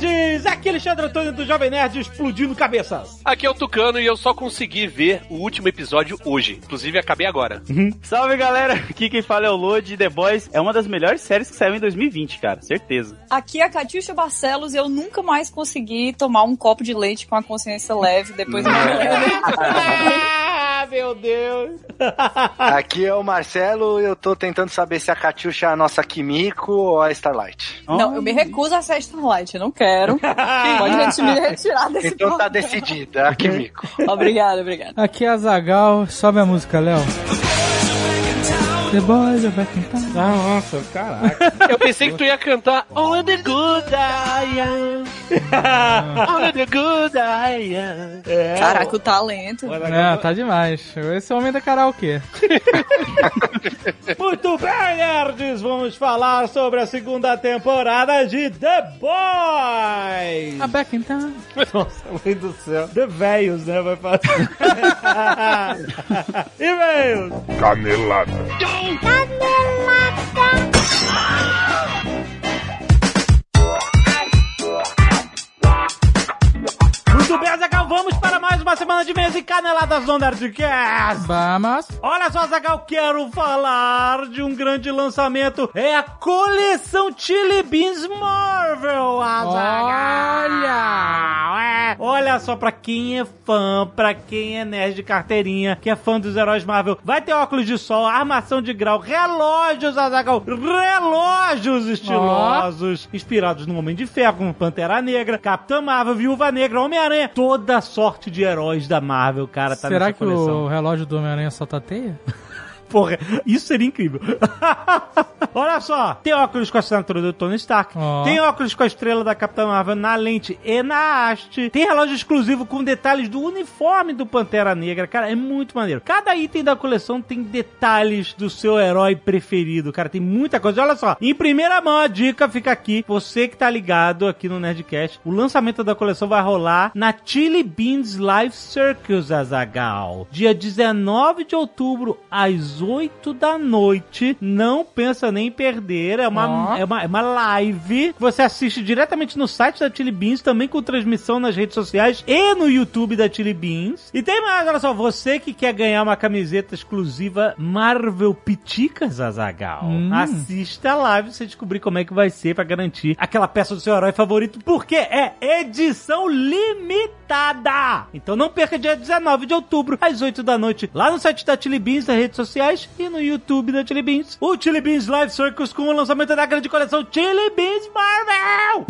Nerds! Aqui é Alexandre Antônio do Jovem Nerd explodindo cabeças. Aqui é o Tucano e eu só consegui ver o último episódio hoje. Inclusive, acabei agora. Salve galera, aqui quem fala é o Lodi The Boys. É uma das melhores séries que saiu em 2020, cara, certeza. Aqui é a Catiuxa Barcelos e eu nunca mais consegui tomar um copo de leite com a consciência leve depois ah, meu Deus! Aqui é o Marcelo e eu tô tentando saber se a Catiuxa é a nossa Kimiko ou a Starlight. Não, eu me recuso a ser Starlight, eu não quero. Pode reti- me retirar desse Então tá decidida, a Kimiko. Obrigada, obrigada. Aqui é a Zagal, sobe a música, Léo. The boys are back in town. Nossa, caraca. Eu pensei que tu ia cantar Only the good I am. Only the good I am. É, Caraca, o talento. É, tá demais. Esse é o homem da karaokê. Muito bem, nerds! Vamos falar sobre a segunda temporada de The Boys! A back in town. Nossa, mãe do céu. The Velhos, né? Vai fazer. E-mails! Canelada. Candelata. Muito bem, Azagal, vamos para mais uma semana de mesa e caneladas no Nerdcast! Vamos. Olha só, Zagal, quero falar de um grande lançamento. É a coleção Chili Beans Marvel, Azaghal. Olha! É. Olha só, pra quem é fã, pra quem é nerd de carteirinha, que é fã dos heróis Marvel, vai ter óculos de sol, armação de grau, relógios, Azagal, relógios estilosos, inspirados no Homem de Ferro, como Pantera Negra, Capitã Marvel, Viúva Negra, Homem-Aranha, toda sorte de heróis da Marvel, cara, tá Será nessa que coleção. o relógio do Homem-Aranha solta teia? Porra, isso seria incrível. Olha só, tem óculos com a assinatura do Tony Stark, Ó. tem óculos com a estrela da Capitã Marvel na lente e na haste, tem relógio exclusivo com detalhes do uniforme do Pantera Negra, cara, é muito maneiro. Cada item da coleção tem detalhes do seu herói preferido, cara, tem muita coisa. Olha só, em primeira mão a dica fica aqui, você que tá ligado aqui no Nerdcast, o lançamento da coleção vai rolar na Chili Beans Live Circus, Azagal, dia 19 de outubro, às 8 da noite. Não pensa nem em perder. É uma, Ó. é uma, é uma live que você assiste diretamente no site da Chili Beans, também com transmissão nas redes sociais e no YouTube da Chili Beans. E tem mais, olha só, você que quer ganhar uma camiseta exclusiva Marvel Piticas, Azagal. Hum. Assista a live pra você descobrir como é que vai ser pra garantir aquela peça do seu herói favorito, porque é edição limitada. Então não perca dia 19 de outubro, às 8 da noite, lá no site da Chili Beans, nas redes sociais e no YouTube da Chili Beans. O Chili Beans Live Circus com o lançamento da grande coleção Chili Beans Marvel.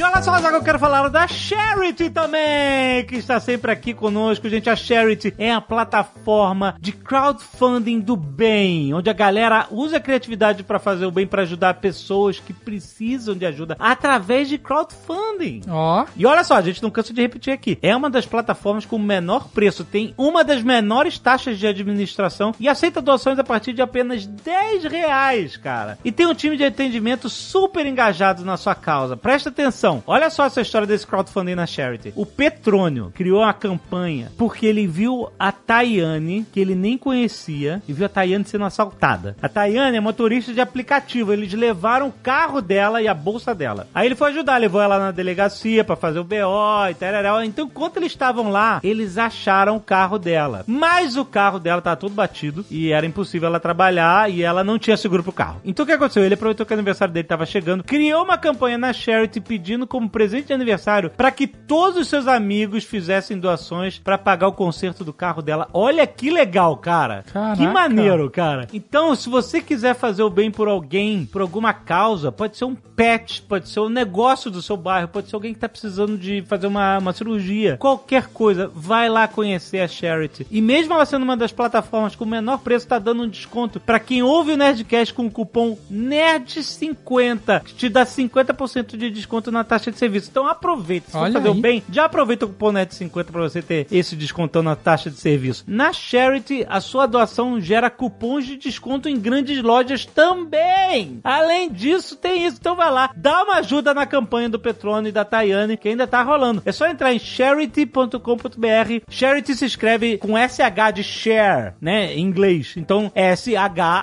E olha só, agora eu quero falar da Charity também, que está sempre aqui conosco, gente. A Charity é a plataforma de crowdfunding do bem, onde a galera usa a criatividade para fazer o bem, para ajudar pessoas que precisam de ajuda através de crowdfunding. Ó. E olha só, a gente não cansa de repetir aqui. É uma das plataformas com o menor preço, tem uma das menores taxas de administração e aceita doações a partir de apenas 10 reais, cara. E tem um time de atendimento super engajado na sua causa. Presta atenção. Olha só essa história desse crowdfunding na Charity. O Petrônio criou uma campanha porque ele viu a Tayane, que ele nem conhecia, e viu a Tayane sendo assaltada. A Tayane é motorista de aplicativo. Eles levaram o carro dela e a bolsa dela. Aí ele foi ajudar, levou ela na delegacia pra fazer o BO e tal. Então, enquanto eles estavam lá, eles acharam o carro dela. Mas o carro dela tava todo batido e era impossível ela trabalhar e ela não tinha seguro pro carro. Então o que aconteceu? Ele aproveitou que o aniversário dele tava chegando, criou uma campanha na Charity pedindo como presente de aniversário para que todos os seus amigos fizessem doações pra pagar o conserto do carro dela. Olha que legal, cara. Caraca. Que maneiro, cara. Então, se você quiser fazer o bem por alguém, por alguma causa, pode ser um pet, pode ser um negócio do seu bairro, pode ser alguém que tá precisando de fazer uma, uma cirurgia, qualquer coisa, vai lá conhecer a Charity. E mesmo ela sendo uma das plataformas com o menor preço, tá dando um desconto pra quem ouve o Nerdcast com o cupom NERD50, que te dá 50% de desconto na taxa de serviço. Então aproveita. Se for Olha fazer o aí. bem, já aproveita o cupom NET50 pra você ter esse descontão na taxa de serviço. Na Charity, a sua doação gera cupons de desconto em grandes lojas também. Além disso, tem isso. Então vai lá, dá uma ajuda na campanha do Petrone e da Tayane, que ainda tá rolando. É só entrar em charity.com.br. Charity se escreve com SH de share, né? Em inglês. Então,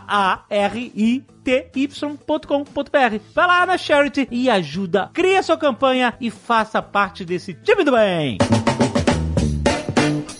S-H-A-R-I ty.com.br. Vai lá na Charity e ajuda. Cria sua campanha e faça parte desse time do bem.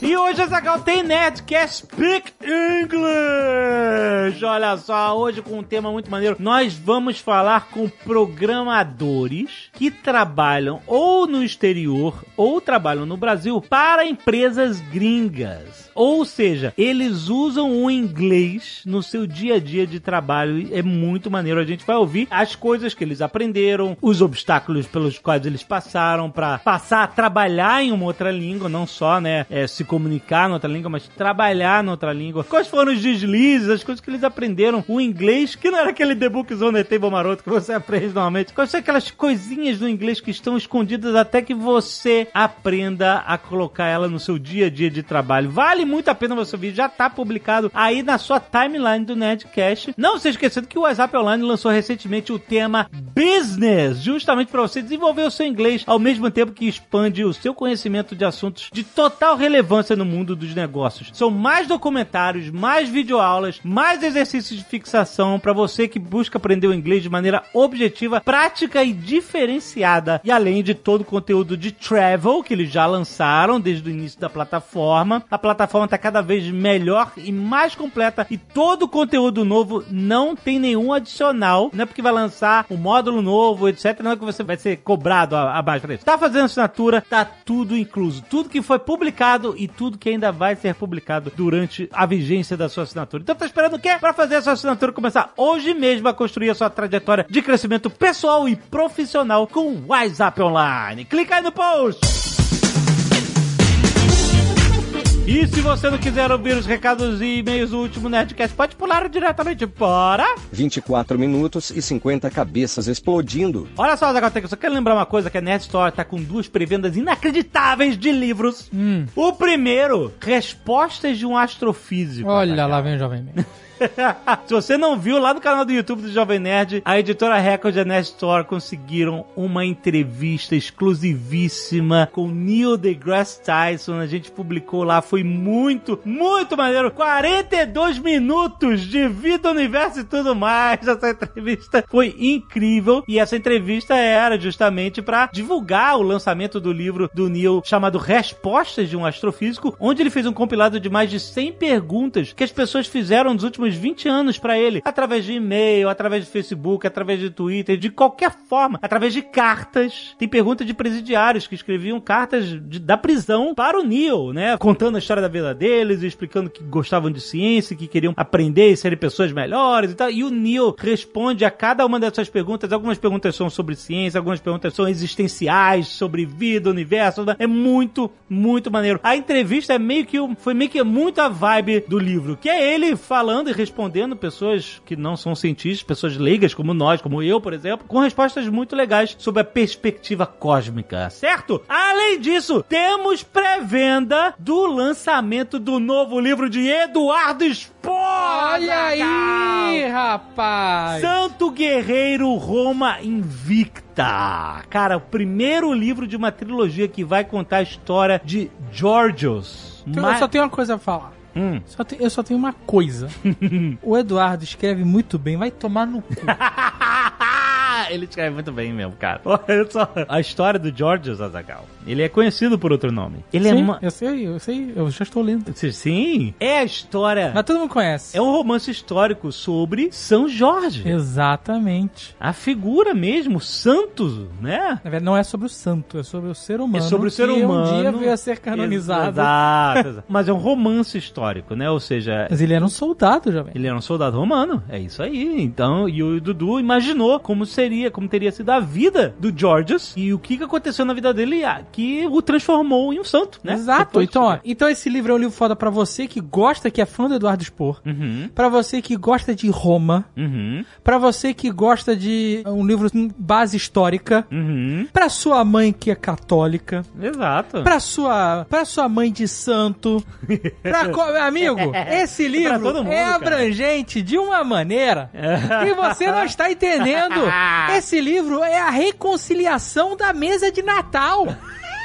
E hoje a Zagal tem Nerdcast Speak English! Olha só, hoje com um tema muito maneiro. Nós vamos falar com programadores que trabalham ou no exterior ou trabalham no Brasil para empresas gringas. Ou seja, eles usam o inglês no seu dia a dia de trabalho. É muito maneiro. A gente vai ouvir as coisas que eles aprenderam, os obstáculos pelos quais eles passaram para passar a trabalhar em uma outra língua, não só, né, é, se comunicar em outra língua, mas trabalhar em outra língua. Quais foram os deslizes, as coisas que eles aprenderam, o inglês, que não era aquele The Zone Table Maroto que você aprende normalmente. Quais são aquelas coisinhas do inglês que estão escondidas até que você aprenda a colocar ela no seu dia a dia de trabalho. Vale muito a pena você ouvir, já tá publicado aí na sua timeline do Nerdcast. Não se esquecendo que o WhatsApp Online lançou recentemente o tema Business, justamente para você desenvolver o seu inglês ao mesmo tempo que expande o seu conhecimento de assuntos de total relevância no mundo dos negócios. São mais documentários, mais videoaulas, mais exercícios de fixação para você que busca aprender o inglês de maneira objetiva, prática e diferenciada. E além de todo o conteúdo de travel que eles já lançaram desde o início da plataforma, a plataforma está cada vez melhor e mais completa e todo o conteúdo novo não tem nenhum adicional, não é porque vai lançar um módulo novo, etc, não é que você vai ser cobrado abaixo para isso. Tá fazendo assinatura, tá tudo incluso. Tudo que foi publicado e tudo que ainda vai ser publicado durante a vigência da sua assinatura. Então tá esperando o quê? Para fazer a sua assinatura começar hoje mesmo a construir a sua trajetória de crescimento pessoal e profissional com o WhatsApp Online. Clica aí no post! E se você não quiser ouvir os recados e e-mails do último Nerdcast, pode pular diretamente para... 24 minutos e 50 cabeças explodindo. Olha só, Zagoteca, eu só quero lembrar uma coisa, que a Nerd Store tá com duas pré-vendas inacreditáveis de livros. O primeiro, Respostas de um Astrofísico. Olha lá, vem o Jovem. Se você não viu, lá no canal do YouTube do Jovem Nerd, a editora Record e a Nerd Store conseguiram uma entrevista exclusivíssima com Neil deGrasse Tyson. A gente publicou lá, foi muito, muito maneiro. 42 minutos de vida, universo e tudo mais. Essa entrevista foi incrível. E essa entrevista era justamente para divulgar o lançamento do livro do Neil chamado Respostas de um Astrofísico, onde ele fez um compilado de mais de 100 perguntas que as pessoas fizeram nos últimos 20 anos para ele, através de e-mail, através de Facebook, através de Twitter, de qualquer forma, através de cartas. Tem pergunta de presidiários que escreviam cartas de- da prisão para o Neil, né? Contando a história da vida deles, explicando que gostavam de ciência, que queriam aprender e serem pessoas melhores e tal. E o Neil responde a cada uma dessas perguntas. Algumas perguntas são sobre ciência, algumas perguntas são existenciais, sobre vida, universo. É muito, muito maneiro. A entrevista é meio que foi meio que muito a vibe do livro, que é ele falando e respondendo pessoas que não são cientistas, pessoas leigas como nós, como eu, por exemplo, com respostas muito legais sobre a perspectiva cósmica, certo? Além disso, temos pré-venda do lançamento do novo livro de Eduardo Spohr! Olha aí, rapaz! Santo Guerreiro Roma Invicta. Cara, o primeiro livro de uma trilogia que vai contar a história de Georgios. Então, Ma- Eu só tenho uma coisa a falar. Hum. Só te- eu só tenho uma coisa. o Eduardo escreve muito bem, vai tomar no cu. Ele escreve muito bem mesmo, cara. Olha só. A história do Georgios Azagal. Ele é conhecido por outro nome. Ele Sim, é uma... Eu sei, eu sei, eu já estou lendo. Sim, é a história... Mas todo mundo conhece. É um romance histórico sobre São Jorge. Exatamente. A figura mesmo, o santo, né? Na verdade, não é sobre o santo, é sobre o ser humano. É sobre o ser que humano. um dia veio a ser canonizado. Exato, exato. Mas é um romance histórico, né? Ou seja, Mas ele era um soldado, jovem. ele era um soldado romano. É isso aí. Então, e o Dudu imaginou como seria como teria sido a vida do Georges e o que, que aconteceu na vida dele ah, que o transformou em um santo, né? Exato. Então, ó, então esse livro é um livro foda pra você que gosta, que é fã do Eduardo Spor. Uhum, Pra você que gosta de Roma. uhum, Pra você que gosta de um livro com base histórica. uhum. Pra sua mãe que é católica. Exato. Pra sua, pra sua mãe de santo. Pra co- amigo, esse livro mundo, é cara. abrangente de uma maneira que você não está entendendo. Esse livro é a reconciliação da mesa de Natal.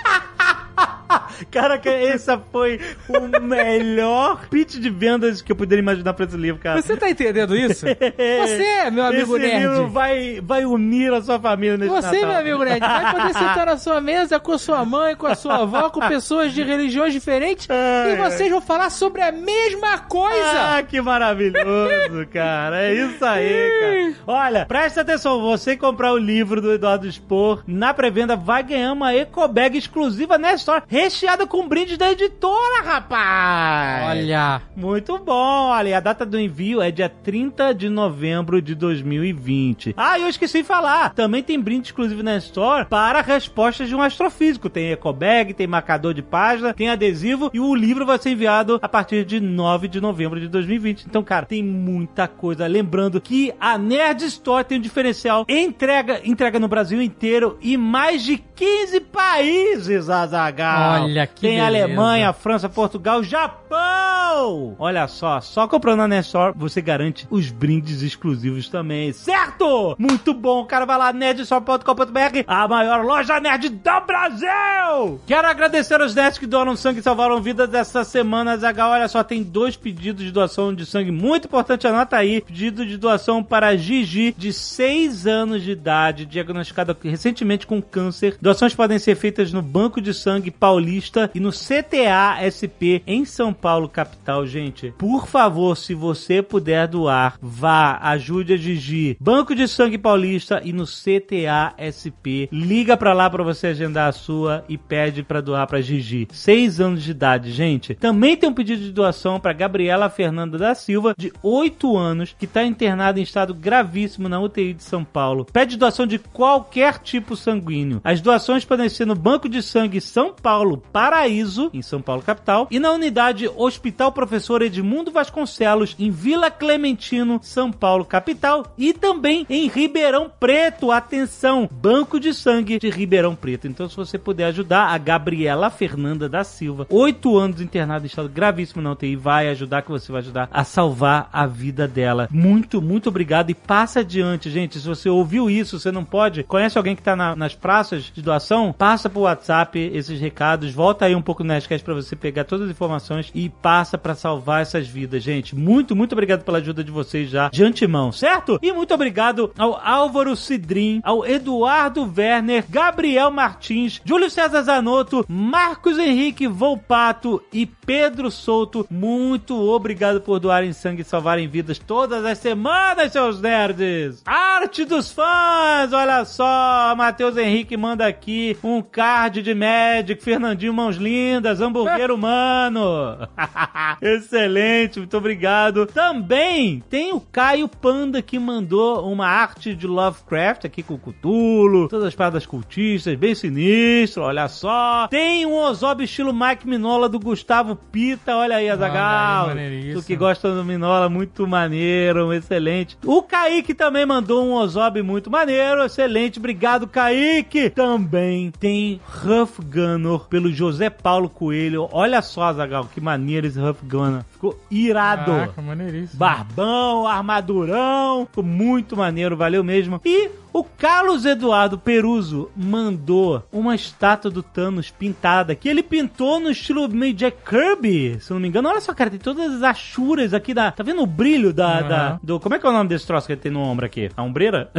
ha ha Cara, que essa foi o melhor pitch de vendas que eu poderia imaginar pra esse livro, cara. Você tá entendendo isso? Você, meu amigo esse nerd. livro vai, vai unir a sua família nesse Você, Natal. meu amigo nerd, vai poder sentar na sua mesa com a sua mãe, com a sua avó, com pessoas de religiões diferentes Ai, e vocês vão falar sobre a mesma coisa. Ah, que maravilhoso, cara. É isso aí, cara. Olha, presta atenção. Você comprar o livro do Eduardo Spor na pré-venda vai ganhar uma eco bag exclusiva na Store, recheada com brindes da editora, rapaz. Olha, Muito bom, olha, a data do envio é dia 30 de novembro de 2020. Ah, e eu esqueci de falar, também tem brinde exclusivo na Store para respostas de um astrofísico. Tem ecobag, tem marcador de página, tem adesivo e o livro vai ser enviado a partir de 9 de novembro de 2020. Então, cara, tem muita coisa. Lembrando que a Nerd Store tem um diferencial, entrega, entrega no Brasil inteiro e mais de 15 países, Azagal. Olha que Tem beleza. Alemanha, França, Portugal, Japão! Olha só, só comprando na Nerdstore você garante os brindes exclusivos também, certo? Muito bom, cara, vai lá, nerdstore.com.br, a maior loja nerd do Brasil! Quero agradecer aos nerds que doaram sangue e salvaram vidas essa semana, Zagal, olha só, tem dois pedidos de doação de sangue muito importante, anota aí, pedido de doação para Gigi, de 6 anos de idade, diagnosticada recentemente com câncer. Doações podem ser feitas no Banco de Sangue Paulista e no CTA SP em São Paulo, capital, gente. Por favor, se você puder doar, vá, ajude a Gigi. Banco de Sangue Paulista e no CTA SP. Liga pra lá pra você agendar a sua e pede pra doar pra Gigi. 6 anos de idade, gente. Também tem um pedido de doação pra Gabriela Fernanda da Silva, de 8 anos, que tá internada em estado gravíssimo na UTI de São Paulo. Pede doação de qualquer tipo sanguíneo. As doações podem ser no Banco de Sangue São Paulo Paraíso, em São Paulo capital, e na unidade Hospital Professor Edmundo Vasconcelos, em Vila Clementino, São Paulo capital, e também em Ribeirão Preto. Atenção, Banco de Sangue de Ribeirão Preto. Então, se você puder ajudar a Gabriela Fernanda da Silva, 8 anos internada em estado gravíssimo na UTI, vai ajudar que você vai ajudar a salvar a vida dela. Muito, muito obrigado e passa adiante, gente. Se você ouviu isso, você não pode, conhece alguém que tá na- nas praças de doação, passa pro WhatsApp esses recados, volta aí um pouco no Nerdcast pra você pegar todas as informações e passa pra salvar essas vidas, gente. Muito, muito obrigado pela ajuda de vocês já de antemão, certo? E muito obrigado ao Álvaro Cidrim, ao Eduardo Werner, Gabriel Martins, Júlio César Zanotto, Marcos Henrique Volpato e Pedro Souto. Muito obrigado por doarem sangue e salvarem vidas todas as semanas, seus nerds! Arte dos fãs! Olha só, Matheus Henrique manda aqui um card de Magic, Fernandinho Mãos Lindas, hambúrguer humano. Excelente, muito obrigado. Também tem o Caio Panda que mandou uma arte de Lovecraft aqui com o Cthulhu, todas as paradas cultistas, bem sinistro, olha só. Tem um Ozob estilo Mike Minola do Gustavo Pita, olha aí, Azagal. Tu que gosta do Minola, muito maneiro, excelente. O Kaique também mandou um Ozob muito maneiro, excelente, obrigado Kaique. Também tem Huff Gunner pelo José Paulo Coelho. Olha só, Azagal, que maneiro esse Huff Gunner. Ficou irado. Caraca, maneiríssimo. Barbão, armadurão, ficou muito maneiro, valeu mesmo. E o Carlos Eduardo Peruso mandou uma estátua do Thanos pintada, que ele pintou no estilo meio Jack Kirby, se eu não me engano. Olha só, cara, tem todas as achuras aqui da... Tá vendo o brilho da... Uhum. da- do, como é que é o nome desse troço que ele tem no ombro aqui? A ombreira?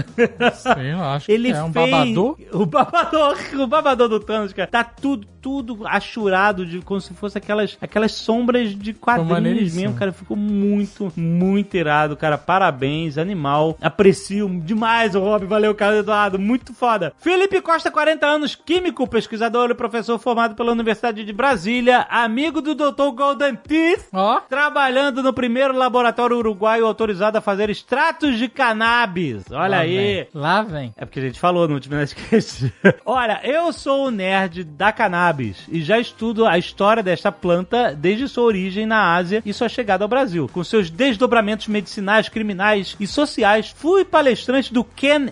Sei lá, acho Ele que é um fez... babador. O babador, o babador do Thanos, cara. Tá tudo, tudo achurado, de, como se fosse aquelas, aquelas sombras de quadrinhos, mesmo, cara. Ficou muito, muito irado, cara. Parabéns, animal. Aprecio demais o Rob. Valeu, cara Eduardo. Muito foda. Felipe Costa, 40 anos, químico, pesquisador e professor formado pela Universidade de Brasília, amigo do Dr. Golden Teeth, Ó. trabalhando no primeiro laboratório uruguaio autorizado a fazer extratos de cannabis. Olha Lá aí. vem. Lá vem. É porque a gente falou no último Nerdcast. Olha, eu sou o nerd da cannabis e já estudo a história desta planta desde sua origem na Ásia e sua chegada ao Brasil. Com seus desdobramentos medicinais, criminais e sociais, fui palestrante do Ken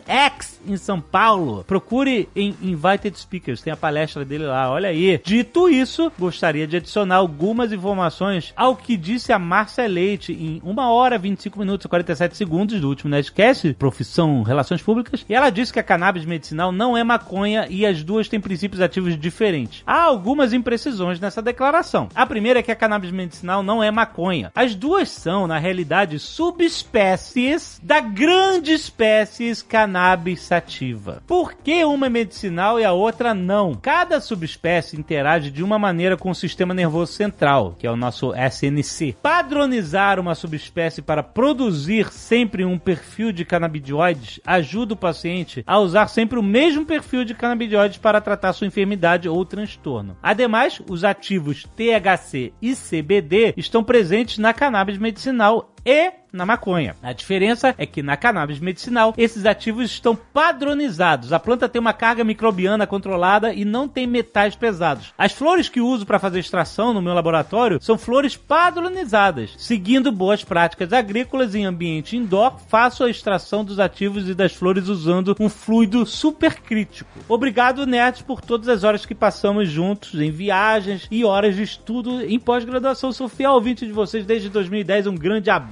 Em São Paulo. Procure em Invited Speakers, tem a palestra dele lá, olha aí. Dito isso, gostaria de adicionar algumas informações ao que disse a Márcia Leite em 1 hora 25 minutos e 47 segundos do último Nerdcast, profissão Relações Públicas, e ela disse que a cannabis medicinal não é maconha e as duas têm princípios ativos diferentes. Há algumas imprecisões nessa declaração. A primeira é que a cannabis medicinal não é maconha. As duas são, na realidade, subespécies da grande espécies cannabis sativa. Por que uma é medicinal e a outra não? Cada subespécie interage de uma maneira com o sistema nervoso central, que é o nosso SNC. Padronizar uma subespécie para produzir sempre um perfil de canabidioides ajuda o paciente a usar sempre o mesmo perfil de canabidioides para tratar sua enfermidade ou transtorno. Ademais, os ativos THC e CBD estão presentes na cannabis medicinal e na maconha. A diferença é que na cannabis medicinal, esses ativos estão padronizados. A planta tem uma carga microbiana controlada e não tem metais pesados. As flores que uso para fazer extração no meu laboratório são flores padronizadas. Seguindo boas práticas agrícolas em ambiente indoor, faço a extração dos ativos e das flores usando um fluido supercrítico. Obrigado, nerds, por todas as horas que passamos juntos em viagens e horas de estudo em pós-graduação. Sou fiel ouvinte de vocês desde 2010. Um grande abraço.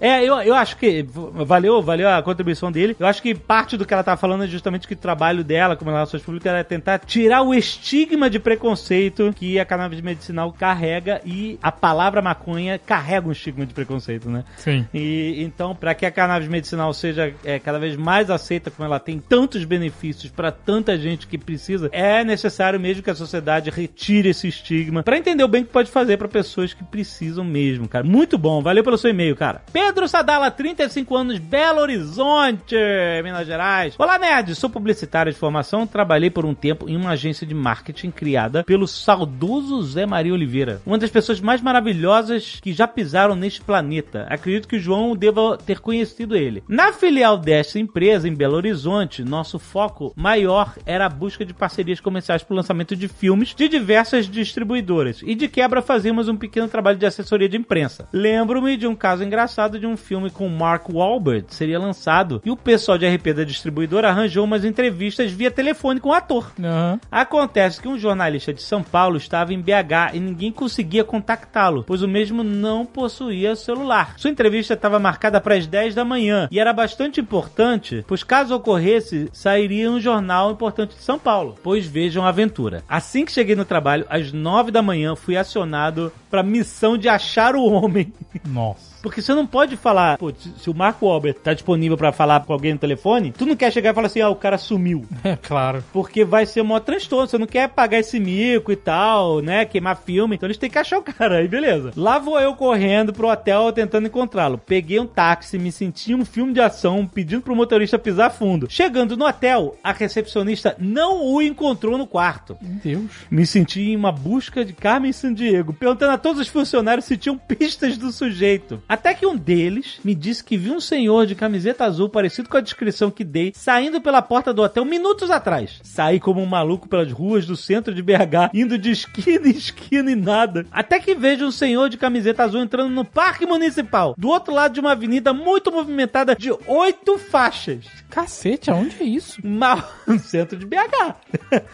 É, eu, eu acho que valeu, valeu a contribuição dele. Eu acho que parte do que ela tá falando é justamente que o trabalho dela, como relações públicas, é tentar tirar o estigma de preconceito que a cannabis medicinal carrega e a palavra maconha carrega um estigma de preconceito, né? Sim. E então, para que a cannabis medicinal seja é, cada vez mais aceita, como ela tem tantos benefícios para tanta gente que precisa, é necessário mesmo que a sociedade retire esse estigma para entender o bem que pode fazer para pessoas que precisam mesmo, cara. Muito bom, valeu pelo seu e-mail, cara. Pedro Sadala, 35 anos, Belo Horizonte, Minas Gerais. Olá, nerd, sou publicitário de formação, trabalhei por um tempo em uma agência de marketing criada pelo saudoso Zé Maria Oliveira, uma das pessoas mais maravilhosas que já pisaram neste planeta. Acredito que o João deva ter conhecido ele. Na filial desta empresa, em Belo Horizonte, nosso foco maior era a busca de parcerias comerciais para o lançamento de filmes de diversas distribuidoras. E de quebra fazíamos um pequeno trabalho de assessoria de imprensa. Lembro-me de um caso engraçado de um filme com Mark Wahlberg, seria lançado, e o pessoal de RP da distribuidora arranjou umas entrevistas via telefone com o ator. Aham. Acontece que um jornalista de São Paulo estava em BH e ninguém conseguia contactá-lo, pois o mesmo não possuía celular. Sua entrevista estava marcada para as 10 da manhã e era bastante importante, pois caso ocorresse, sairia um jornal importante de São Paulo. Pois vejam a aventura. Assim que cheguei no trabalho, às 9 da manhã, fui acionado para missão de achar o homem. Nossa. Porque você não pode falar, pô, se o Marco Albert tá disponível pra falar com alguém no telefone, tu não quer chegar e falar assim, ah, o cara sumiu. É claro. Porque vai ser maior transtorno. Você não quer pagar esse mico e tal, né? Queimar filme. Então eles têm que achar o cara. Aí beleza. Lá vou eu correndo pro hotel tentando encontrá-lo. Peguei um táxi, me senti um filme de ação, pedindo pro motorista pisar fundo. Chegando no hotel, a recepcionista não o encontrou no quarto. Meu Deus. Me senti em uma busca de Carmen Sandiego, perguntando a todos os funcionários se tinham pistas do sujeito. Até que um deles me disse que viu um senhor de camiseta azul parecido com a descrição que dei, saindo pela porta do hotel minutos atrás. Saí como um maluco pelas ruas do centro de BH, indo de esquina em esquina e nada. Até que vejo um senhor de camiseta azul entrando no parque municipal, do outro lado de uma avenida muito movimentada de oito faixas. Cacete, aonde é isso? Mal no centro de BH.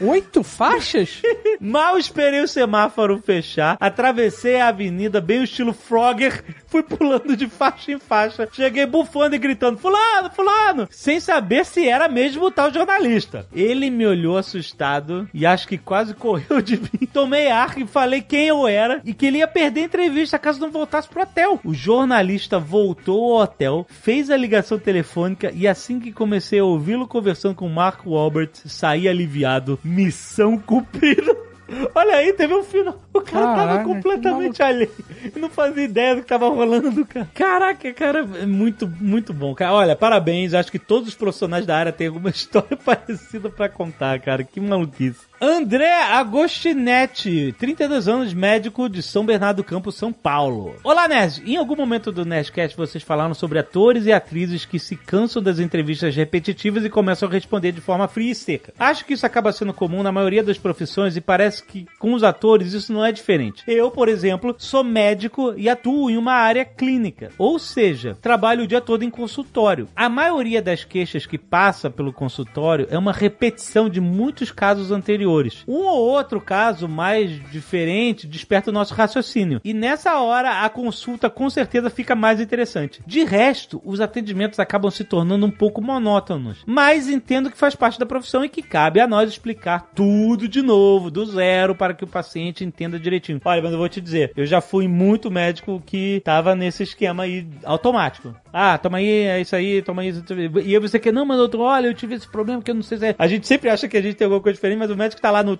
Oito faixas? Mal esperei o semáforo fechar, atravessei a avenida bem o estilo Frogger, fui pulando de faixa em faixa, cheguei bufando e gritando, fulano, fulano, sem saber se era mesmo o tal jornalista. Ele me olhou assustado e acho que quase correu de mim. Tomei ar e falei quem eu era e que ele ia perder a entrevista caso não voltasse pro hotel. O jornalista voltou ao hotel, fez a ligação telefônica e assim que comecei a ouvi-lo conversando com Mark Walbert, saí aliviado. Missão cumprida. Olha aí, teve um final. O cara tava Caraca, completamente alheio. Eu não fazia ideia do que tava rolando, cara. Caraca, cara, é muito, muito bom. Cara, olha, parabéns. Acho que todos os profissionais da área têm alguma história parecida pra contar, cara. Que maluquice. André Agostinetti, 32 anos, médico de São Bernardo do Campo, São Paulo. Olá, Nerd. Em algum momento do Nerdcast vocês falaram sobre atores e atrizes que se cansam das entrevistas repetitivas e começam a responder de forma fria e seca. Acho que isso acaba sendo comum na maioria das profissões e parece que com os atores isso não é diferente. Eu, por exemplo, sou médico e atuo em uma área clínica, ou seja, trabalho o dia todo em consultório. A maioria das queixas que passa pelo consultório é uma repetição de muitos casos anteriores. Um ou outro caso mais diferente desperta o nosso raciocínio. E nessa hora a consulta com certeza fica mais interessante. De resto, os atendimentos acabam se tornando um pouco monótonos. Mas entendo que faz parte da profissão e que cabe a nós explicar tudo de novo, do zero, para que o paciente entenda direitinho. Olha, mas eu vou te dizer, eu já fui muito médico que tava nesse esquema aí automático. Ah, toma aí, é isso aí, toma isso. E aí você quer, não, mas doutor, olha, eu tive esse problema que eu não sei se é. A gente sempre acha que a gente tem alguma coisa diferente, mas o médico tá lá no.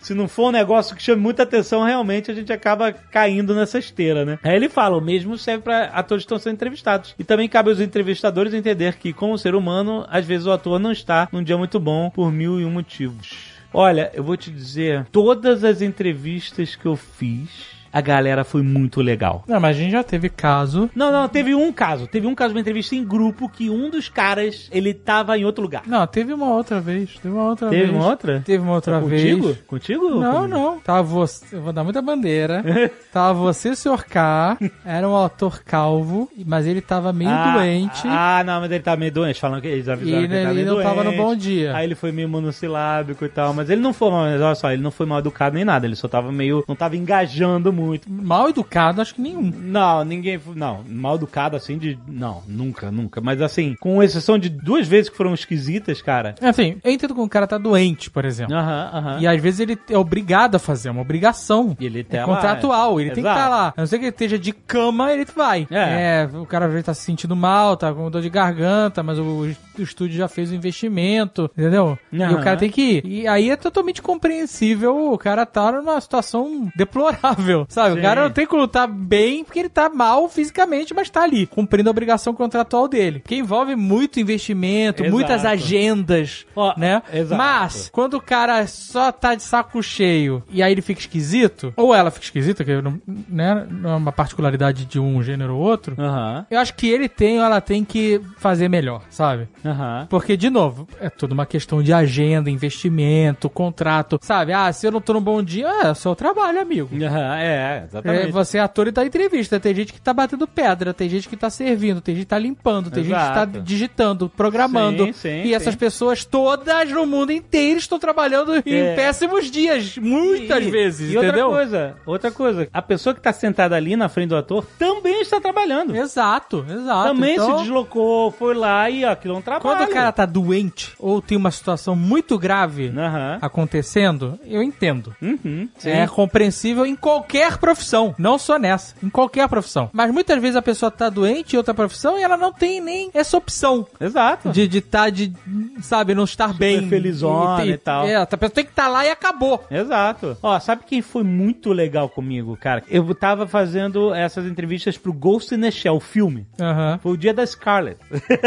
Se não for um negócio que chame muita atenção, realmente a gente acaba caindo nessa esteira, né? Aí ele fala, o mesmo serve para atores que estão sendo entrevistados. E também cabe aos entrevistadores entender que, como ser humano, às vezes o ator não está num dia muito bom por mil e um motivos. Olha, eu vou te dizer, todas as entrevistas que eu fiz, a galera foi muito legal. Não, mas a gente já teve caso. Não, não, teve um caso. Teve um caso de uma entrevista em grupo que um dos caras, ele tava em outro lugar. Não, teve uma outra vez. Teve uma outra Teve vez. uma outra? Teve uma outra Contigo? vez. Contigo? ou Não, comigo? não. Tava você. Eu vou dar muita bandeira. tava você, Sr. K. Era um autor calvo, mas ele tava meio ah, doente. Ah, não, mas ele tava meio doente, falando que eles avisaram E que ele tava ele meio não tava no doente. bom dia. Aí ele foi meio monossilábico e tal, mas ele não foi mal, olha só, ele não foi mal educado nem nada, ele só tava meio, não tava engajando muito. Mal educado, acho que nenhum. Não, ninguém, não, mal educado assim de, não, nunca, nunca, mas assim, com exceção de duas vezes que foram esquisitas, cara. Assim, eu entendo que o cara tá doente, por exemplo. Aham, aham. E às vezes ele é obrigado a fazer, é uma obrigação. E ele É tá lá, contratual, ele tem que Exato. estar lá. A não ser que ele esteja de cama, ele vai. É. É, o cara às vezes tá se sentindo mal, tá com dor de garganta, mas o, o estúdio já fez o investimento, entendeu? E Aham. o cara tem que ir. E aí é totalmente compreensível o cara tá numa situação deplorável, sabe? Sim. O cara não tem como lutar bem porque ele tá mal fisicamente, mas tá ali, cumprindo a obrigação contratual dele. Que envolve muito investimento, Exato. muitas agendas, né? exato. Mas, quando o cara só tá de saco cheio e aí ele fica esquisito, ou ela fica esquisita, que não, né, não é uma particularidade de um gênero ou outro, Aham, eu acho que ele tem ou ela tem que fazer melhor, sabe? Aham. Porque, de novo, é toda uma questão de agenda, investimento, contrato, sabe? Ah, se eu não tô num bom dia, é seu trabalho, amigo. Aham, é, exatamente. É, você é ator e dá entrevista. Tem gente que tá batendo pedra, tem gente que tá servindo, tem gente que tá limpando, tem gente que Exato. tá digitando, programando. Sim, sim, e essas sim. pessoas todas no mundo inteiro estão trabalhando É. em péssimos dias, muitas E- vezes, e entendeu? outra coisa, outra coisa, a pessoa que tá sentada ali na frente do ator também está trabalhando. Exato, exato. Também Então, se deslocou, foi lá e ó, aquilo é um trabalho. Quando o cara tá doente ou tem uma situação muito grave Aham. acontecendo, eu entendo. Uhum. É compreensível em qualquer profissão, não só nessa, em qualquer profissão. Mas muitas vezes a pessoa tá doente em outra profissão e ela não tem nem essa opção. Exato. De estar, de, tá de, sabe, não estar bem. felizona e tal. É, a pessoa tem que estar lá e acabou. Exato. Ó, sabe quem foi muito legal comigo, cara? Eu tava fazendo essas entrevistas pro Ghost in the Shell, o filme. Aham. Foi o dia da Scarlett.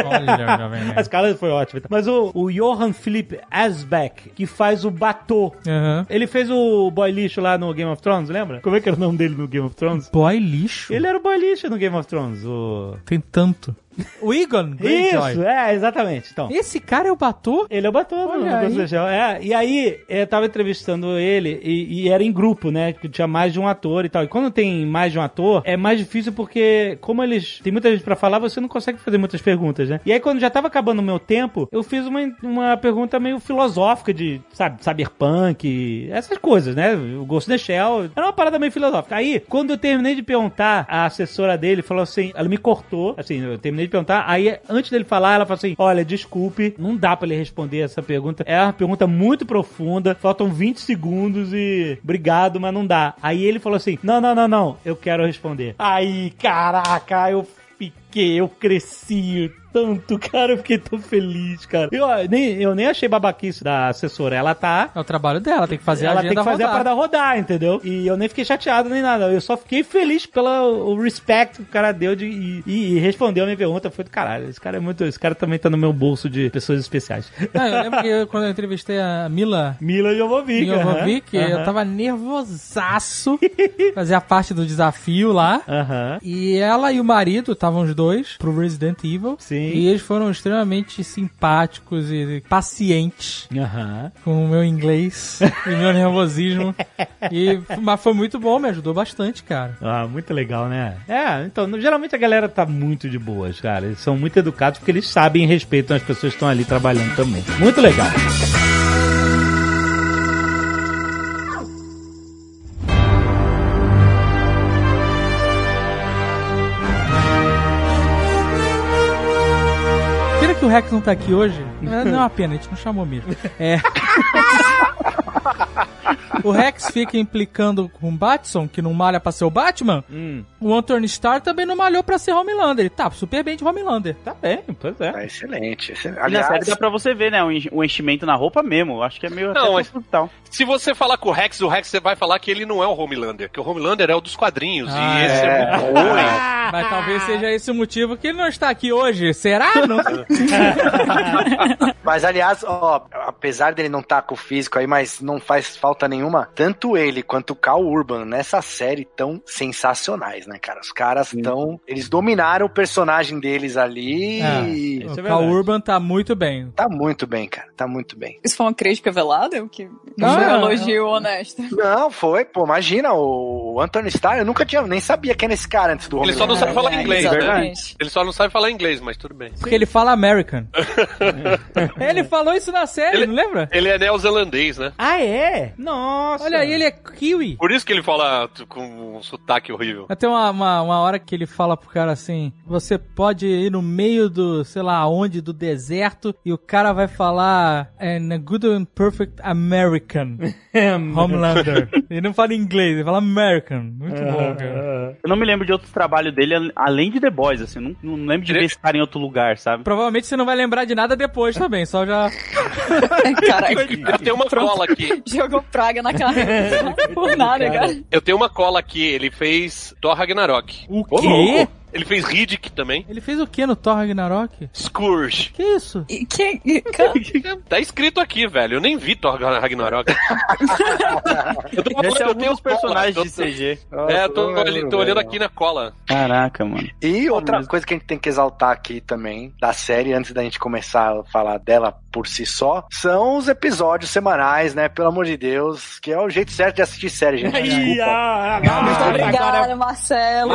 Olha, jovem A nerd. Scarlett foi ótima. Mas o, o Johan Philipp Asbeck, que faz o Batô. Aham. Ele fez o boy lixo lá no Game of Thrones, lembra? Como é que era o nome dele no Game of Thrones? Boy lixo. Ele era o boy lixo no Game of Thrones. O... Tem tanto. O Egon Greyjoy. Isso, é, exatamente. Então. Esse cara é o Batu? Ele é o Batô no Olha Ghost in the aí. Shell. É, e aí, eu tava entrevistando ele e, e era em grupo, né? Que tinha mais de um ator e tal. E quando tem mais de um ator, é mais difícil porque, como eles tem muita gente pra falar, você não consegue fazer muitas perguntas, né? E aí, quando já tava acabando o meu tempo, eu fiz uma, uma pergunta meio filosófica de, sabe, cyberpunk, essas coisas, né? O Ghost in the Shell. Era uma parada meio filosófica. Aí, quando eu terminei de perguntar, a assessora dele falou assim, ela me cortou, assim, eu terminei de perguntar, aí antes dele falar, ela falou assim, olha, desculpe, não dá pra ele responder essa pergunta. É uma pergunta muito profunda, faltam 20 segundos e obrigado, mas não dá. Aí ele falou assim, não, não, não, não, eu quero responder. Aí, caraca, eu fiquei, eu cresci tanto, cara. Eu fiquei tão feliz, cara. Eu ah, nem, eu nem achei babaquice da assessora. Ela tá. É o trabalho dela, tem que fazer a ela tem que fazer a rodar. parada rodar, entendeu? E eu nem fiquei chateado nem nada. Eu só fiquei feliz pelo o respect que o cara deu de, e, e- e respondeu a minha pergunta. Foi do caralho. Esse cara é muito. Esse cara também tá no meu bolso de pessoas especiais. Não, eu lembro que eu- quando eu entrevistei a Mila Mila Jovovic. Jovovic, aham, eu aham. tava nervosaço, fazia parte do desafio lá. Aham. E ela e o marido estavam os dois pro Resident Evil. Sim. E eles foram extremamente simpáticos e pacientes com o meu inglês e meu nervosismo. E, mas foi muito bom, me ajudou bastante, cara. Ah, muito legal, né? É, então, no- geralmente a galera tá muito de boas, cara. Eles são muito educados porque eles sabem e respeitam as pessoas que estão ali trabalhando também. Muito legal. Rex não tá aqui hoje. Não é uma pena, a gente não chamou mesmo. É. O Rex fica implicando com o Batson, que não malha pra ser o Batman. Hum, O Anthony Starr também não malhou pra ser Homelander. Ele tá super bem de Homelander. tá bem, pois é. Tá excelente. excelente. Na série Aliás, dá pra você ver, né? O en- o enchimento na roupa mesmo. Acho que é meio Não, até mas- proposital. Se você falar com o Rex, o Rex você vai falar que ele não é o Homelander, que o Homelander é o dos quadrinhos. Ah, e esse é, é. muito ruim. Mas talvez seja esse o motivo que ele não está aqui hoje. Será? Não. mas aliás, ó, apesar dele não estar com o físico aí, mas não faz falta nenhuma, tanto ele quanto o Cal Urban nessa série tão sensacionais, né, cara? Os caras tão. Eles dominaram o personagem deles ali É. e. Isso o é Cal. Urban tá muito bem. Tá muito bem, cara. Tá muito bem. Isso foi uma crítica velada? O que Não, foi um não, elogio honesto? Não, foi, pô, imagina, o Anthony Starr, eu nunca tinha, nem sabia quem era esse cara antes do Ele só não sabe falar É, inglês, né? Ele só não sabe falar inglês, mas tudo bem. Porque ele fala American. ele falou isso na série, Ele- não lembra? Ele é neozelandês, né? Ah, é? Nossa. Olha aí, ele é kiwi. Por isso que ele fala com um sotaque horrível. Até uma, uma, uma hora que ele fala pro cara assim: você pode ir no meio do, sei lá onde, do deserto, e o cara vai falar in a good and perfect American Homelander. ele não fala inglês, ele fala American. Muito bom, cara. Eu não me lembro de outros trabalhos dele al- além de The Boys, assim. Não, não lembro de ver esse cara em outro lugar, sabe? Provavelmente você não vai lembrar de nada depois também, só já. Caraca, Eu tenho uma cola aqui. jogou praga na carreira. Por nada, cara. Eu tenho uma cola aqui. Ele fez Thor Ragnarok. O quê? louco. Ele fez Riddick também. Ele fez o que no Thor Ragnarok? Scourge. Que isso? E que, Tá escrito aqui, velho. Eu nem vi Thor Ragnarok. eu tô é eu tenho personagens cola, de tô- CG. É, eu tô, ali- tô olhando aqui na cola. Caraca, mano. E outra mesmo. coisa que a gente tem que exaltar aqui também, da série, antes da gente começar a falar dela por si só, são os episódios semanais, né? Pelo amor de Deus, que é o jeito certo de assistir série, gente. Desculpa. ah, muito ah, obrigada, Marcelo.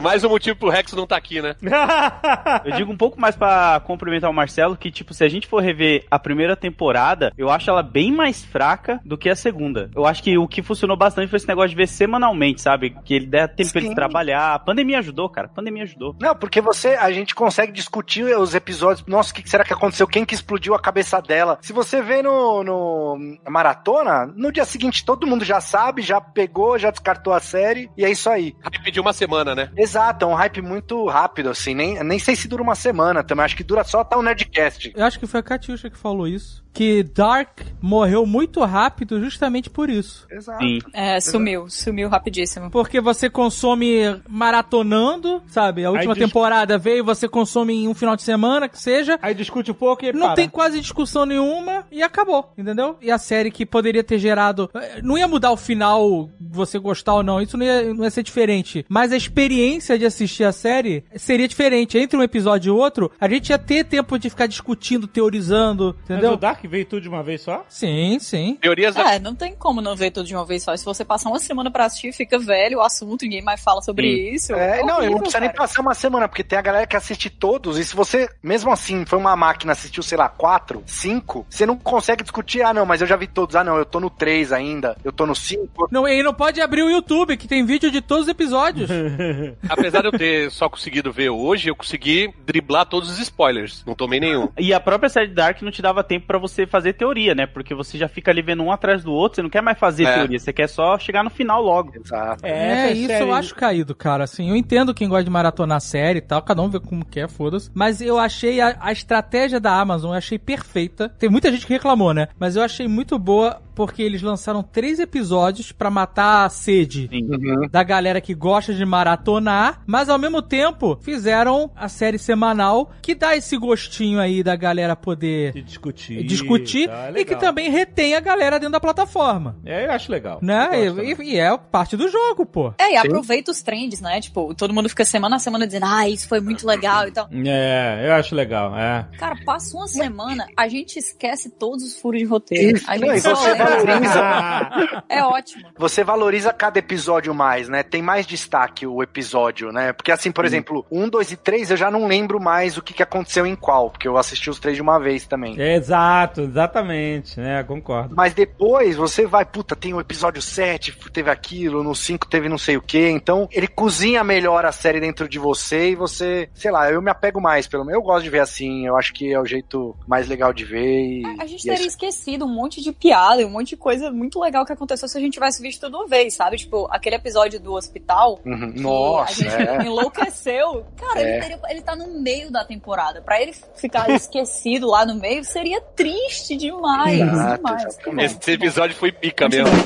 Mais um motivo pro Rex não tá aqui, né? Eu digo um pouco mais pra cumprimentar o Marcelo que, tipo, se a gente for rever a primeira temporada, eu acho ela bem mais fraca do que a segunda. Eu acho que o que funcionou bastante foi esse negócio de ver semanalmente, sabe? Que ele dá tempo pra Sim. ele trabalhar. A pandemia ajudou, cara. A pandemia ajudou. Não, porque você, a gente consegue discutir os episódios. Nossa, o que será que aconteceu? Quem que explodiu a cabeça dela? Se você vê no, no maratona, no dia seguinte todo mundo já sabe, já pegou, já descartou a série e é isso aí. Hype de uma semana, né? Exato, é um hype muito rápido, assim. Nem, nem sei se dura uma semana também. Acho que dura só até o Nerdcast. Eu acho que foi a Katiusha que falou isso. Que Dark morreu muito rápido justamente por isso. Exato. Sim. É, sumiu, sumiu rapidíssimo. Porque você consome maratonando, sabe? A última temporada veio e você consome em um final de semana, que seja. Aí discute um pouco e Não para. tem quase discussão nenhuma e acabou, entendeu? E a série que poderia ter gerado. eh, Não ia mudar o final, você gostar ou não, isso não ia, não ia ser diferente. Mas a experiência de assistir a série seria diferente. Entre um episódio e outro, a gente ia ter tempo de ficar discutindo, teorizando, Mas entendeu? o Dark veio tudo de uma vez só? Sim, sim. Teorias da... É, não tem como não ver tudo de uma vez só. Se você passar uma semana pra assistir, fica velho o assunto, ninguém mais fala sobre isso. É, não, horrível, não precisa nem passar uma semana, porque tem a galera que assiste todos, e se você, mesmo assim, foi uma máquina, assistiu, sei lá, quatro, cinco, você não consegue discutir, ah, não, mas eu já vi todos, ah, não, eu tô no três ainda, eu tô no cinco. Não, e não pode abrir o YouTube, que tem vídeo de todos os episódios. Apesar de eu ter só conseguido ver hoje, eu consegui driblar todos os spoilers. Não tomei nenhum. E a própria série Dark não te dava tempo pra você você fazer teoria, né? Porque você já fica ali vendo um atrás do outro, você não quer mais fazer É. teoria, você quer só chegar no final logo. Exato. É, essa isso série- eu acho caído, cara. Assim, eu entendo quem gosta de maratonar série e tal, cada um vê como quer, foda-se. Mas eu achei a, a estratégia da Amazon, eu achei perfeita. Tem muita gente que reclamou, né? Mas eu achei muito boa porque eles lançaram três episódios pra matar a sede Sim. da galera que gosta de maratonar, mas ao mesmo tempo fizeram a série semanal que dá esse gostinho aí da galera poder De discutir. discutir tá, é e que também retém a galera dentro da plataforma. É, eu acho legal. Né? Eu gosto E, e- é parte do jogo, pô. É, e aproveita os trends, né? Tipo, todo mundo fica semana a semana dizendo, ah, isso foi muito legal e tal. É, eu acho legal, é. Cara, passa uma semana, a gente esquece todos os furos de roteiro. Isso, a não, gente só você lembra. Valoriza. É ótimo. Você valoriza cada episódio mais, né? Tem mais destaque o episódio, né? Porque assim, por exemplo, um, dois e três eu já não lembro mais o que, que aconteceu em qual, porque eu assisti os três de uma vez também. É, exato, exatamente, né? Concordo. Mas depois você vai, puta, tem o episódio 7, teve aquilo, no 5 teve não sei o que. Então ele cozinha melhor a série dentro de você e você, sei lá, eu me apego mais, pelo menos. Eu gosto de ver assim, eu acho que é o jeito mais legal de ver. E, A gente e é teria isso. esquecido um monte de piada um monte de coisa muito legal que aconteceu se a gente tivesse visto tudo uma vez, sabe? Tipo, aquele episódio do hospital. Uhum. que Nossa, a gente é. enlouqueceu. Cara, É. ele, teria- ele tá no meio da temporada. Pra ele ficar esquecido lá no meio seria triste demais. Exato, demais. Esse episódio foi pica mesmo.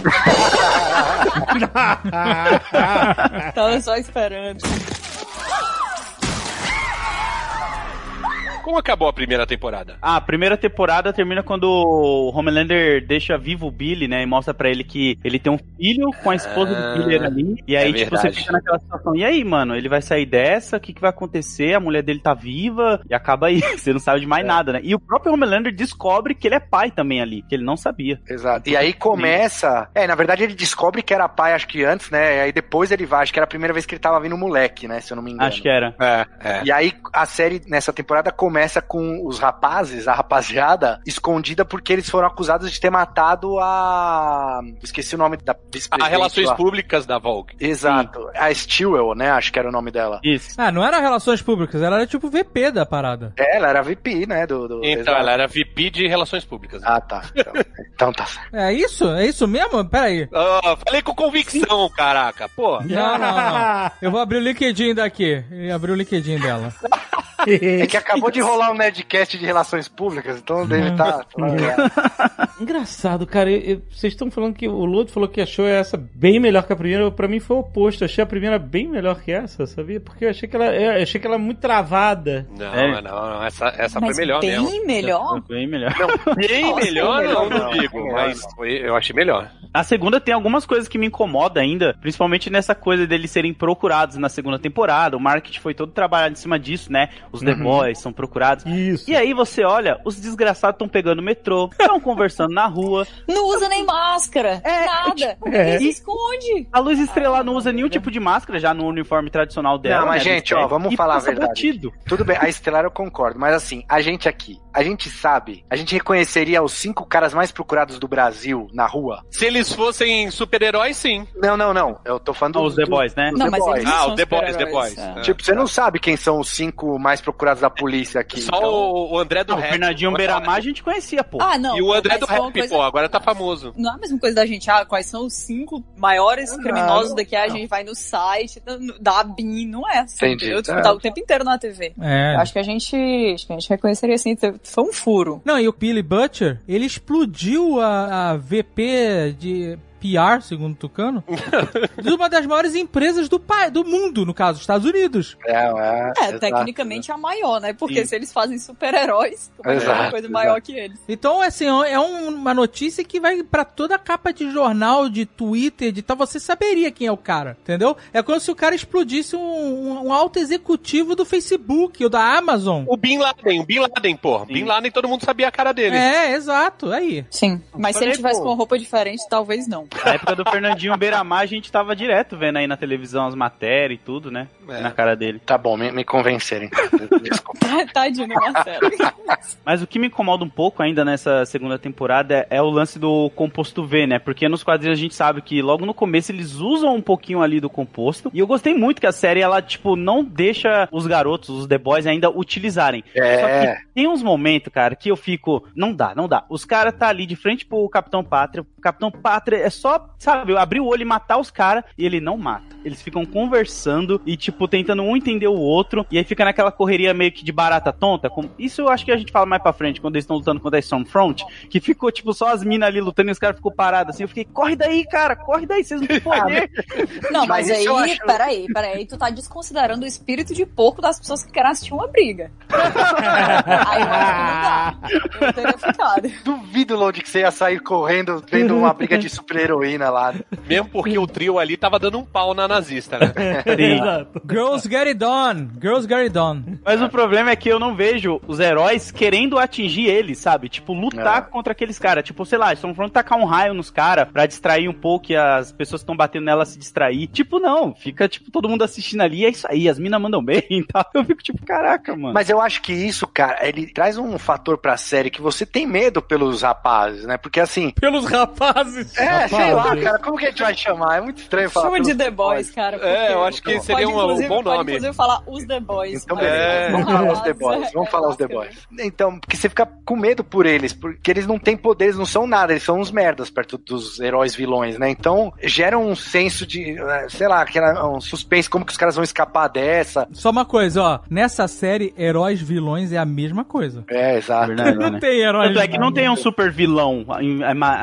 Tava só esperando. Como acabou a primeira temporada? Ah, a primeira temporada termina quando o Homelander deixa vivo o Billy, né? E mostra pra ele que ele tem um filho com a esposa Ah, do Billy ali. E aí, é tipo, você verdade. fica naquela situação. E aí, mano, ele vai sair dessa? O que, que vai acontecer? A mulher dele tá viva e acaba aí. Você não sabe de mais nada, né? E o próprio Homelander descobre que ele é pai também ali, que ele não sabia. Exato. E aí começa. É, na verdade ele descobre que era pai, acho que antes, né? E aí depois ele vai, acho que era a primeira vez que ele tava vindo moleque, né? Se eu não me engano. Acho que era. É, é. E aí a série nessa temporada começa com os rapazes, a rapaziada, escondida porque eles foram acusados de ter matado a. Esqueci o nome da A. Relações lá. Públicas da Vogue. Exato. A Stewell, né? Acho que era o nome dela. Isso. Ah, não era relações públicas, ela era tipo VP da parada. É, ela era VP, né? Do, do- Então, exato. ela era VP de Relações Públicas. Ah, tá. Então, então tá certo. É isso? É isso mesmo? Pera aí. Ah, falei com convicção, caraca. Pô. Não, não, não. Eu vou abrir o LinkedIn daqui. E abrir o LinkedIn dela. É que acabou de rolar um Nerdcast de relações públicas, então deve estar. Engraçado, cara. eu- eu- vocês estão falando que o Ludo falou que achou essa bem melhor que a primeira. Pra mim foi o oposto. Eu achei a primeira bem melhor que essa, sabia? Porque eu achei que ela, eu achei que ela é muito travada. Não, É. não, não. Essa, essa Mas foi melhor bem mesmo. melhor? Bem melhor. Bem Nossa, melhor, melhor não, não não, digo. Mas não. foi, eu achei melhor. A segunda tem algumas coisas que me incomodam ainda, principalmente nessa coisa deles serem procurados na segunda temporada. O marketing foi todo trabalhado em cima disso, né? Os The Boys são procurados. Isso. E aí você olha, os desgraçados estão pegando o metrô, estão conversando na rua. Não usa nem máscara. É, nada. é. E se esconde. A Luz Estrelar não usa nenhum tipo de máscara já no uniforme tradicional dela. Não, mas, né, gente, ó, vamos e falar a verdade. batido. Tudo bem, a Estelar eu concordo, mas assim, a gente aqui, a gente sabe, a gente reconheceria os cinco caras mais procurados do Brasil na rua? Se eles fossem super-heróis, sim. Não, não, não. Eu tô falando os The do- Boys, né? Não, The mas Boys. eles Ah, são o The Boys, The Boys. é. É. Tipo, você não sabe quem são os cinco mais procurados da polícia aqui. Só então- o, o André do Não, o Rap. Fernandinho Pode Beiramar a gente conhecia, pô. Ah, não. E o André do uma Rap, coisa- pô, agora tá famoso. Não é a mesma coisa da gente, ah, quais são os cinco maiores Não, criminosos não, daqui, a não. gente vai no site da- ABIN, não é assim, Entendi, é. tá o tempo inteiro na TV. É. Eu Acho que a gente, acho que a gente reconheceria assim, foi um furo. Não, e o Billy Butcher, ele explodiu a, a VP de PR, segundo o Tucano, de uma das maiores empresas do, do mundo, no caso, Estados Unidos. É, é, É, exato. tecnicamente é a maior, né? Porque Sim. se eles fazem super-heróis, é Exato, uma coisa exato. maior que eles. Então, assim, é um- uma notícia que vai pra toda a capa de jornal, de Twitter, de tal. Você saberia quem é o cara, entendeu? É como se o cara explodisse um, um- um alto executivo do Facebook ou da Amazon. O Bin Laden, o Bin Laden, pô. Bin Laden, todo mundo sabia a cara dele. É, exato, aí. Sim, mas se ele tivesse pô. com roupa diferente, talvez não. Na época do Fernandinho Beiramar, a gente tava direto vendo aí na televisão as matérias e tudo, né? É. Na cara dele. Tá bom, me, me convencerem. Desculpa. Tadinho Marcelo. Mas o que me incomoda um pouco ainda nessa segunda temporada é, é o lance do composto V, né? Porque nos quadrinhos a gente sabe que logo no começo eles usam um pouquinho ali do composto. E eu gostei muito que a série, ela, tipo, não deixa os garotos, os The Boys, ainda utilizarem. É. Só que tem uns momentos, cara, que eu fico. Não dá, não dá. Os caras tá ali de frente pro Capitão Pátria. O Capitão Pátria é só, sabe, abrir o olho e matar os caras e ele não mata. Eles ficam conversando e, tipo, tentando um entender o outro. E aí fica naquela correria meio que de barata tonta. Como... Isso eu acho que a gente fala mais pra frente, quando eles estão lutando contra a Stormfront. Que ficou, tipo, só as minas ali lutando e os caras ficou parados assim. Eu fiquei, corre daí, cara, corre daí, vocês não têm poder. Não, mas, Mas aí, acho- peraí, peraí, tu tá desconsiderando o espírito de porco das pessoas que querem assistir uma briga. aí eu acho que não dá. Eu teria ficado. Duvido, Lodi, que você ia sair correndo vendo uma briga de super-heroína lá. Mesmo porque o trio ali tava dando um pau na nazista, né? Exato. Girls Get It Done. Girls Get It Done. Mas o problema é que eu não vejo os heróis querendo atingir eles, sabe? Tipo, lutar É. contra aqueles caras. Tipo, sei lá, estão falando tacar um raio nos caras pra distrair um pouco e as pessoas que estão batendo nela se distrair. Tipo, não. Fica, tipo, todo mundo assistindo ali e é isso aí. As minas mandam bem e tal. Eu fico, tipo, caraca, mano. Mas eu acho que isso, cara, ele traz um fator pra série que você tem medo pelos rapazes, né? Porque assim. Pelos rapazes. É, sei lá, cara, como que a gente vai chamar? É muito estranho falar. Chama de The Boys, cara. É, eu acho que pode, seria um- bom Pode nome. inclusive falar os The Boys. Então. É. Vamos falar os The Boys. Vamos falar os The. Boys. Então, porque você fica com medo por eles, porque eles não têm poderes, não são nada, eles são uns merdas perto dos heróis vilões, né? Então, gera um senso de, eh, sei lá, aquela, um suspense, como que os caras vão escapar dessa. Só uma coisa, ó. Nessa série, heróis vilões é a mesma coisa. É, exato. Verdade, Não né? tem heróis Tanto é que não tem um super vilão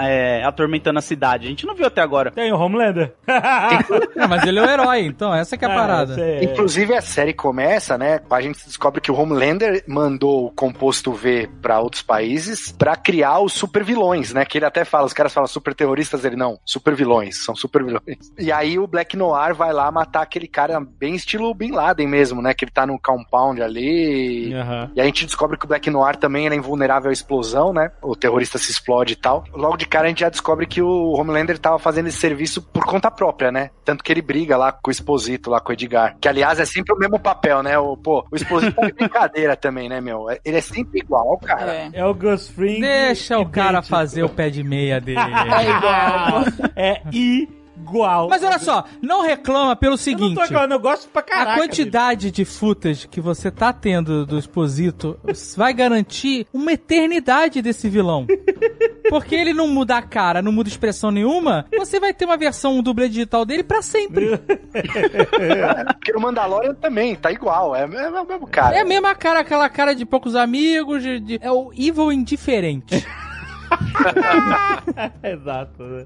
é, é, atormentando a cidade. A gente não viu até agora. Tem o Homelander. É, mas ele é o herói, então essa que é a parada. sei. Inclusive a série começa, né? A gente descobre que o Homelander mandou o composto V pra outros países pra criar os super vilões, né? Que ele até fala, os caras falam super terroristas, ele não, super vilões, são super vilões. E aí o Black Noir vai lá matar aquele cara bem estilo Bin Laden mesmo, né? Que ele tá no compound ali. Aham. E a gente descobre que o Black Noir também é invulnerável à explosão, né? O terrorista se explode e tal. Logo de cara a gente já descobre que o Homelander tava fazendo esse serviço por conta própria, né? Tanto que ele briga lá com o Exposito, lá com o Edgar. Que aliás é sempre o mesmo papel, né? O, pô, o Exposito tá de brincadeira também, né, meu? Ele é sempre igual, cara. É. É o Gus Fring. Deixa o cara fazer o pé de meia dele. É igual. É igual. Mas olha só, não reclama pelo Eu não seguinte. tô reclamando, eu gosto pra caraca. A quantidade de footage que você tá tendo do Exposito vai garantir uma eternidade desse vilão. Porque ele não muda a cara, não muda expressão nenhuma, você vai ter uma versão, um dublê digital dele pra sempre. Porque o Mandalorian também tá igual, é, é o mesmo cara. É a mesma cara, aquela cara de poucos amigos, de, de- é o evil indiferente. Exato. né?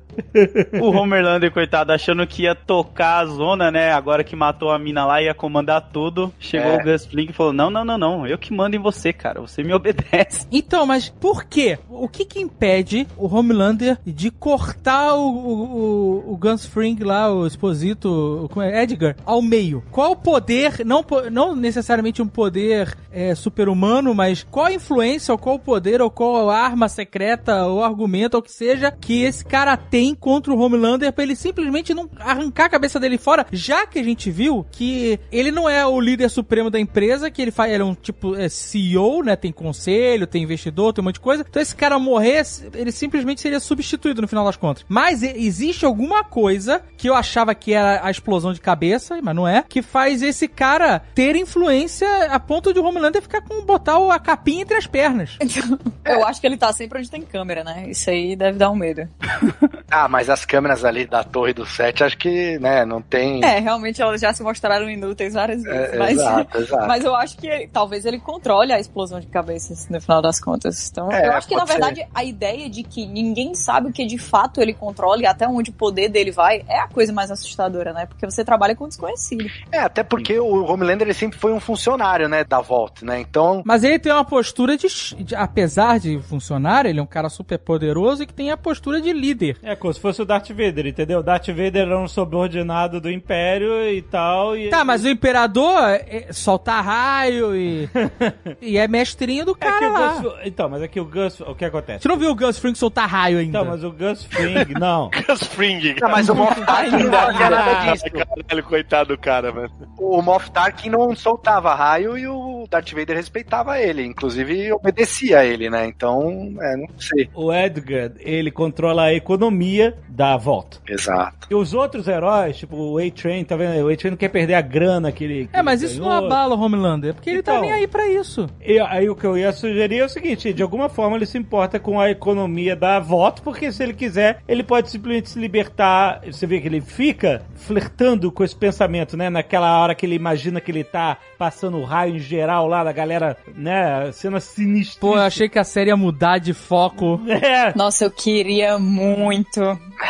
O Homelander, coitado, achando que ia tocar a zona, né? Agora que matou a mina lá, ia comandar tudo. Chegou É. o Gus Fring e falou: Não, não, não, não. Eu que mando em você, cara. Você me obedece. Então, mas por quê? O que que impede o Homelander de cortar o, o, o, Guns Fring lá, o Exposito, como é, Edgar, ao meio? Qual poder, não, não necessariamente um poder é, super-humano, mas qual influência, ou qual poder, ou qual arma secreta, ou argumento, ou que seja, que esse cara tem contra o Homelander pra ele simplesmente não arrancar a cabeça dele fora, já que a gente viu que ele não é o líder supremo da empresa, que ele faz, ele é um tipo é, CEO, né? Tem conselho, tem investidor, tem um monte de coisa. Então esse cara morrer, ele simplesmente seria substituído no final das contas. Mas existe alguma coisa que eu achava que era a explosão de cabeça, mas não é, que faz esse cara ter influência a ponto de o Homelander ficar com botar o- a capinha entre as pernas. Eu acho que ele tá sempre onde tem câmera, né? Isso aí deve dar um medo. Ah, mas as câmeras ali da torre do set, acho que, né, não tem. É, realmente elas já se mostraram inúteis várias vezes. É, mas, exato, exato. mas eu acho que ele- talvez ele controle a explosão de cabeças no final das contas. Então, É, eu acho que na pode ser. verdade a ideia de que ninguém sabe o que de fato ele controla e até onde o poder dele vai é a coisa mais assustadora, né? Porque você trabalha com desconhecido. É, até porque o Homelander ele sempre foi um funcionário, né, da Vault, né? Então, Mas ele tem uma postura de, de- apesar de funcionário, ele é um cara super é poderoso e que tem a postura de líder. É como se fosse o Darth Vader, entendeu? O Darth Vader era um subordinado do Império e tal. E Tá, mas o imperador é, solta raio e. e é mestrinho do É cara o lá. Gus, então, mas é que o Gus, o que acontece? Você não viu o Gus Fring soltar raio ainda? Então, mas o Gus Fring, não. Gus Fring. Não, mas o Moff Tarkin não fazia nada disso. Caralho, coitado do cara, mano. O Moff Tarkin não soltava raio e o Darth Vader respeitava ele. Inclusive, obedecia a ele, né? Então, é, não sei. O Edgar, ele controla a economia da volta. Exato. E os outros heróis, tipo o A-Train, tá vendo? O A-Train não quer perder a grana que ele. que É, mas ele isso não ganhou. abala o Homelander, porque ele tá Então. nem aí pra isso. E aí o que eu ia sugerir é o seguinte, de alguma forma ele se importa com a economia da voto, porque se ele quiser, ele pode simplesmente se libertar. Você vê que ele fica flertando com esse pensamento, né? Naquela hora que ele imagina que ele tá passando o raio em geral lá da galera, né? Cena sinistra. Pô, eu achei que a série ia mudar de foco. É. Nossa, eu queria muito.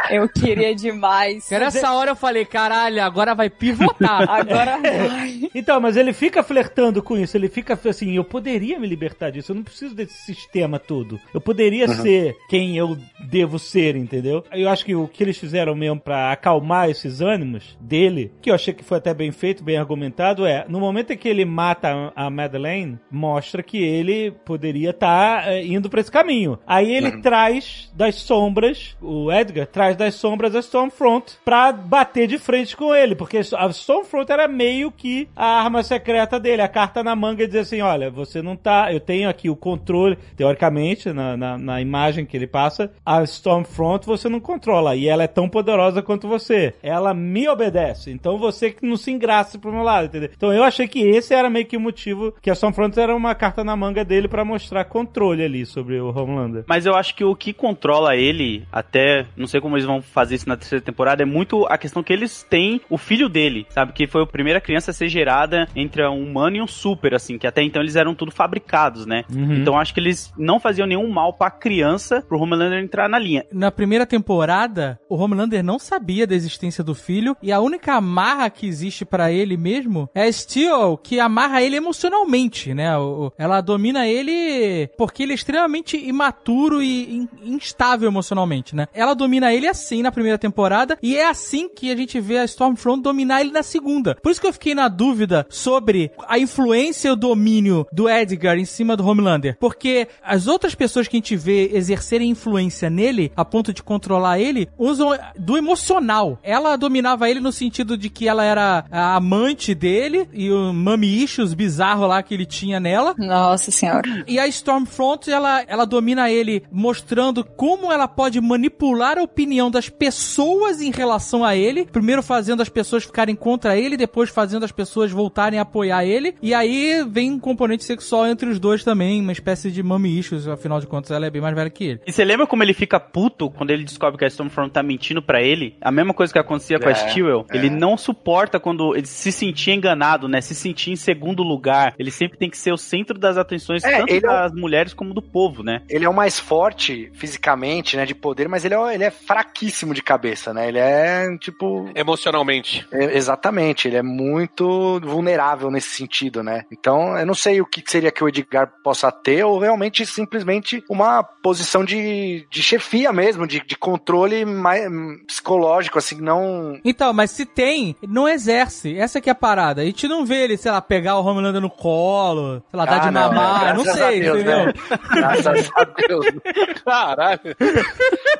Eu queria demais. Que nessa hora eu falei, caralho, agora vai pivotar. Agora vai. Então, mas ele fica flertando com isso, ele fica assim, eu poderia me libertar disso, eu não preciso desse sistema todo. Eu poderia ser quem eu devo ser, entendeu? Eu acho que o que eles fizeram mesmo pra acalmar esses ânimos dele, que eu achei que foi até bem feito, bem argumentado, é, no momento em que ele mata a Madeleine, mostra que ele poderia estar indo pra esse caminho. Aí ele traz das sombras, o Edgar traz das sombras a Stormfront pra bater de frente com ele, porque a Stormfront era meio que a arma secreta dele, a carta na manga e dizer assim, olha, você não tá, eu tenho aqui o controle, teoricamente, na, na, na imagem que ele passa, a Stormfront você não controla, e ela é tão poderosa quanto você. Ela me obedece, então você que não se engraça pro meu lado, entendeu? Então eu achei que esse era meio que o motivo que a Stormfront era uma carta na manga dele pra mostrar controle ali sobre o Homelander. Mas eu acho que o que controla ele, até, não sei como eles vão fazer isso na terceira temporada, é muito a questão que eles têm o filho dele, sabe? Que foi a primeira criança a ser gerada entre um humano e um super, assim, que até então eles eram tudo fabricados, né? Então acho que eles não faziam nenhum mal pra criança pro Homelander entrar na linha. Na primeira temporada, o Homelander não sabia da existência do filho e a única amarra que existe pra ele mesmo é Steel, que amarra ele emocionalmente, né? Ela domina ele porque ele é extremamente imaturo e in- instável emocionalmente, né? Ela domina ele assim na primeira temporada e é assim que a gente vê a Stormfront dominar ele na segunda. Por isso que eu fiquei na dúvida sobre a influência e o domínio do Edgar em cima do Homelander, porque as outras pessoas que a gente vê exercerem influência nele a ponto de controlar ele usam do emocional. Ela dominava ele no sentido de que ela era a amante dele e o mommy issues bizarro lá que ele tinha nela. Nossa senhora. E a Stormfront, ela, ela domina ele mostrando como ela pode manipular a opinião das pessoas em relação a ele. Primeiro fazendo as pessoas ficarem contra ele, depois fazendo as pessoas voltarem a apoiar ele. E aí vem um componente sexual entre os dois também, uma espécie de mommy issues, afinal de contas ela é bem mais velha que ele. E você lembra como ele fica puto quando ele descobre que a Stormfront tá mentindo pra ele? A mesma coisa que acontecia com a É, Stewell. é. Ele não suporta quando ele se sentia enganado, né? Se sentia em segundo lugar. Ele sempre tem que ser o centro das atenções, É, tanto ele é o- das mulheres como do povo, né? Ele é o mais forte fisicamente, né, de poder, mas ele é, ele é fraquíssimo de cabeça, né? Ele é, tipo... Emocionalmente. é- exatamente, ele é muito vulnerável nesse sentido, né? Então, eu não sei o que seria que o Edgar possa ter, ou realmente simplesmente uma posição de, de chefia mesmo, de, de controle mais, psicológico, assim, não... Então, mas se tem, não exerce. Essa que é a parada. A gente não vê ele, sei lá, pegar o Homelander no colo, sei lá, dar de Ah, não, mamar, né? não a sei, Deus, entendeu? né? Graças a Deus. Caralho.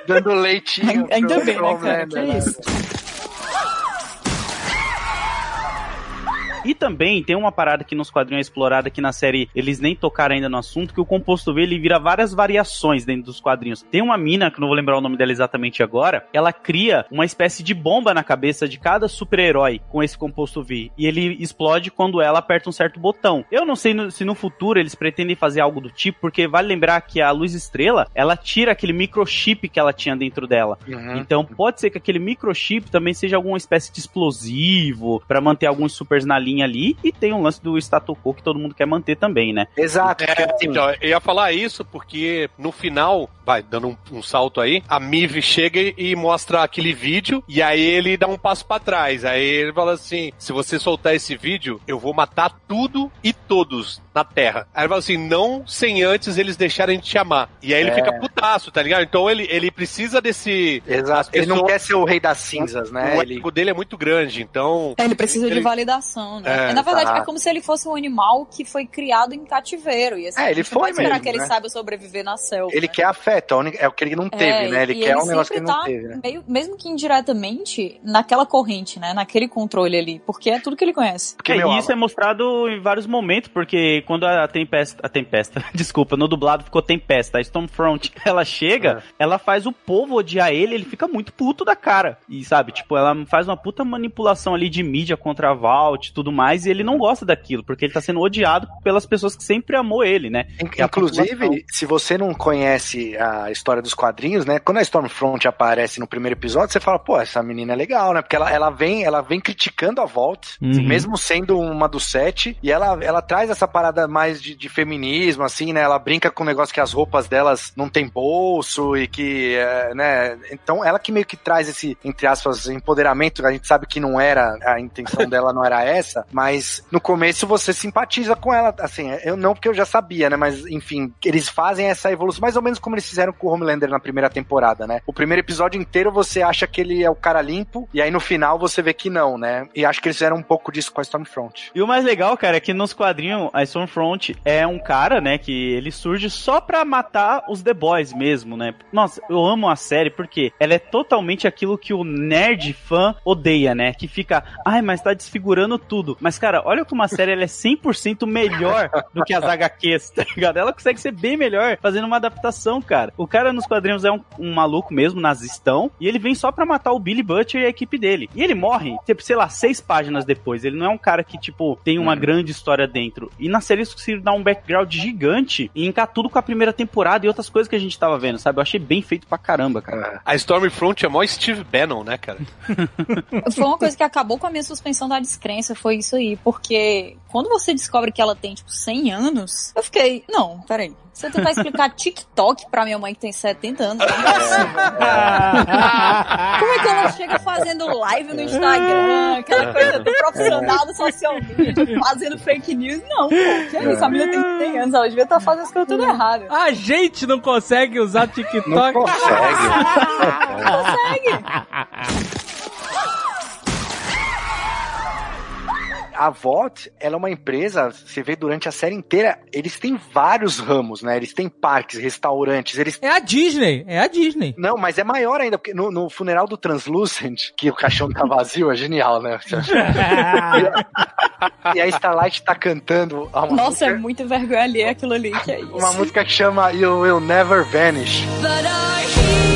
Dando leitinho. Ainda pro- bem, pro né, cara? Que né? isso? E também tem uma parada que nos quadrinhos é explorada aqui na série, eles nem tocaram ainda no assunto, que o composto V ele vira várias variações dentro dos quadrinhos. Tem uma mina, que não vou lembrar o nome dela exatamente agora, ela cria uma espécie de bomba na cabeça de cada super-herói com esse composto V. E ele explode quando ela aperta um certo botão. Eu não sei no- se no futuro eles pretendem fazer algo do tipo, porque vale lembrar que a Luz Estrela, ela tira aquele microchip que ela tinha dentro dela. Uhum. Então pode ser que aquele microchip também seja alguma espécie de explosivo pra manter alguns supers na linha ali e tem um lance do status quo que todo mundo quer manter também, né? Exato. É, assim, então, eu ia falar isso porque no final, vai, dando um, um salto aí, a Miv chega e- e mostra aquele vídeo e aí ele dá um passo pra trás. Aí ele fala assim: se você soltar esse vídeo, eu vou matar tudo e todos. Na Terra. Aí ele fala assim, não sem antes eles deixarem de te amar. E aí ele É. fica putaço, tá ligado? Então ele, ele precisa desse... Exato. Ele não quer ser o rei das cinzas, né? O Ele... ego dele é muito grande, então... É, Ele precisa de Ele- validação, né? É, na verdade, exato. é como se ele fosse um animal que foi criado em cativeiro. E assim, É, ele foi pode esperar mesmo, que ele né? saiba sobreviver na selva. Ele né? quer afeto, é o que ele não teve, É, né? Ele quer um negócio que ele não tá teve, né? meio- mesmo que indiretamente, naquela corrente, né? Naquele controle ali. Porque é tudo que ele conhece. Porque, É, meu, e isso é mostrado em vários momentos, porque quando a Tempesta, a Tempesta, desculpa, no dublado ficou Tempesta, a Stormfront, ela chega, ela faz o povo odiar ele, ele fica muito puto da cara. E sabe, tipo, ela faz uma puta manipulação ali de mídia contra a Vault e tudo mais, e ele não gosta daquilo, porque ele tá sendo odiado pelas pessoas que sempre amou ele, né? Inclusive, se você não conhece a história dos quadrinhos, né? Quando a Stormfront aparece no primeiro episódio, você fala, pô, essa menina é legal, né? Porque ela, ela vem, ela vem criticando a Vault, Uhum. mesmo sendo uma do sete, e ela, ela traz essa parada mais de, de feminismo, assim, né? Ela brinca com o negócio que as roupas delas não tem bolso e que, é, né? Então, ela que meio que traz esse, entre aspas, empoderamento, a gente sabe que não era, a intenção dela não era essa, mas no começo você simpatiza com ela, assim, eu não porque eu já sabia, né? Mas, enfim, eles fazem essa evolução, mais ou menos como eles fizeram com o Homelander na primeira temporada, né? O primeiro episódio inteiro você acha que ele é o cara limpo, e aí no final você vê que não, né? E acho que eles fizeram um pouco disso com a Stormfront. E o mais legal, cara, é que nos quadrinhos, a Stormfront é um cara, né, que ele surge só pra matar os The Boys mesmo, né? Nossa, eu amo a série porque ela é totalmente aquilo que o nerd fã odeia, né? Que fica, ai, mas tá desfigurando tudo. Mas, cara, olha como a série ela é 100% melhor do que as HQs, tá ligado? Ela consegue ser bem melhor fazendo uma adaptação, cara. O cara nos quadrinhos é um, um maluco mesmo, nazistão, e ele vem só pra matar o Billy Butcher e a equipe dele. E ele morre, tipo, sei lá, seis páginas depois. Ele não é um cara que, tipo, tem uma grande história dentro. E na série eles conseguiram dar um background gigante e encar tudo com a primeira temporada e outras coisas que a gente tava vendo, sabe? Eu achei bem feito pra caramba, cara. A Stormfront é mó Steve Bannon, né, cara? Foi uma coisa que acabou com a minha suspensão da descrença, foi isso aí. Porque quando você descobre que ela tem, tipo, 100 anos, eu fiquei, não, peraí. Se eu tentar explicar TikTok pra minha mãe que tem 70 anos, é. Como é que ela chega fazendo live no Instagram, aquela coisa do profissional do social media, fazendo fake news? Não, pô, que é isso? A menina tem 100 anos, ela devia estar fazendo as coisas tudo errado. A gente não consegue usar TikTok. Não consegue. A VOT, ela é uma empresa, você vê durante a série inteira, eles têm vários ramos, né? Eles têm parques, restaurantes, eles É a Disney, é a Disney. Não, mas é maior ainda, porque no, no funeral do Translucent, que o caixão tá vazio, é genial, né? e a Starlight tá cantando uma, Nossa, é música, muito vergonha alheia aquilo ali, que é isso. uma música que chama You Will Never Vanish. But our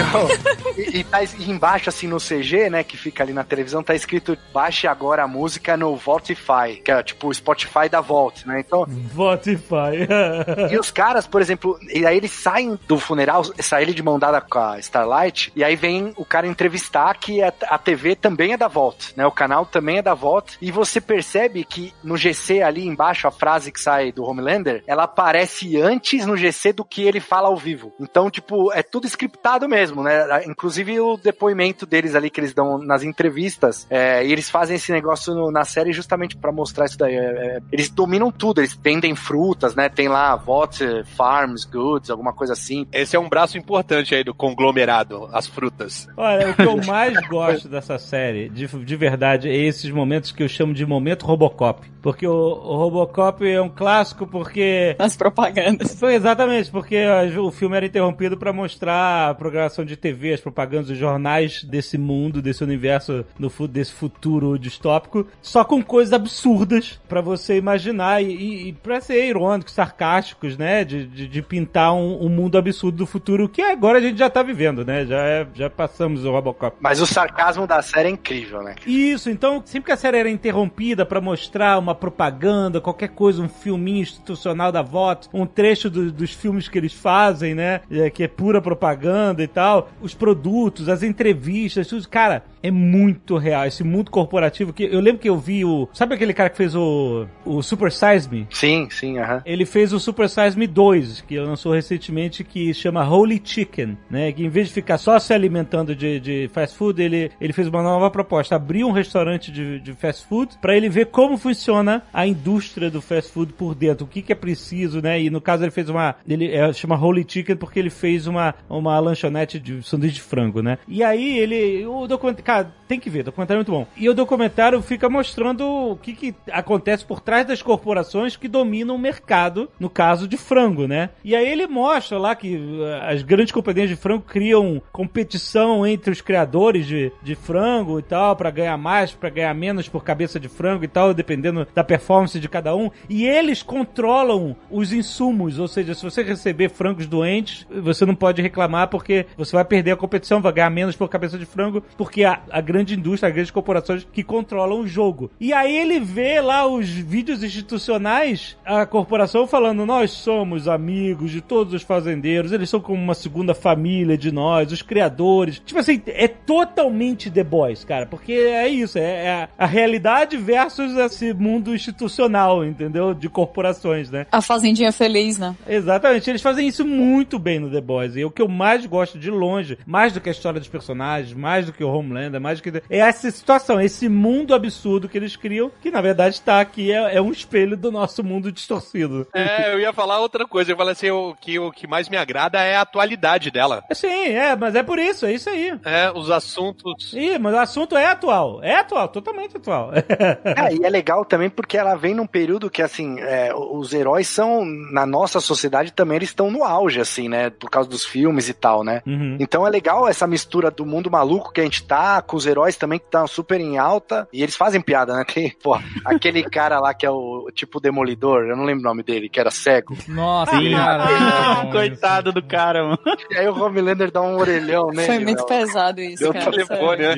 hearts. E, ó, e, e tá es- embaixo, assim, no CG, né, que fica ali na televisão, tá escrito baixe agora a música no Vaultify, que é tipo o Spotify da Vault, né? Então, Spotify. E os caras, por exemplo, e aí eles saem do funeral, saem de mão dada com a Starlight, e aí vem o cara entrevistar que a, a TV também é da Volt, né? O canal também é da Volt, e você percebe que no GC ali embaixo, a frase que sai do Homelander, ela aparece antes no GC do que ele fala ao vivo. Então, tipo, é tudo scriptado mesmo, né? Inclusive o depoimento deles ali que eles dão nas entrevistas, é, e eles fazem esse negócio no- na série justamente pra mostrar isso daí. É, é, eles dominam tudo, eles vendem frutas, né? Tem lá Vought Farms, Goods, alguma coisa assim. Esse é um braço importante aí do conglomerado, as frutas. Olha, o que eu mais gosto dessa série, de, de verdade, é esses momentos que eu chamo de momento Robocop. Porque o, o Robocop é um clássico porque. As propagandas. Foi exatamente, porque o filme era interrompido pra mostrar a programação de TV, as propagandas, os jornais desse mundo, desse universo, no, desse futuro distópico, só com coisas absurdas pra você imaginar e, e, e pra ser irônicos, sarcásticos, né? De, de, de pintar um, um mundo absurdo do futuro que agora a gente já tá vivendo, né? Já, é- já passamos o Robocop. Mas o sarcasmo da série é incrível, né? Isso, então, sempre que a série era interrompida pra mostrar uma propaganda, qualquer coisa, um filminho institucional da voto, um trecho do- dos filmes que eles fazem, né? é, Que é pura propaganda e tal, os produtos produtos, as entrevistas, tudo. Cara, é muito real. Esse mundo corporativo que eu lembro que eu vi o. Sabe aquele cara que fez o, o Super Size Me? Sim, sim, aham. Ele fez o Super Size Me 2, que lançou recentemente, que chama Holy Chicken, né? Que em vez de ficar só se alimentando de, de fast food, ele, ele fez uma nova proposta. Abriu um restaurante de, de fast food para ele ver como funciona a indústria do fast food por dentro, o que, que é preciso, né? E no caso ele fez uma. Ele é, chama Holy Chicken porque ele fez uma, uma lanchonete de sanduíche de frango, né? E aí ele. O documentário. Cara, tem que ver, o documentário é muito bom. E o documentário fica mostrando o que, que acontece por trás das corporações que dominam o mercado, no caso de frango, né? E aí ele mostra lá que uh, as grandes companhias de frango criam competição entre os criadores de, de frango e tal, para ganhar mais, para ganhar menos por cabeça de frango e tal, dependendo da performance de cada um. E eles controlam os insumos, ou seja, se você receber frangos doentes, você não pode reclamar porque você vai perder a competição, vai ganhar menos por cabeça de frango, porque a, a grande indústria, as grandes corporações que controlam o jogo. E aí ele vê lá os vídeos institucionais, a corporação falando: nós somos amigos de todos os fazendeiros, eles são como uma segunda família de nós, os criadores. Tipo assim, é totalmente The Boys, cara, porque é isso, é, é a realidade versus esse mundo institucional, entendeu? De corporações, né? A fazendinha feliz, né? Exatamente, eles fazem isso muito bem no The Boys. E o que eu mais gosto de longe, mais do que a história dos personagens, mais do que o Homelander, mais que. É essa situação, esse mundo absurdo que eles criam, que na verdade está aqui, é, é um espelho do nosso mundo distorcido. É, eu ia falar outra coisa. Eu falei assim, o que, o que mais me agrada é a atualidade dela. Sim, é, mas é por isso, é isso aí. É, os assuntos. Ih, mas o assunto é atual. É atual, totalmente atual. É, e é legal também porque ela vem num período que, assim, é, os heróis são, na nossa sociedade também, eles estão no auge, assim, né? Por causa dos filmes e tal, né? Uhum. Então é legal essa mistura do mundo maluco que a gente tá, com os heróis também que estão super em alta, e eles fazem piada, né? Tem, pô, aquele cara lá que é o tipo Demolidor, eu não lembro o nome dele, que era cego. Nossa, Sim. caralho. Coitado do cara, mano. E aí o Homelander dá um orelhão nele. Foi muito meu. pesado isso, Deu cara. telefone, né?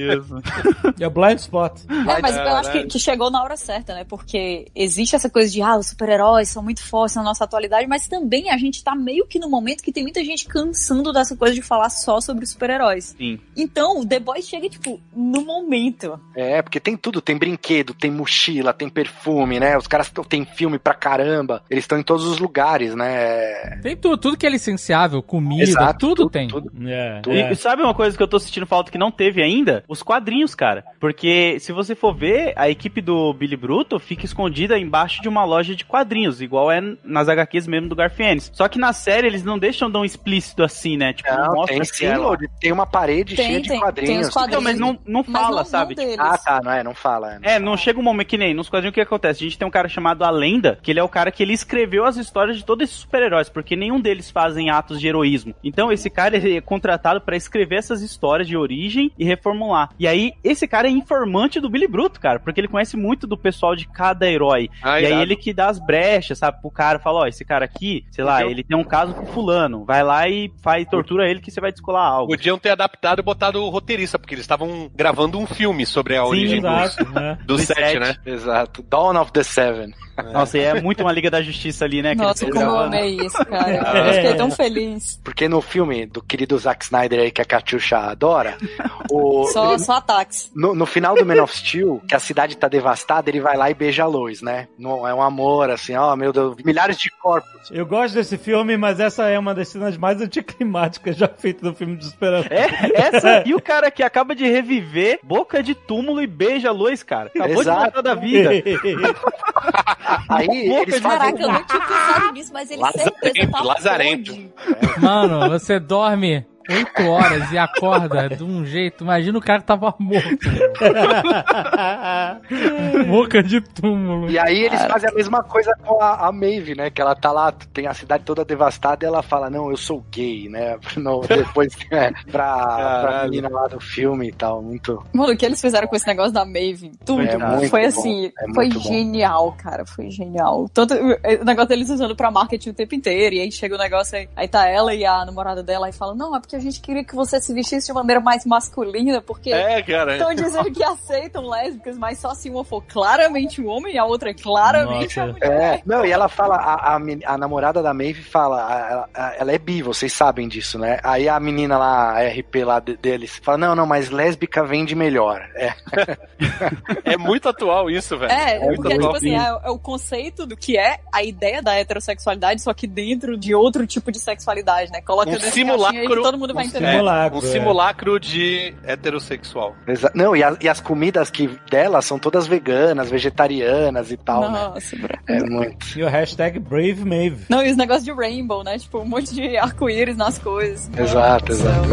É o blind spot. É, mas eu acho que, que chegou na hora certa, né? Porque existe essa coisa de, ah, os super-heróis são muito fortes na nossa atualidade, mas também a gente tá meio que no momento que tem muita gente cansando dessa coisa de falar só sobre super-heróis. Sim. Então, o The Boys chega, tipo, no momento. É, porque tem tudo, tem brinquedo, tem mochila, tem perfume, né? Os caras tem filme pra caramba, eles estão em todos os lugares, né? Tem tudo, tudo que é licenciável, comida, Exato, tudo, tem. tudo. É, E, é. e sabe uma coisa que eu tô sentindo falta que não teve ainda? Os quadrinhos, cara. Porque se você for ver, a equipe do Billy Bruto fica escondida embaixo de uma loja de quadrinhos, igual é nas HQs mesmo do Garfienes. Só que na série eles não deixam tão explícito assim, né? Tipo, não, Não, mostra tem sim, Lorde, tem uma parede Tem, cheia de tem, quadrinhos. tem os quadrinhos. Então, mas não, não Mas fala, não, sabe? não deles. Ah, tá, não é, não fala. É, não chega um momento que nem nos quadrinhos o que acontece. A gente tem um cara chamado A Lenda, que ele é o cara que ele escreveu as histórias de todos esses super-heróis, porque nenhum deles fazem atos de heroísmo. Então esse cara é contratado pra escrever essas histórias de origem e reformular. E aí esse cara é informante do Billy Bruto, cara, porque ele conhece muito do pessoal de cada herói. Ah, e aí ele que dá as brechas, sabe, pro cara, fala, ó, esse cara aqui, sei lá, Então- ele tem um caso com fulano, vai lá e faz tortura ele que você vai descolar algo. Podiam ter adaptado e botado o roteirista, porque eles estavam gravando um filme sobre a Sim, origem dos, Exato, né? do Dos set, sete. né? Exato. Dawn of the Seven. Nossa, e é muito uma Liga da Justiça ali, né? Nossa, como eu amei isso, cara. Eu fiquei tão feliz. Porque no filme do querido Zack Snyder aí, que a Katyusha adora, o, Só, só ataques. no, no final do Man of Steel, que a cidade tá devastada, ele vai lá e beija a Lois, né? Não, é um amor, assim, ó, meu Deus, milhares de corpos. Eu gosto desse filme, mas essa é uma das cenas mais anticlimáticas já feitas no filme de esperança. É, essa e o cara que acaba de reviver boca de túmulo e beija a luz, cara. Acabou Exato. de matar da vida. Aí eles de fazem... Caraca, eu não tinha pensado nisso, mas ele Lazarento, certeza tá lazarento. Mano, você dorme 8 horas e acorda de um jeito. Imagina o cara que tava morto. Boca de túmulo. E aí eles fazem a mesma coisa com a, a Maeve, né? Que ela tá lá, tem a cidade toda devastada e ela fala, não, eu sou gay, né? No, depois, é, pra, pra menina lá do filme e tal, muito... Mano, o que eles fizeram com esse negócio da Maeve? Tudo. É muito foi bom, assim, é foi muito bom. genial, cara. Foi genial. Tanto o negócio deles usando pra marketing o tempo inteiro. E aí chega o negócio aí, aí tá ela e a namorada dela e fala: Não, é porque a gente queria que você se vestisse de maneira mais masculina, porque É, estão dizendo que aceitam lésbicas, mas só se uma for claramente um homem e a outra é claramente Nossa. a mulher. É, não, e ela fala, a, a, a namorada da Maeve fala, a- ela, a- ela é bi, vocês sabem disso, né? Aí a menina lá, a RP lá de- deles, fala, não, não, mas lésbica vende melhor. É, É muito atual isso, velho. É, muito porque, tipo atual. assim, é, é o conceito do que é a ideia da heterossexualidade, só que dentro de outro tipo de sexualidade, né? Coloca Um simulacro- mundo vai um entender. É, Simulacro, um é. simulacro de heterossexual. exa- não, e, a- e as comidas que dela são todas veganas, vegetarianas e tal, né? Nossa, bro. É muito. E o hashtag Brave Maeve. Não, e os negócios de rainbow, né? Tipo, um monte de arco-íris nas coisas. Exato, Nossa, exato.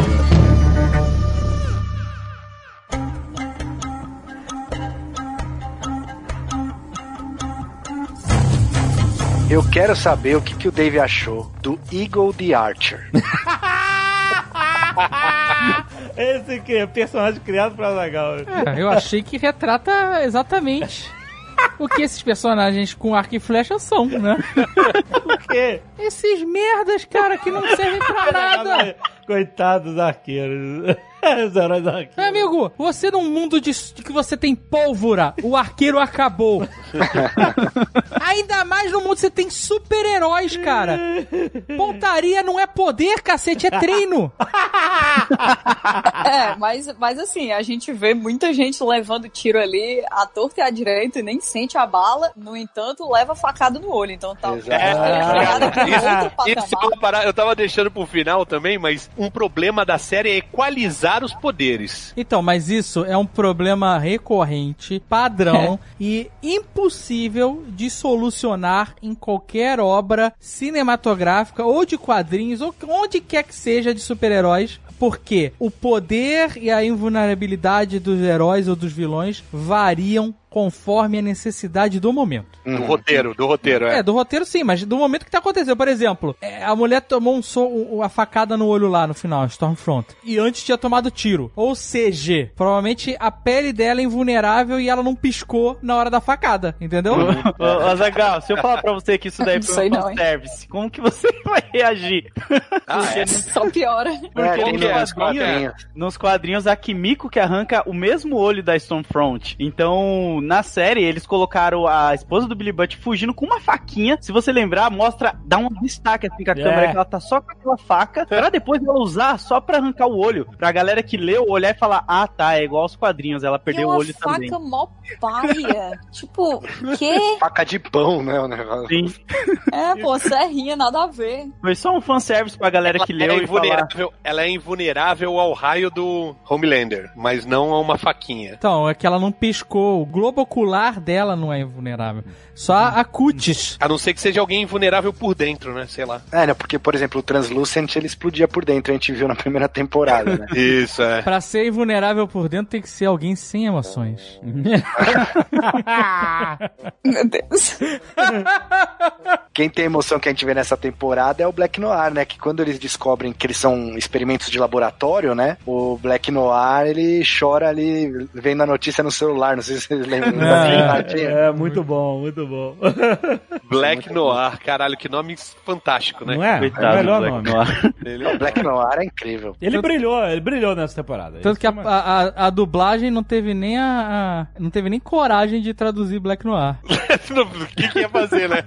Eu quero saber o que, que o Dave achou do Eagle the Archer. Esse que é personagem criado pra Zagal. É, eu achei que retrata exatamente o que esses personagens com arco e flecha são, né? Por quê? Esses merdas, cara, que não servem pra nada. Coitados dos arqueiros. Os heróis arqueiros. Meu amigo, você num mundo de, de que você tem pólvora, o arqueiro acabou. Ainda mais no mundo que você tem super-heróis, cara. Pontaria não é poder, cacete, é treino. É, mas, mas assim, a gente vê muita gente levando tiro ali, à torta e à direita, e nem sente a bala, no entanto, leva facada no olho. Então tá. Exato. É, pra isso, isso é eu tava deixando pro final também, mas um problema da série é equalizar os poderes. Então, mas isso é um problema recorrente, padrão e impossível de solucionar em qualquer obra cinematográfica ou de quadrinhos ou onde quer que seja de super-heróis. Porque o poder e a invulnerabilidade dos heróis ou dos vilões variam conforme a necessidade do momento. Do roteiro, do roteiro, é. É, do roteiro sim, mas do momento que tá acontecendo. Por exemplo, é, a mulher tomou um so, a facada no olho lá no final, Stormfront. E antes tinha tomado tiro. Ou seja, provavelmente a pele dela é invulnerável e ela não piscou na hora da facada, entendeu? Ô, Azagal, se eu falar pra você que isso daí foi um não, hein? service, como que você vai reagir? Ah, é. Só piora. Porque nos é? nos quadrinhos, quadrinhos. nos quadrinhos, a Kimiko que arranca o mesmo olho da Stormfront. Então, na série, eles colocaram a esposa do Billy Butt fugindo com uma faquinha. Se você lembrar, mostra, dá um destaque assim com a É. câmera, que ela tá só com aquela faca, pra depois ela usar só pra arrancar o olho. Pra galera que leu, olhar e falar, ah, tá, é igual aos quadrinhos, ela E perdeu o uma olho faca também. mó paia. tipo, que? Faca de pão, né? O negócio. Sim. É, pô, serrinha, nada a ver. Foi só um fanservice pra galera que leu é e falar. invulnerável, ela é invulnerável ao raio do Homelander, mas não a uma faquinha. Então, é que ela não piscou. O globo ocular dela não é invulnerável. Só a cutis. A não ser que seja alguém invulnerável por dentro, né? Sei lá. É, né? Porque, por exemplo, o Translucent ele explodia por dentro, a gente viu na primeira temporada, né? Isso, é. Pra ser invulnerável por dentro tem que ser alguém sem emoções. Meu Deus. Quem tem emoção que a gente vê nessa temporada é o Black Noir, né? Que quando eles descobrem que eles são experimentos de laboratório, né? O Black Noir, ele chora ali, vendo a notícia no celular, não sei se vocês lembram. É, é, muito bom, muito bom. Black Noir, caralho, que nome fantástico, né? Não é? Coitado é o melhor Black nome. Noir. Ele- O Black Noir é incrível. Ele brilhou, ele brilhou nessa temporada. Tanto que a, Isso é a, a- a dublagem não teve nem a, a- não teve nem coragem de traduzir Black Noir. o que, que ia fazer, né?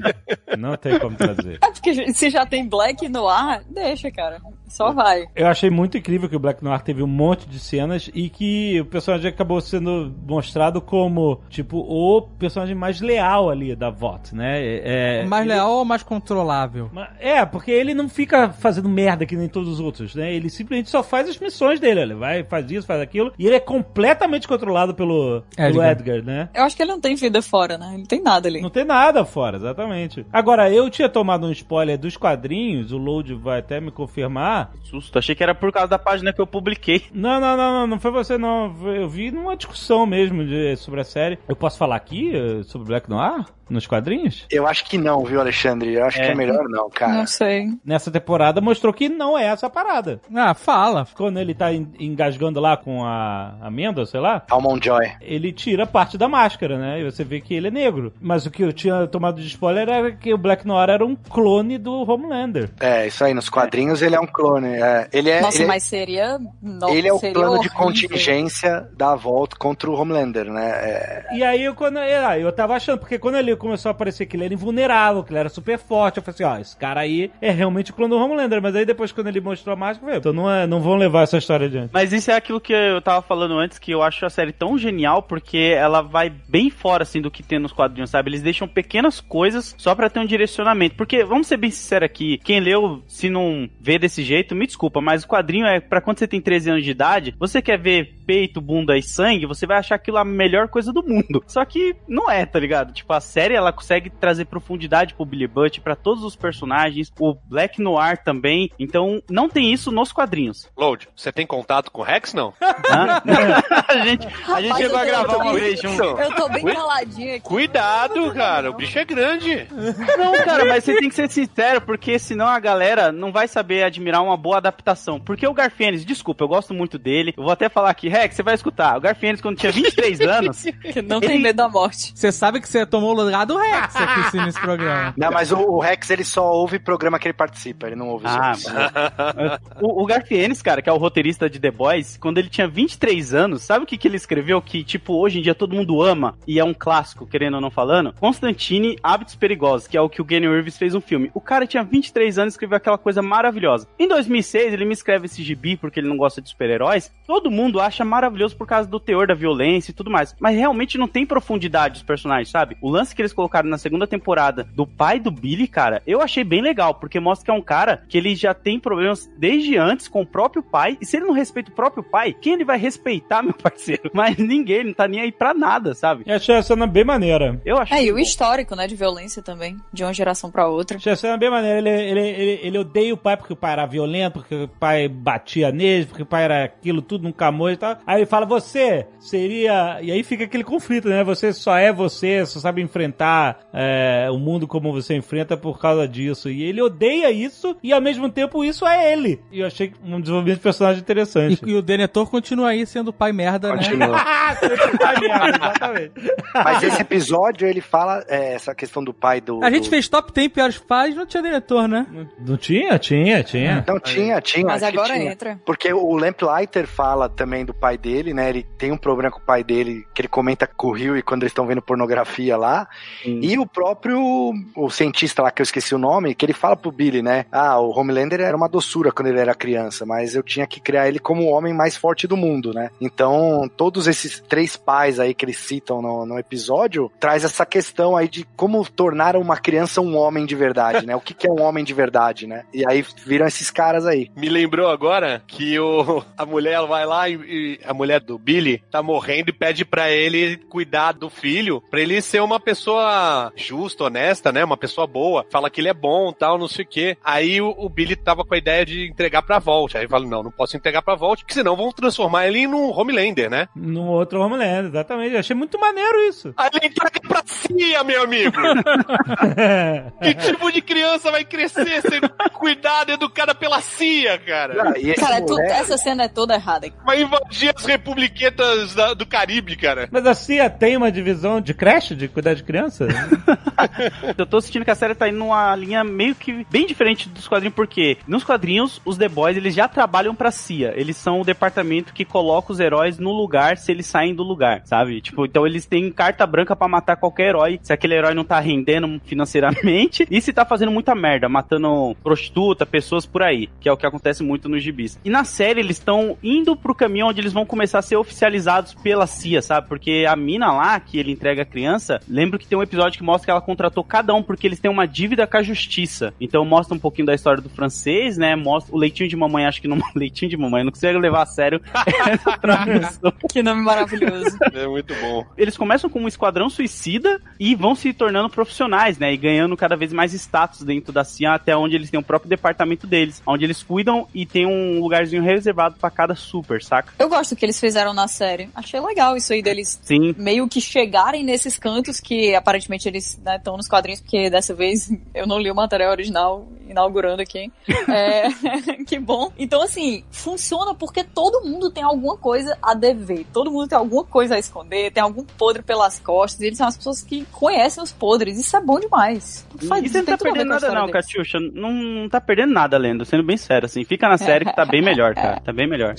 Não tem como trazer. É porque se já tem Black no ar, deixa, cara. Só vai. Eu achei muito incrível que o Black Noir teve um monte de cenas e que o personagem acabou sendo mostrado como, tipo, o personagem mais leal ali da VOT, né? É, mais ele- leal ou mais controlável? É, porque ele não fica fazendo merda que nem todos os outros, né? Ele simplesmente só faz as missões dele. Ele vai, faz isso, faz aquilo. E ele é completamente controlado pelo pelo Edgar. Edgar né? Eu acho que ele não tem vida fora, né? Ele não tem nada ali. Não tem nada fora, exatamente. Agora, eu tinha tomado um spoiler dos quadrinhos, o Load vai até me confirmar. Susto, achei que era por causa da página que eu publiquei. Não, não, não, não, não foi você não. Eu vi numa discussão mesmo de- sobre a série. Eu posso falar aqui eh, sobre Black Noir? Nos quadrinhos? Eu acho que não, viu, Alexandre? Eu acho que é melhor não, cara. Não sei. Nessa temporada mostrou que não é essa parada. Ah, fala. Quando ele tá en- engasgando lá com a amêndoa, sei lá, Almond Joy. ele tira parte da máscara, né? E você vê que ele é negro. Mas o que eu tinha tomado de spoiler era que o Black Noir era um clone do Homelander. É, isso aí. Nos quadrinhos ele é um clone clone, é. Ele é, Nossa, ele, é- mas seria. Não, ele é o plano de horrível. contingência da volta contra o Homelander, né? É, E aí, eu, quando ah, eu tava achando, porque quando ele começou a aparecer que ele era invulnerável, que ele era super forte, eu falei assim, ó, esse cara aí é realmente o clone do Homelander. Mas aí depois, quando ele mostrou a máscara, eu falei, então não, é, não vão levar essa história adiante. Mas isso é aquilo que eu tava falando antes, que eu acho a série tão genial, porque ela vai bem fora, assim, do que tem nos quadrinhos, sabe? Eles deixam pequenas coisas só pra ter um direcionamento. Porque, vamos ser bem sinceros aqui, quem leu, se não vê desse jeito, me desculpa, mas o quadrinho é pra quando você tem 13 anos de idade, você quer ver peito, bunda e sangue, você vai achar aquilo a melhor coisa do mundo. Só que não é, tá ligado? Tipo, a série, ela consegue trazer profundidade pro Billy Butt, pra todos os personagens, o Black Noir também, então não tem isso nos quadrinhos. Load, você tem contato com o Rex, não? Hã? a gente, a gente chegou a gravar uma vez junto. Eu tô bem caladinho aqui. Cuidado, cara, o bicho é grande. Não, cara, mas você tem que ser sincero, porque senão a galera não vai saber admirar uma boa adaptação. Porque o Garfienes, desculpa, eu gosto muito dele. Eu vou até falar aqui, Rex, você vai escutar. O Garfienes, quando tinha 23 anos, Que não tem medo da morte. Você sabe que você tomou o lugar do Rex aqui sim, nesse programa. Não, mas o, o Rex ele só ouve programa que ele participa, ele não ouve Ah, outros. o, o Garfienes, cara, que é o roteirista de The Boys, quando ele tinha 23 anos, sabe o que, que ele escreveu? Que, tipo, hoje em dia todo mundo ama, e é um clássico, querendo ou não falando? Constantine, Hábitos Perigosos, que é o que o Kenny Reeves fez um filme. O cara tinha 23 anos e escreveu aquela coisa maravilhosa. Em 2006, ele me escreve esse gibi porque ele não gosta de super-heróis. Todo mundo acha maravilhoso por causa do teor da violência e tudo mais. Mas realmente não tem profundidade os personagens, sabe? O lance que eles colocaram na segunda temporada do pai do Billy, cara, eu achei bem legal, porque mostra que é um cara que ele já tem problemas desde antes com o próprio pai. E se ele não respeita o próprio pai, quem ele vai respeitar, meu parceiro? Mas ninguém, não tá nem aí pra nada, sabe? E achei a cena bem maneira. Eu achei. É, e o histórico, né, de violência também, de uma geração pra outra. Achei a cena bem maneira. Ele, ele, ele, ele odeia o pai porque o pai era violento, porque o pai batia nele, porque o pai era aquilo tudo, nunca amou e tal. Aí ele fala, você seria... E aí fica aquele conflito, né? Você só é você, só sabe enfrentar é, o mundo como você enfrenta por causa disso. E ele odeia isso e ao mesmo tempo isso é ele. E eu achei um desenvolvimento de personagem interessante. E, e o Denethor continua aí sendo pai merda, né? Continua. Ah, você tá merda, exatamente. Mas esse episódio ele fala é, essa questão do pai do. A gente do- fez top 10 piores pais, não tinha Denethor, né? Não tinha? Tinha, tinha. Não, tinha, tinha. Mas agora tinha. entra. Porque o Lamplighter fala também do pai dele, né? Ele tem um problema com o pai dele, que ele comenta com o Rio e quando eles estão vendo pornografia lá. E o próprio o cientista lá, que eu esqueci o nome, que ele fala pro Billy, né? Ah, o Homelander era uma doçura quando ele era criança, mas eu tinha que criar ele como o homem mais forte do mundo, né? Então, todos esses três pais aí que eles citam no, no episódio, traz essa questão aí de como tornar uma criança um homem de verdade, né? O que, que é um homem de verdade, né? E aí viram esses caras aí. Me lembrou agora que o, a mulher vai lá e, e a mulher do Billy tá morrendo e pede pra ele cuidar do filho, pra ele ser uma pessoa justa, honesta, né? Uma pessoa boa. Fala que ele é bom, tal, não sei o quê. Aí o, o Billy tava com a ideia de entregar pra Volt. Aí ele fala: "Não, não posso entregar pra Volt, porque senão vão transformar ele num Homelander, né?" No outro Homelander, exatamente. Eu achei muito maneiro isso. Aí ele entrega pra CIA, meu amigo. que tipo de criança vai crescer sendo cuidada, educada pela CIA, cara? Ah, Cara, é tu- essa cena é toda errada. Vai invadir as republiquetas da- do Caribe, cara. Mas a CIA tem uma divisão de creche, de cuidar de criança? Eu tô sentindo que a série tá indo numa linha meio que bem diferente dos quadrinhos, porque nos quadrinhos, os The Boys, eles já trabalham pra CIA. Eles são o departamento que coloca os heróis no lugar se eles saem do lugar, sabe? Tipo, então eles têm carta branca pra matar qualquer herói, se aquele herói não tá rendendo financeiramente e se tá fazendo muita merda, matando prostituta, pessoas por aí, que é o que acontece muito nos gibis. E na série, eles estão indo pro caminho onde eles vão começar a ser oficializados pela CIA, sabe? Porque a mina lá, que ele entrega a criança, lembro que tem um episódio que mostra que ela contratou cada um porque eles têm uma dívida com a justiça. Então mostra um pouquinho da história do francês, né? Mostra o leitinho de mamãe, acho que não. Leitinho de mamãe, não consigo levar a sério essa tradução. Que nome maravilhoso. É muito bom. Eles começam com um esquadrão suicida e vão se tornando profissionais, né? E ganhando cada vez mais status dentro da CIA, até onde eles têm o próprio departamento deles, onde eles cuidam e tem um lugarzinho reservado pra cada super, saca? Eu gosto do que eles fizeram na série. Achei legal isso aí deles Sim. meio que chegarem nesses cantos que aparentemente eles estão nos quadrinhos, porque dessa vez eu não li o material original inaugurando aqui. É, que bom. Então, assim, funciona porque todo mundo tem alguma coisa a dever. Todo mundo tem alguma coisa a esconder, tem algum podre pelas costas. E eles são as pessoas que conhecem os podres. Isso é bom demais. Faz, E você não tá perdendo nada não. Catiuxa. Não, não tá perdendo nada lendo. Você sendo bem sério, assim. Fica na série que tá bem melhor, cara. Tá bem melhor.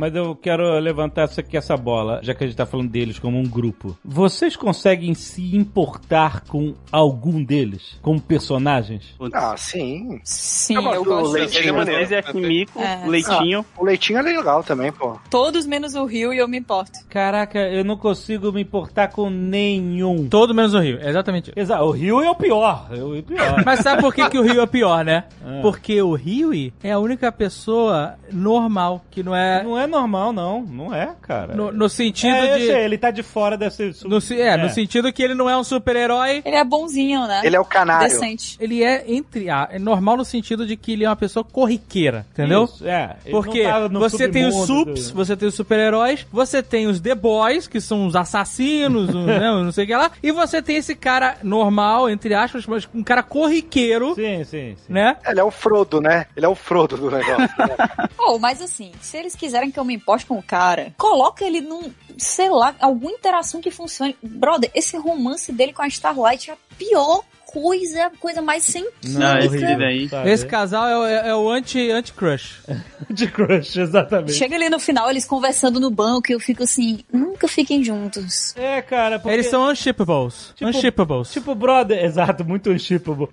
Mas eu quero levantar essa aqui, essa bola, já que a gente tá falando deles como um grupo. Vocês conseguem se importar com algum deles? Como personagens? Ah, sim. Sim, Eu gosto eu gosto. Leitinho. A Kimiko, É. Leitinho. O leitinho é legal também, pô. Todos menos o Rio e eu me importo. Caraca, eu não consigo me importar com nenhum. Todo menos o Rio, é exatamente. Exato, o Rio é o pior. É o pior. Mas sabe por que, que o Rio é pior, né? É. Porque o Rio é a única pessoa normal, que não é. Não é normal, não. Não é, cara. No, no sentido é, de. sei, ele tá de fora desse... No, se- é, no sentido que ele não é um super-herói. Ele é bonzinho, né? Ele é o canário. Decente. Ele é entre. Ah, é normal no sentido de que ele é uma pessoa corriqueira, entendeu? Isso, é. Ele Porque tá você tem os sups, do- você tem os super-heróis, você tem os The Boys, que são os assassinos, o, né, não sei o que lá, e você tem esse cara normal, entre aspas, mas um cara corriqueiro, Sim, sim, sim. né? Ele é o Frodo, né? Ele é o Frodo do negócio. né? Oh, mas assim, se eles quiserem que eu me importe com o cara, coloca ele num, sei lá, alguma interação que funcione. Brother, esse romance dele com a Starlight é a pior coisa, a coisa mais sem Não, esse química. Sabe? Esse casal é, o- é- é o anti- anti-crush. de crush, exatamente. Chega ali no final, eles conversando no banco e eu fico assim, nunca fiquem juntos. É, cara, porque... Eles são unshippables. Tipo- unshippables. Tipo, brother, exato, muito unshippable.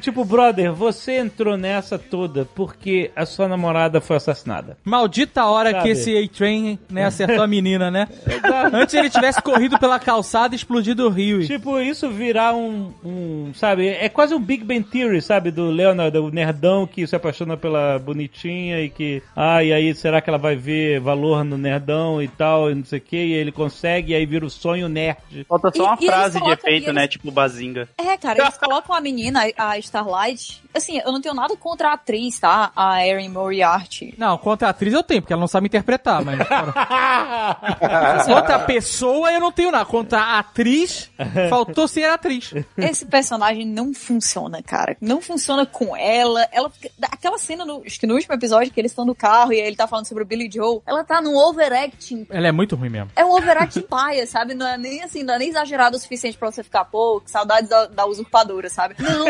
Tipo, brother, você entrou nessa toda porque a sua namorada foi assassinada. Maldita hora Sabe? que esse A-Train né, acertou a menina, né? Antes ele tivesse corrido pela calçada e explodido o rio. Tipo, isso virar um, um, sabe, é quase um Big Bang Theory, sabe, do Leonard, o nerdão que se apaixona pela bonitinha e que, ah, e aí será que ela vai ver valor no nerdão e tal, e não sei o que, e ele consegue, e aí vira o sonho nerd. Falta só E- uma e frase de colocam- efeito, eles- né? Tipo Bazinga. É, cara, eles colocam a menina, a Starlight. Assim, eu não tenho nada contra a atriz, tá? A Erin Moriarty. Não, contra a atriz eu tenho, porque ela não sabe interpretar, mas. contra a pessoa eu não tenho nada. Contra a atriz, faltou ser atriz. Esse personagem não funciona, cara. Não funciona com ela. Ela Aquela cena, no, acho que no último episódio, que eles estão no carro e ele tá falando sobre o Billy Joe, ela tá num overacting. Ela é muito ruim mesmo. É um overacting paia, sabe? Não é nem assim, não é nem exagerado o suficiente pra você ficar, pô, que saudades da, da usurpadora, sabe? Não.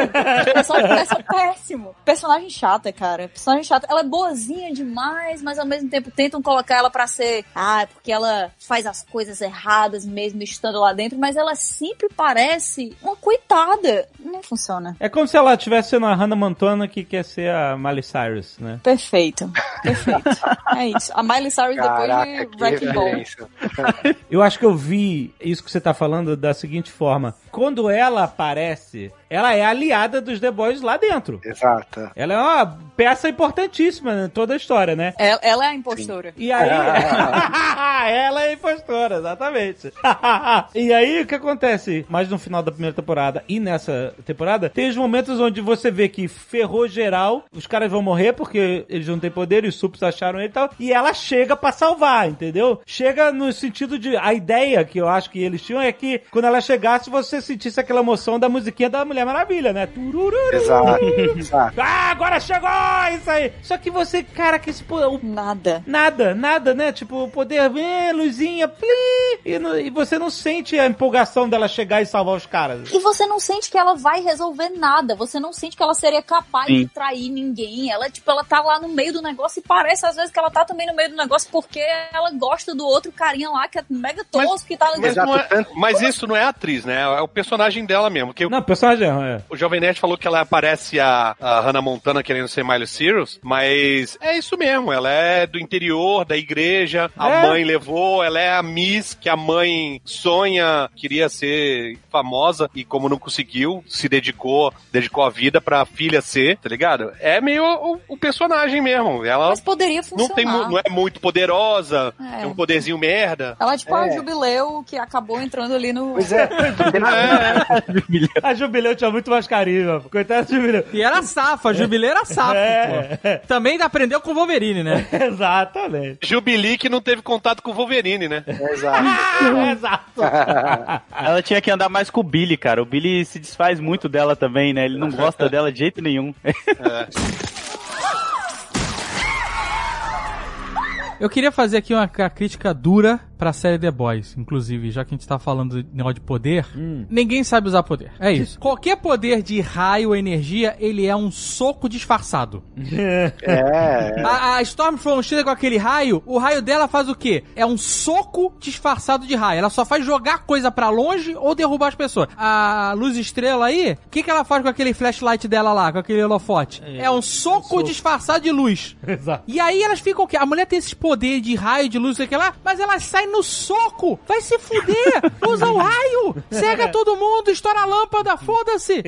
É só é só péssimo. Personagem chata, cara. Personagem chata. Ela é boazinha demais, mas ao mesmo tempo tentam colocar ela pra ser. Ah, é porque ela faz as coisas erradas mesmo estando lá dentro, mas ela sempre parece uma coitada. Não funciona. É como se ela tivesse sendo a Hannah Montana que quer ser a Miley Cyrus, né? Perfeito. Perfeito. é isso. A Miley Cyrus Caraca, depois de Wrecking Ball. Eu acho que eu vi isso que você tá falando da seguinte forma. Quando ela aparece, ela é aliada dos The Boys lá dentro. Exato. Ela é uma peça importantíssima em toda a história, né? Ela, ela é a impostora. E aí. ela é a impostora, exatamente. e aí, o que acontece? Mas no final da primeira temporada e nessa temporada, tem os momentos onde você vê que ferrou geral, os caras vão morrer porque eles não têm poder e os sups acharam ele e tal. E ela chega pra salvar, entendeu? Chega no sentido de. A ideia que eu acho que eles tinham é que quando ela chegasse, você sentisse aquela emoção da musiquinha da Mulher Maravilha, né? Turururu. Exato. Exato. Ah, agora chegou! Isso aí! Só que você, cara, que esse, po- o Nada. Nada, nada, né? Tipo, o poder, é, luzinha, plim, e, não- e você não sente a empolgação dela chegar e salvar os caras. E você não sente que ela vai resolver nada. Você não sente que ela seria capaz Sim. de trair ninguém. Ela, tipo, ela tá lá no meio do negócio e parece às vezes que ela tá também no meio do negócio porque ela gosta do outro carinha lá que é mega tosco que tá no Mas, não é- mas isso não é a atriz, né? É o personagem dela mesmo. Que Não, o personagem é. o Jovem Nerd falou que ela parece a, a Hannah Montana querendo ser Miley Cyrus, mas é isso mesmo. Ela é do interior, da igreja. A É. mãe levou. Ela é a Miss que a mãe sonha, queria ser famosa e como não conseguiu, se dedicou, dedicou a vida pra filha ser, tá ligado? É meio o, o personagem mesmo. Ela Mas poderia funcionar. não, tem, não é muito poderosa, É. tem um poderzinho merda. Ela é tipo a É. Jubileu que acabou entrando ali no. Pois é. A Jubileu tinha muito mais carisma. Coitada da Jubileu. E era safa, Jubileu era safa, É. pô. Também aprendeu com o Wolverine, né? Exatamente. Jubilee que não teve contato com o Wolverine, né? Exato. Exato. Ela tinha que andar mais com o Billy, cara. O Billy se desfaz muito dela também, né? Ele não gosta dela de jeito nenhum. Eu queria fazer aqui uma ca- crítica dura pra série The Boys, inclusive, já que a gente tá falando de negócio de poder. Ninguém sabe usar poder. É isso. Qualquer poder de raio ou energia, ele é um soco disfarçado. É. A, a Stormfront chega com aquele raio, o raio dela faz o quê? É um soco disfarçado de raio. Ela só faz jogar coisa pra longe ou derrubar as pessoas. A luz estrela aí, o que, que ela faz com aquele flashlight dela lá, com aquele holofote? É, um soco, disfarçado de luz. Exato. E aí elas ficam o quê? A mulher tem esses poderes de raio, de luz, sei que lá, mas ela sai no soco. Vai se fuder. Usa o raio. Cega todo mundo, estoura a lâmpada, foda-se.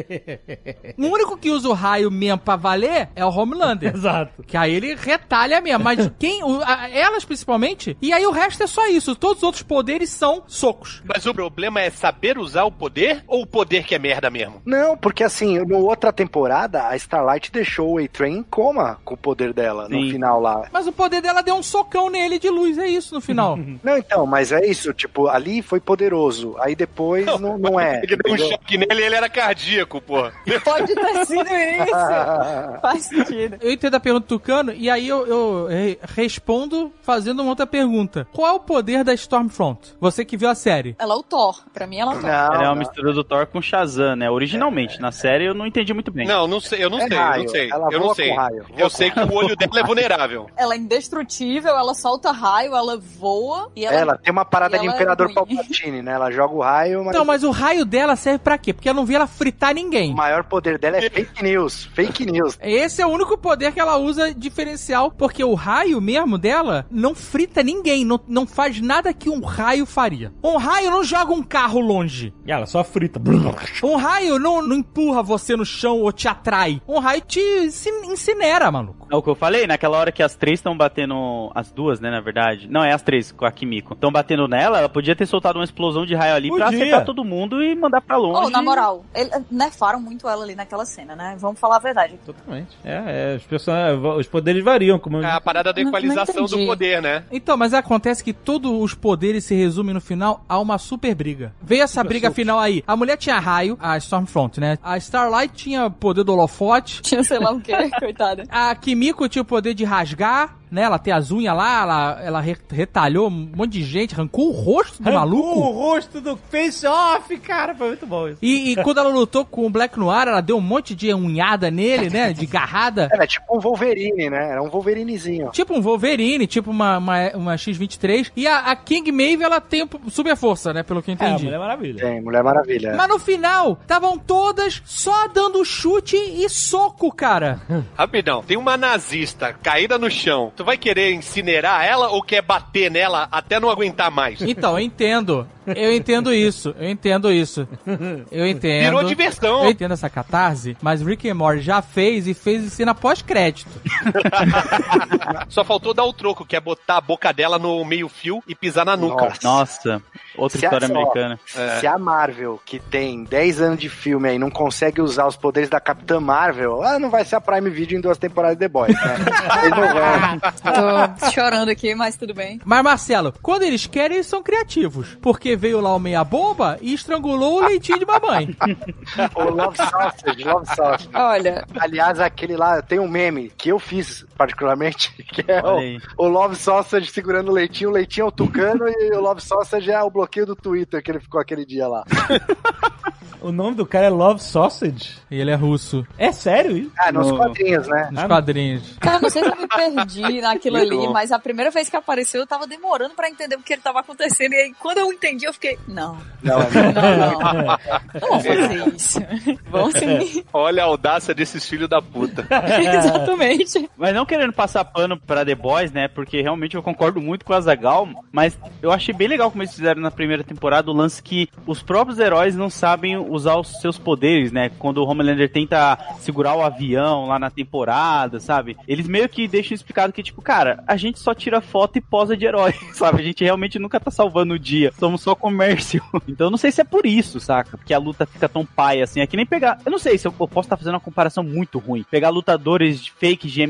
O único que usa o raio mesmo pra valer é o Homelander. Exato. Que aí ele retalha mesmo. Mas quem. o- a- elas principalmente. E aí o resto é só isso. Todos os outros poderes são socos. Mas o problema é saber usar o poder ou o poder que é merda mesmo? Não, porque assim, na outra temporada, a Starlight deixou o A-Train em coma com o poder dela no Sim. final lá. Mas o poder dela deu um socão nele de luz. É isso no final. Não, então, mas é isso, tipo, ali foi poderoso. Aí depois não, não é. Ele deu um choque nele e ele era cardíaco, pô. Pode ter sido isso. Faz sentido. Eu entendo a pergunta do Tucano, e aí eu, eu, respondo fazendo uma outra pergunta. Qual é o poder da Stormfront? Você que viu a série. Ela é o Thor. Pra mim, ela é o Thor. Não, Ela é uma não. mistura do Thor com Shazam, né? Originalmente, na série eu não entendi muito bem. Não, não sei, eu não É sei, eu raio, não sei. ela Eu não sei. com raio, voa Eu com sei que o olho dela é vulnerável. Ela é indestrutível, ela solta raio, ela voa e ela. Ela tem uma parada de é Imperador ruim. Palpatine, né? Ela joga o raio, mas Então, mas o raio dela serve pra quê? Porque eu não vi ela fritar ninguém. o maior poder dela é fake news. Fake news. Esse é o único poder que ela usa diferencial, porque o raio mesmo dela não frita ninguém, não, não faz nada que um raio faria. Um raio não joga um carro longe. E ela só frita. Um raio não, não empurra você no chão ou te atrai. Um raio te inci- incinera, maluco. É o que eu falei, naquela hora que as três estão batendo. As duas, né, na verdade. Não, é as três com a Kimiko. Estão batendo nela, ela podia ter soltado uma explosão de raio ali pra Podia. acertar todo mundo e mandar pra longe. Oh, na moral, ele, nerfaram muito ela ali naquela cena, né? Vamos falar a verdade. Totalmente. É, é, os, person... os poderes variam, como É a parada da equalização do poder, né? Então, mas acontece que todos os poderes se resumem no final a uma super briga. Veio essa briga final aí. A mulher tinha raio, a Stormfront, né? A Starlight tinha poder do holofote. Tinha sei lá o quê, coitada. A Kimiko tinha o poder de rasgar, né? Ela tem as unhas lá, ela, ela re- retalhou um monte de gente, arrancou o rosto do Arrancou maluco. o rosto do Face Off, cara. Foi muito bom isso. E, e quando ela lutou com o Black Noir, ela deu um monte de unhada nele, né? De garrada. Ela é tipo um Wolverine, né? Era um Wolverinezinho. Tipo um Wolverine, tipo uma, uma, uma X-23. E a, a King Maeve, ela tem super força, né? Pelo que eu É, entendi. Mulher Maravilha. Tem, Mulher Maravilha. Mas no final, estavam todas só dando chute e soco, cara. Rapidão, tem uma nazista caída no chão. Tu vai querer incinerar ela ou quer bater nela até não aguentar mais? Então, eu entendo. Eu entendo isso. Eu entendo isso. Eu entendo. Virou diversão. Eu entendo essa catarse, mas Rick and Morty já fez e fez em cena pós-crédito. Só faltou dar o troco, que é botar a boca dela no meio fio e pisar na nuca. Nossa. Nossa, outra Se a- história só- americana. Se a Marvel, que tem 10 anos de filme aí, não consegue usar os poderes da Capitã Marvel, ah, não vai ser a Prime Video em duas temporadas de The Boys, né? Eles não vão. Tô chorando aqui, mas tudo bem. Mas, Marcelo, quando eles querem, eles são criativos. Porque veio lá o meia-bomba e estrangulou o leitinho de mamãe. O Love Sausage, Love Sausage. Olha, Aliás, aquele lá, tem um meme que eu fiz particularmente, que é o, o Love Sausage segurando o leitinho, o leitinho é o tucano e o Love Sausage é o bloqueio do Twitter que ele ficou aquele dia lá. O nome do cara é Love Sausage. E ele é russo. É sério isso? Ah, nos No- quadrinhos, né? Nos quadrinhos. cara, não sei se eu me perdi naquilo ali, Virou. mas a primeira vez que apareceu eu tava demorando pra entender o que ele tava acontecendo. E aí, quando eu entendi, eu fiquei, não, Não, não, não. Não vou fazer isso. Vamos sim. Olha a audácia desses filhos da puta. Exatamente. Mas não querendo passar pano pra The Boys, né? Porque realmente eu concordo muito com a Zagal, mas eu achei bem legal como eles fizeram na primeira temporada o lance que os próprios heróis não sabem usar os seus poderes, né? Quando o Homelander tenta segurar o avião lá na temporada, sabe? Eles meio que deixam explicado que, tipo, cara, a gente só tira foto e posa de herói, sabe? A gente realmente nunca tá salvando o dia. Somos só comércio. Então eu não sei se é por isso, saca? Porque a luta fica tão paia assim. É que nem pegar. Eu não sei se eu, eu posso estar fazendo uma comparação muito ruim. Pegar lutadores de fake de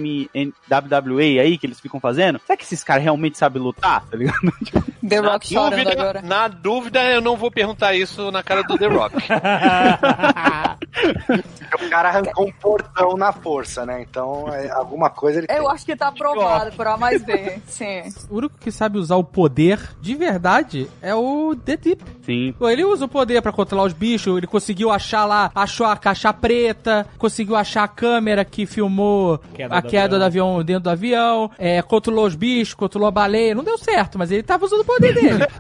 WWE aí que eles ficam fazendo. Será que esses caras realmente sabem lutar? Tá ligado? The Rock chorando Dúvida, agora. na dúvida, eu não vou perguntar isso na cara do The Rock. o cara arrancou um portão na força, né? Então, é, alguma coisa ele Eu tem. acho que tá por A mais B. Sim. O único que sabe usar o poder de verdade é o The Deep. Sim. Ele usa o poder pra controlar os bichos, ele conseguiu achar lá, achou a caixa preta, conseguiu achar a câmera que filmou Queda a do queda do avião dentro do avião, é, controlou os bichos, controlou a baleia. Não deu certo, mas ele tava usando o poder dele.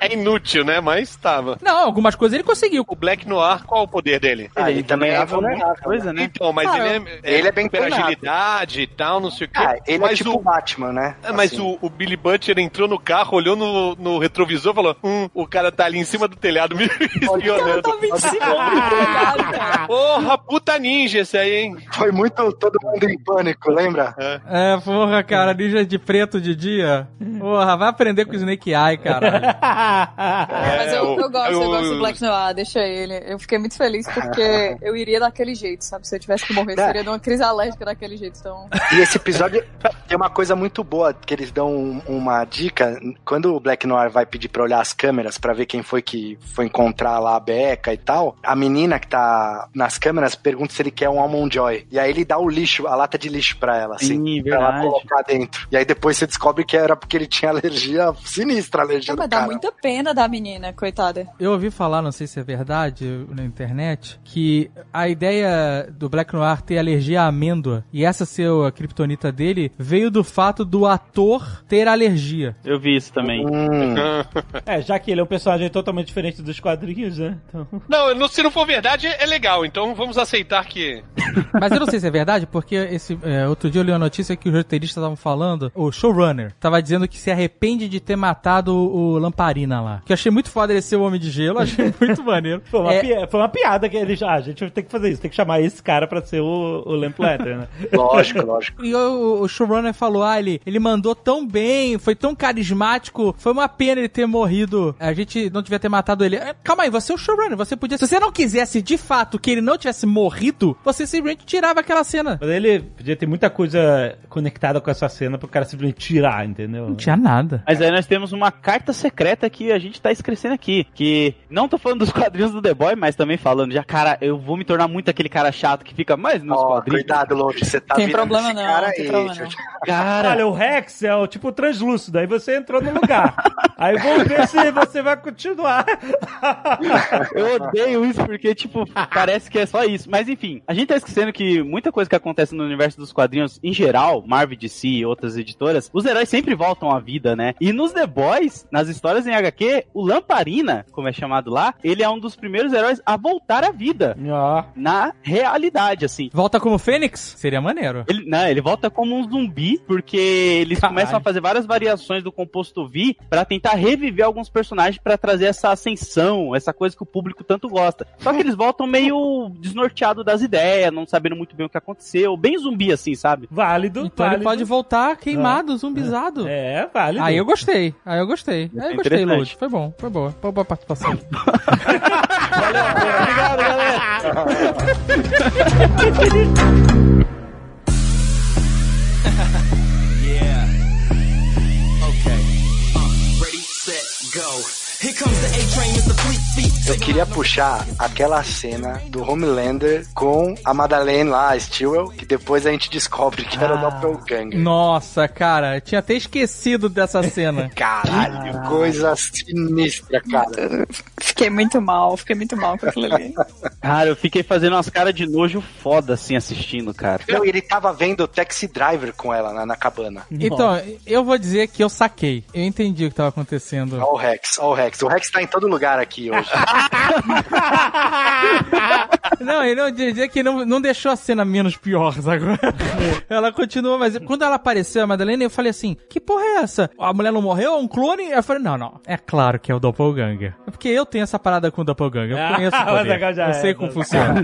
É inútil, né? Mas tava. Não, algumas coisas ele conseguiu. O Black Noir, qual o poder dele? Ah, ele também é vulnerável. muita coisa, né? Então, mas Ah, ele é, ele é bem agilidade e tal, não sei o quê. Ah, ele mas é tipo o, Batman, né? Ah, Mas Assim. o, o Billy Butcher entrou no carro, olhou no, no retrovisor e falou: Hum, o cara tá ali em cima do telhado me espionando. Tava em cima do telhado, cara. Porra, puta ninja esse aí, hein? Foi muito todo mundo em pânico, lembra? É, porra, cara, ninja de preto de dia. Porra, vai aprender com o Snake Eye, caralho. Mas eu, o- eu gosto, eu o- gosto do Black Noir, deixa ele. Eu fiquei muito feliz porque eu iria daquele jeito, sabe? Se eu tivesse que morrer, É. seria de uma crise alérgica daquele jeito. Então, E esse episódio tem uma coisa muito boa, que eles dão um- uma dica. Quando o Black Noir vai pedir pra olhar as câmeras pra ver quem foi que foi encontrar lá a Becca e tal, a menina que tá nas câmeras pergunta se ele quer um Almond Joy. E aí ele dá o lixo, a lata de lixo pra ela, assim. Sim, pra ela colocar dentro. E aí depois você descobre que era porque ele tinha alergia sinistra, a alergia mas dá cara. muita pena da menina, coitada. Eu ouvi falar, não sei se é verdade, na internet, que a ideia do Black Noir ter alergia à amêndoa e essa ser a criptonita dele veio do fato do ator ter alergia. Eu vi isso também. Hum, É, já que ele é um personagem totalmente diferente dos quadrinhos, né? Então... Não, se não for verdade, é legal. Então vamos aceitar que. Mas eu não sei se é verdade, porque esse é, outro dia eu li uma notícia que os roteiristas estavam falando, o showrunner tava dizendo que se arrepende de ter matado o Lamparina lá. Que eu achei muito foda ele ser o Homem de Gelo, achei muito maneiro. Foi uma, É, pi- foi uma piada que eles. Ah, a gente tem que fazer isso, tem que chamar esse cara pra ser o, o Lamplighter, né? lógico, lógico. E o, o showrunner falou, ah, ele, ele mandou tão bem, foi tão carismático, foi uma pena ele ter morrido. A gente não devia ter matado ele. Eh, Calma aí, você é o showrunner, você podia... Se você não quisesse de fato que ele não tivesse morrido, você simplesmente tirava aquela cena. Mas ele podia ter muita coisa conectada com essa cena pro cara simplesmente tirar, entendeu? Não tinha nada. Mas aí nós temos uma carta secreta que a gente tá escrevendo aqui. Que não tô falando dos quadrinhos do The Boy, mas também falando já, cara, eu vou me tornar muito aquele cara chato que fica mais nos Ó, quadrinhos. cuidado, Load, você tá Tem virando problema esse não, cara aí. Deixa eu não. Cara, Olha, o Rex é o tipo translúcido, aí você entrou no lugar. aí vamos ver se você vai continuar. eu odeio isso porque, tipo, parece que é só isso. Mas enfim, a gente tá esquecendo que muita coisa que acontece no universo dos quadrinhos, em geral, Marvel, DC e outras editoras, os heróis sempre voltam à vida, né? E nos The Boys, nas histórias em HQ, o Lamparina, como é chamado lá, ele é um dos primeiros heróis a voltar à vida. Ó, Na realidade, assim. Volta como Fênix? Seria maneiro. Ele, não, ele volta como um zumbi, porque eles Caralho. começam a fazer várias variações do composto V pra tentar reviver alguns personagens pra trazer essa ascensão, essa coisa que o público tanto gosta. Só que eles voltam meio desnorteados das ideias, não sabendo muito bem o que aconteceu, bem zumbi assim, sabe? válido. Então ele válido. pode voltar queimado, zumbizado. É, válido. Aí eu gostei, aí eu gostei. Aí eu gostei. Lud. Foi bom, foi boa. Foi boa participação. Obrigado, galera! Eu queria puxar aquela cena do Homelander com a Madeleine lá, a Stewell, que depois a gente descobre que era o Doppelganger. Nossa, cara, eu tinha até esquecido dessa cena. Caralho, que coisa sinistra, cara. Fiquei muito mal, fiquei muito mal com aquilo ali. Cara, eu fiquei fazendo umas caras de nojo foda assim assistindo, cara. Não, ele tava vendo o Taxi Driver com ela na, na cabana. Então, eu vou dizer que eu saquei. Eu entendi o que tava acontecendo. Ó o Rex, ó o Rex. O Rex tá em todo lugar aqui hoje. Não, ele não dizer que não, não deixou a cena menos pior agora. ela continua, mas quando ela apareceu, a Madalena, eu falei assim: que porra é essa? A mulher não morreu? É um clone? Eu falei: não, não. É claro que é o Doppelganger. É porque eu tenho essa parada com o Doppelganger. Eu conheço o Ah, poder. Eu é. sei como funciona.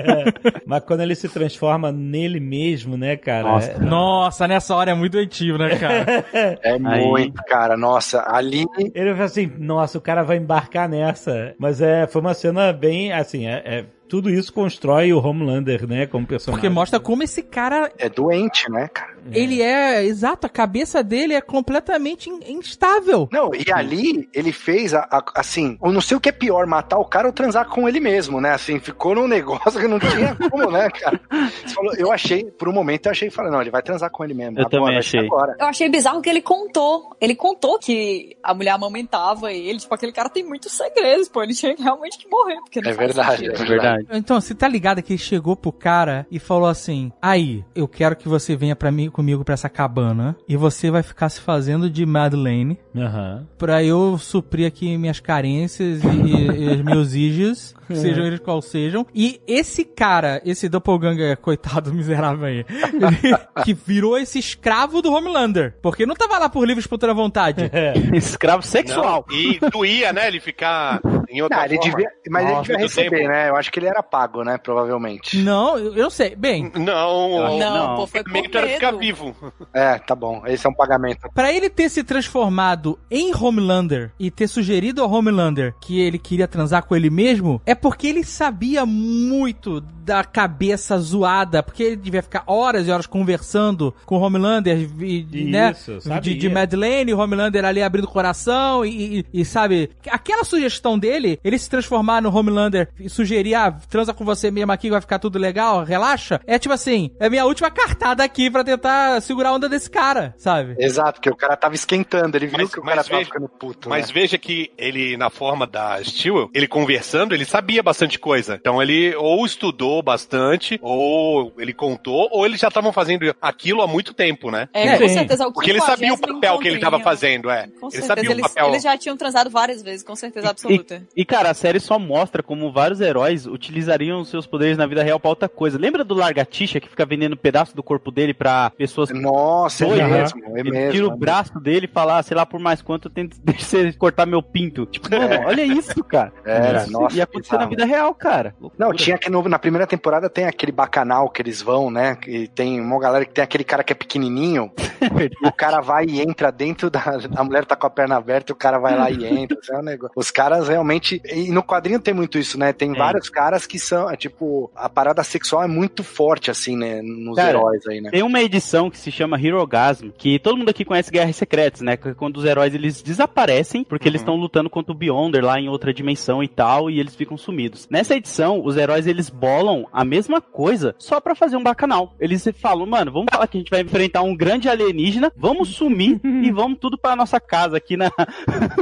Mas quando ele se transforma nele mesmo, né, cara? Nossa. é- Nossa, nessa hora é muito doentio, né, cara? É muito, cara. Nossa, ali. Ele falou assim, nossa, o cara vai embarcar nessa. Mas é, foi uma cena bem, assim, é, é- tudo isso constrói o Homelander, né, como personagem. Porque mostra como esse cara, É doente, né, cara? ele é, exato, a cabeça dele é completamente in- instável. Não, e ali ele fez, a- a- assim, eu não sei o que é pior, matar o cara ou transar com ele mesmo, né? Assim, ficou num negócio que não tinha como, né, cara? Você falou, eu achei, por um momento eu achei, falei, não, ele vai transar com ele mesmo. Eu bom, também achei. Agora. Eu achei bizarro que ele contou. Ele contou que a mulher amamentava ele. Tipo, aquele cara tem muitos segredos, pô. Ele tinha realmente que morrer, porque não É verdade, sentido. é É verdade. Então, você tá ligado que ele chegou pro cara e falou assim: Aí, eu quero que você venha para mim comigo pra essa cabana e você vai ficar se fazendo de Madeleine Aham. pra eu suprir aqui minhas carências e, e- e os meus ígios, sejam eles qual sejam. E esse cara, esse doppelganger, coitado miserável aí, ele- que virou esse escravo do Homelander, porque não tava lá por livre espontânea vontade. Escravo sexual. Não, E doía, né? Ele ficar em outra Não, ele forma. devia, mas ele Nossa, devia muito receber, tempo. né? Eu acho que ele era pago, né? Provavelmente. Não, eu não sei. Bem, Não, Não, o pô, foi por pagamento era ficar vivo. É, tá bom. Esse é um pagamento. Pra ele ter se transformado em Homelander e ter sugerido ao Homelander que ele queria transar com ele mesmo, é porque ele sabia muito da cabeça zoada, porque ele devia ficar horas e horas conversando com o Homelander, e, né? Isso, sabia. De, de Madeleine, o Homelander ali abrindo o coração e, e- e, sabe, aquela sugestão dele, ele se transformar no Homelander e sugerir, ah, transa com você mesmo aqui, vai ficar tudo legal, relaxa, é tipo assim, é minha última cartada aqui pra tentar segurar a onda desse cara, sabe? Exato, porque o cara tava esquentando, ele viu Mas- que o cara tava veja- ficando puto. Mas né? veja que ele, na forma da Steel, ele conversando, ele sabia bastante coisa. Então ele ou estudou bastante, ou ele contou, ou eles já estavam fazendo aquilo há muito tempo, né? É, com Sim. certeza. O Porque ele sabia o 50º papel que ele tava encontrinho. fazendo, é. Com Ele certeza. sabia o eles, papel. eles já tinham transado várias vezes, com certeza absoluta. E, cara, a série só mostra como vários heróis utilizariam os seus poderes na vida real pra outra coisa. Lembra do Largatixa que fica vendendo pedaço do corpo dele pra pessoas Nossa, é mesmo, é Ele mesmo. tira o braço dele e fala, ah, sei lá por mais quanto, eu tento deixa cortar meu pinto. Tipo, mano, olha isso, cara. Era, isso nossa, ia acontecer na vida real, cara. Não, Loucura. tinha que no- na primeira temporada tem aquele bacanal que eles vão, né? E tem uma galera que tem aquele cara que é pequenininho, e o cara vai e entra dentro da. A mulher tá com a perna aberta e o cara vai lá e entra. assim, é um negócio. Os caras realmente. E no quadrinho tem muito isso, né? Tem Tem. vários caras que são. é, Tipo, a parada sexual é muito forte, assim, né? Nos Cara, heróis aí, né? Tem uma edição que se chama Herogasm, que todo mundo aqui conhece Guerras Secretas, né? É Quando os heróis eles desaparecem, porque eles estão lutando contra o Beyonder lá em outra dimensão e tal, e eles ficam sumidos. Nessa edição, os heróis eles bolam a mesma coisa só pra fazer um bacanal. Eles falam, mano, vamos falar que a gente vai enfrentar um grande alienígena, vamos sumir e vamos tudo pra nossa casa aqui na.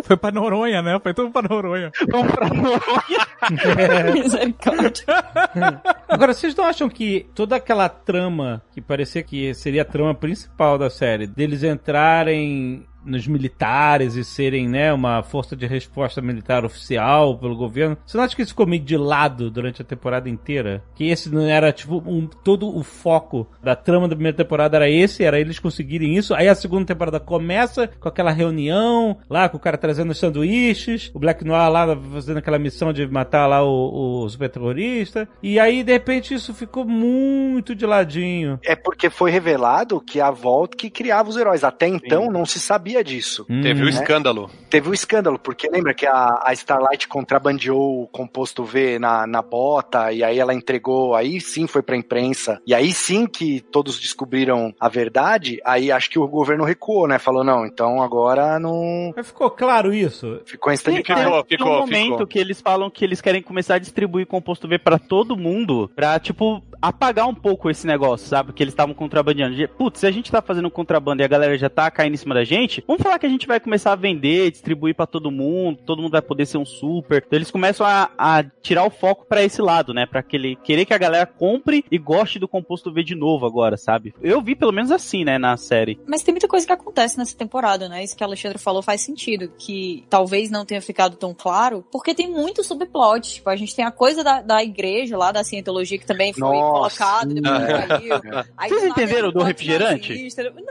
Foi pra Noronha, né? Foi tudo pra Noronha. Vamos pra Noronha. Misericórdia. Agora, vocês não acham que toda aquela trama, que parecia que seria a trama principal da série, deles entrarem nos militares e serem, né, uma força de resposta militar oficial pelo governo, você não acha que isso ficou meio de lado durante a temporada inteira? Que esse não era, tipo, um, todo o foco da trama da primeira temporada era esse, era eles conseguirem isso, aí a segunda temporada começa com aquela reunião, lá com o cara trazendo os sanduíches, o Black Noir lá fazendo aquela missão de matar lá o, o super terrorista, e aí de repente isso ficou muito de ladinho. É porque foi revelado que a Volt que criava os heróis. Até então não se sabia disso. Teve o Hum. escândalo. Teve o escândalo, porque lembra que a, a Starlight contrabandeou o composto V na, na bota, e aí ela entregou, aí sim foi pra imprensa, e aí sim que todos descobriram a verdade, aí acho que o governo recuou, né? Falou, não, então agora não. Mas ficou claro isso? Ficou em stand Ficou, Tem um ficou, momento ficou. que eles falam que eles querem começar a distribuir composto V pra todo mundo, pra, tipo, apagar um pouco esse negócio, sabe? Que eles estavam contrabandeando. De, Putz, se a gente tá fazendo contrabando e a galera já tá caindo em cima da gente, vamos falar que a gente vai começar a vender, distribuir pra todo mundo, todo mundo vai poder ser um super. Então eles começam a, a tirar o foco pra esse lado, né? Pra aquele, querer que a galera compre e goste do composto V de novo agora, sabe? Eu vi pelo menos assim, né, na série. Mas tem muita coisa que acontece nessa temporada, né? Isso que a Alexandre falou faz sentido. Que talvez não tenha ficado tão claro, porque tem muito subplot. Tipo, a gente tem a coisa da, da igreja lá, da cientologia, que também foi Nossa. Colocada, depois caiu. Aí, Vocês entenderam do refrigerante?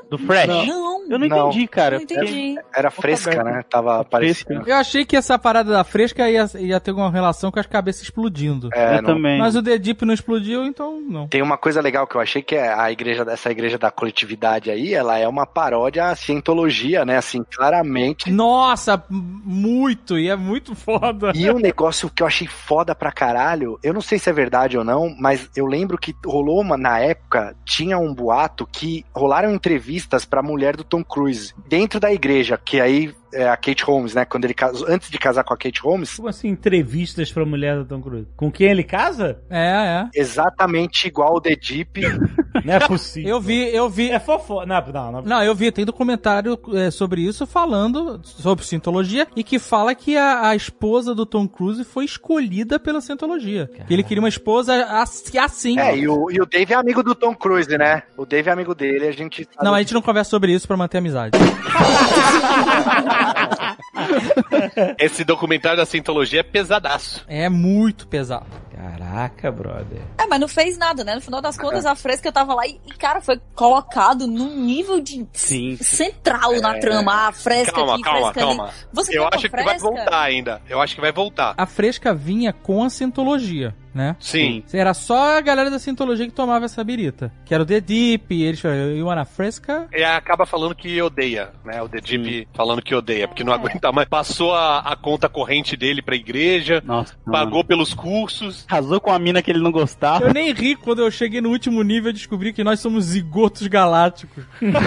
Do Fresh? não, Eu não, Não. entendi, cara. Não entendi. Era fresca, né? Tava aparecendo. Eu achei que essa parada da fresca ia, ia ter alguma relação com as cabeças explodindo. É, eu não- também. Mas o The Deep não explodiu, então não. Tem uma coisa legal que eu achei que é a igreja, essa igreja da coletividade aí, ela é uma paródia à cientologia, né? Assim, claramente. Nossa, muito, e é muito foda. E um negócio que eu achei foda pra caralho, eu não sei se é verdade ou não, mas eu lembro que rolou uma, na época, tinha um boato que rolaram entrevistas pra mulher do Tom Cruise dentro da igreja, que aí é a Kate Holmes, né? Quando ele casou, antes de casar com a Kate Holmes, Como assim, entrevistas pra mulher do Tom Cruise? Com quem ele casa? É, é. exatamente igual o The Deep. Não é possível. Eu vi, eu vi. É fofo. Não, não, não. Não, eu vi, tem documentário é, sobre isso falando sobre cientologia e que fala que a, a esposa do Tom Cruise foi escolhida pela cientologia. Que ele queria uma esposa assim. assim. É, e o, e o Dave é amigo do Tom Cruise, né? O Dave é amigo dele, a gente. Não, a gente não conversa sobre isso pra manter a amizade. Esse documentário da Scientologia é pesadaço. É muito pesado. Caraca, brother. É, mas não fez nada, né? No final das contas, a fresca tava lá e, cara, foi colocado num nível de Sim. central na trama. Ah, fresca Calma, aqui, calma, fresca calma. ali. Você Eu uma acho que vai voltar ainda. Eu acho que vai voltar. A fresca vinha com a cientologia, né? Sim. Era só a galera da cientologia que tomava essa birita. Que era o The Deep, e eles falaram, you wanna fresca? E acaba falando que odeia, né? O The Deep falando que odeia, porque não aguenta mais. Passou a, a conta corrente dele pra igreja, Nossa. pagou pelos cursos. Casou com a mina que ele não gostava. Eu nem ri quando eu cheguei no último nível e descobri que nós somos zigotos galácticos.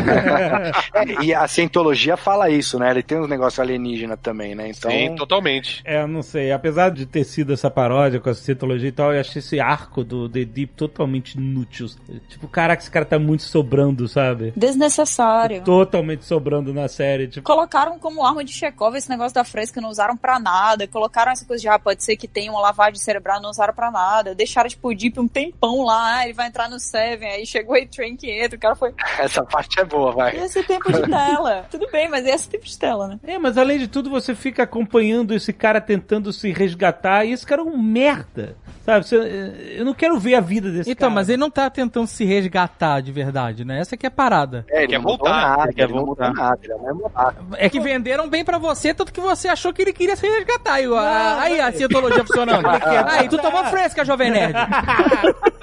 É, e a cientologia fala isso, né? Ele tem uns negócios alienígena também, né? Então. Sim, totalmente. É, eu não sei. Apesar de ter sido essa paródia com a cientologia e tal, eu achei esse arco do The Deep totalmente inútil. Tipo, caraca, esse cara tá muito sobrando, sabe? Desnecessário. Totalmente sobrando na série. Tipo, Colocaram como arma de Chekhov esse negócio da fresca, não usaram pra nada. Colocaram essa coisa de, ah, pode ser que tenha uma lavagem cerebral, não usaram pra nada. Deixaram, tipo, o Deep um tempão lá, ah, ele vai entrar no Seven, aí chegou o A-Train que entra, o cara foi... Essa parte é boa, E vai. esse tempo de tela? Tudo bem, mas e esse tempo de tela, né? É, mas além de tudo, você fica acompanhando esse cara tentando se resgatar e esse cara é um merda. Sabe? Você- eu não quero ver a vida desse Então, cara. mas ele não tá tentando se resgatar de verdade, né? Essa que é a parada. É, ele quer não mudou voltar, nada, ele quer ele não voltar. nada, ele é ato. É que venderam bem pra você, tanto que você achou que ele queria se resgatar. E, ah, aí a cientologia funcionando. aí tu tomou fresca, jovem nerd.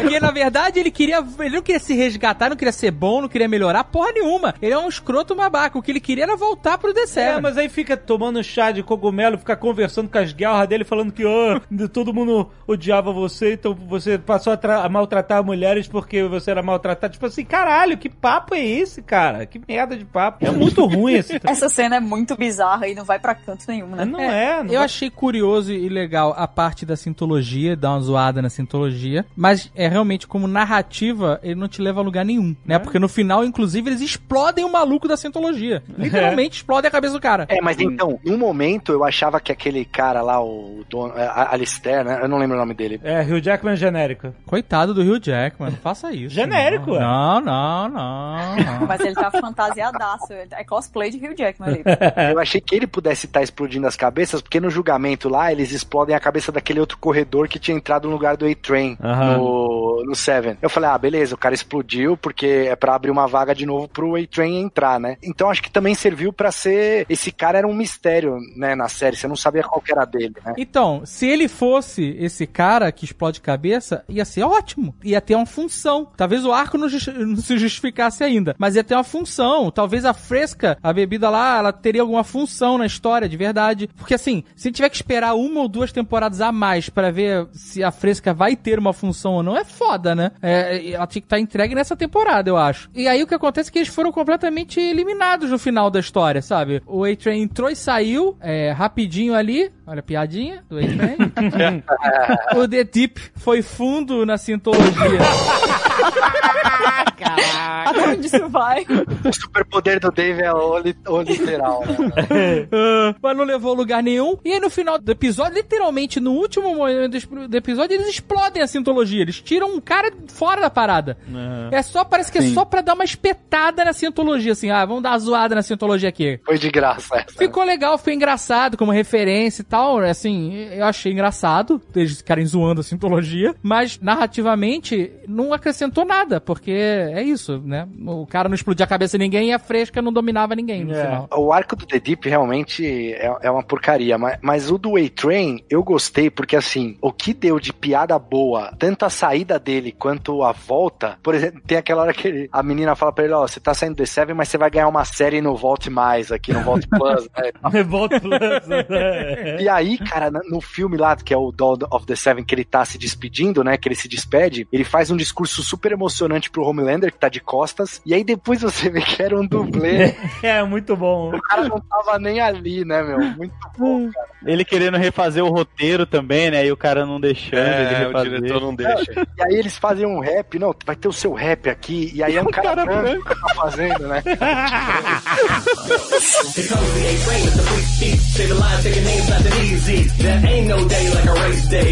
Porque, na verdade, ele queria. Ele não queria se resgatar, não queria ser bom, não queria melhorar porra nenhuma. Ele é um escroto babaca. O que ele queria era voltar pro The É, mas aí fica tomando chá de cogumelo, fica conversando com as guerras dele, falando que "Ah, todo mundo odiava você, então você passou a, a maltratar mulheres porque você era maltratado. Tipo assim, caralho, que papo é esse, cara? Que merda de papo. É muito ruim esse. Essa cena é muito bizarra e não vai pra canto nenhum, né? Não é, não Eu vai- achei curioso e legal a parte da sintologia, dar uma zoada na sintologia, mas é realmente como narrativa, ele não te leva a lugar nenhum, né? Porque no final, inclusive, eles explodem o maluco da sintologia. Literalmente explodem a cabeça do cara. É, mas então, num momento eu achava que aquele cara lá, o dono, é, a- Alistair, né? Eu não lembro o nome dele. É, Hugh Jackman genérico. Coitado do Hugh Jackman, não faça isso. Genérico, é. não. Não, não, não. Mas ele tá fantasiadaço. ele- É cosplay de Hugh Jackman ali. Eu achei que ele pudesse estar explodindo as cabeças, porque no julgamento lá eles explodem a cabeça daquele outro corredor que tinha entrado no lugar do A-Train Aham. no, no Seven. Eu falei, ah, beleza, o cara explodiu porque é pra abrir uma vaga de novo pro A-Train entrar, né? Então acho que também serviu pra ser. Esse cara era um mistério, né, na série. Você não sabia qual que era dele, né? Então, se ele fosse esse cara que explode cabeça, ia ser ótimo. Ia ter uma função. Talvez o arco não, justi- não se justificasse ainda, mas ia ter uma função. Talvez a fresca, a bebida lá, ela teria alguma função na história, de verdade. Porque assim, se tiver que esperar uma ou duas temporadas a mais pra ver se a fresca vai ter uma função ou não, é foda, né? É, ela tinha que estar entregue nessa temporada, eu acho. E aí o que acontece é que eles foram completamente eliminados no final da história, sabe? O A-Train entrou e saiu é, rapidinho ali. Olha piadinha do A-Train. o The Deep foi fundo na sintologia. Até onde isso vai? O superpoder do Dave é o, li- o literal, né? Ah, mas não levou a lugar nenhum. E aí no final do episódio, literalmente no último momento do- episódio, eles explodem a sintologia. Eles tiram um cara fora da parada. É só, parece que é só pra dar uma espetada na sintologia, assim. Ah, vamos dar uma zoada na sintologia aqui. Foi de graça essa. Ficou legal, foi engraçado como referência e tal. Assim, eu achei engraçado eles ficarem zoando a sintologia, mas narrativamente não acrescentou nada, porque é isso, né? O cara não explodia a cabeça de ninguém e a fresca não dominava ninguém no É. final. O arco do The Deep realmente é, é uma porcaria, mas, mas o do A-Train eu gostei porque, assim, o que deu de piada boa, tanto a saída dele quanto a volta, por exemplo, tem aquela hora que ele- a menina fala pra ele, ó, você tá saindo do The Seven, mas você vai ganhar uma série no Volte Mais, aqui no Volte Plus, né? Revolta Plus. né? E aí, cara, no filme lá, que é o Dawn of the Seven, que ele tá se despedindo, né? Que ele se despede, ele faz um discurso super emocionante pro Homelander, que tá de costas, e aí depois você vê que era um dublê. É, muito bom. o cara não tava nem ali, né, meu? Muito bom, cara. Ele querendo refazer o roteiro também, né? E o cara não deixando ele É, o diretor não deixa. E aí eles fazem um rap, não, vai ter o seu rap aqui, e aí é um cara, branco que tá fazendo, né?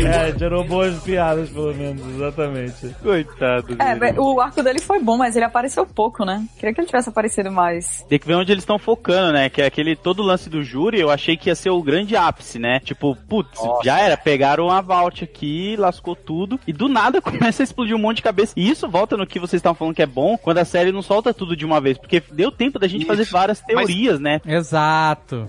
É, gerou boas piadas, pelo menos, exatamente. Coitado É, o arco dele foi bom, mas ele apareceu pouco, né? Queria que ele tivesse aparecido mais. Tem que ver onde eles estão focando, né? Que é aquele todo lance do júri, eu achei que ia ser o grande ápice, né? Tipo, putz, já era, pegaram a Vault aqui, lascou tudo, e do nada começa a explodir um monte de cabeça. E isso volta no que vocês estavam falando que é bom, quando a série não solta tudo de uma vez, porque deu tempo da gente fazer várias teorias, né? Exato.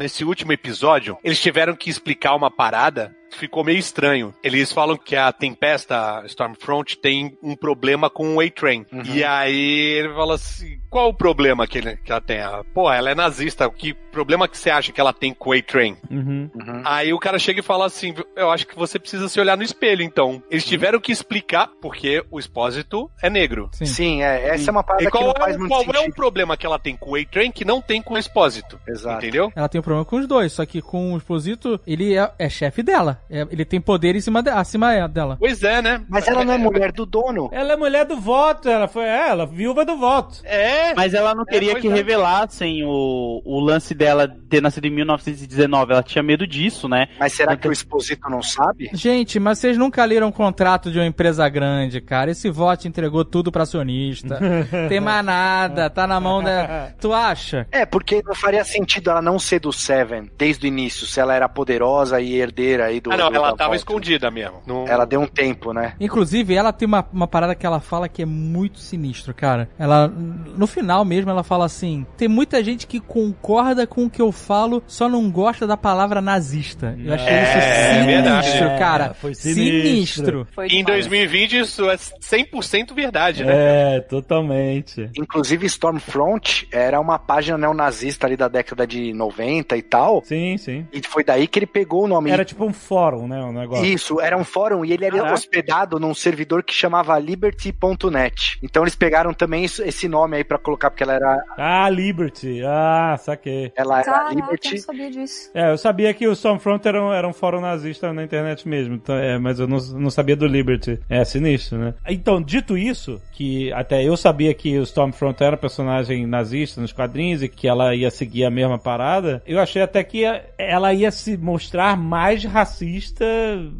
Nesse último episódio, eles tiveram que explicar uma parada. Ficou meio estranho. Eles falam que a Tempesta, a Stormfront, tem um problema com o A-Train. E aí ele fala assim: qual o problema que, ele- que ela tem? Ah, Pô, ela é nazista. Que problema que você acha que ela tem com o A-Train? Uhum. Aí o cara chega e fala assim: Eu acho que você precisa se olhar no espelho, então. Eles tiveram que explicar porque o expósito é negro. Sim. Sim, é, essa é uma parada E que qual, não é, faz muito qual é o sentido. problema que ela tem com o A-Train que não tem com o expósito? Exato. Entendeu? Ela tem um problema com os dois, só que com o Exposito, ele é, é chefe dela. É- ele tem poder em cima de- acima dela. Pois é, né? Mas ela não é mulher do dono. Ela é mulher do voto, ela foi é, ela, viúva do voto. É. Mas ela não queria pois que é. revelassem o, o lance dela ter nascido em 1919. Ela tinha medo disso, né? Mas será que o Exposito não sabe? Gente, mas vocês nunca leram um contrato de uma empresa grande, cara. Esse voto entregou tudo pra acionista. Tem mais nada, tá na mão da. Tu acha? É, porque não faria sentido ela não ser do Seven desde o início, se ela era poderosa e herdeira aí do. Ah, não, do- ela tava volta. escondida mesmo. Não- Ela deu um tempo, né? Inclusive, ela tem uma, uma parada que ela fala que é muito sinistro, cara. Ela, no final mesmo, ela fala assim: tem muita gente que concorda com o que eu falo, só não gosta da palavra nazista. Eu achei É, isso é sinistro, É, cara. foi sinistro. sinistro. Foi Em demais. 2020 isso é 100% verdade, né? É, totalmente. Inclusive, Stormfront era uma página neonazista ali da década de 90 e tal. Sim, sim. E foi daí que ele pegou o nome. Era tipo um fórum, né, o negócio. Isso, era um fórum e ele era Caraca. hospedado num servidor que chamava liberty.net. Então eles pegaram também isso- esse nome aí pra colocar, porque ela era, Ah, Liberty. Ah, saquei. ela era Caraca, eu Liberty. não sabia disso. É, eu sabia que o Stormfront era um, era um fórum nazista na internet mesmo, então, é, mas eu não, não sabia do Liberty. É sinistro, né? Então, dito isso, que até eu sabia que o Stormfront era personagem nazista nos quadrinhos e que ela ia seguir a mesma parada, eu achei até que ela ia se mostrar mais racista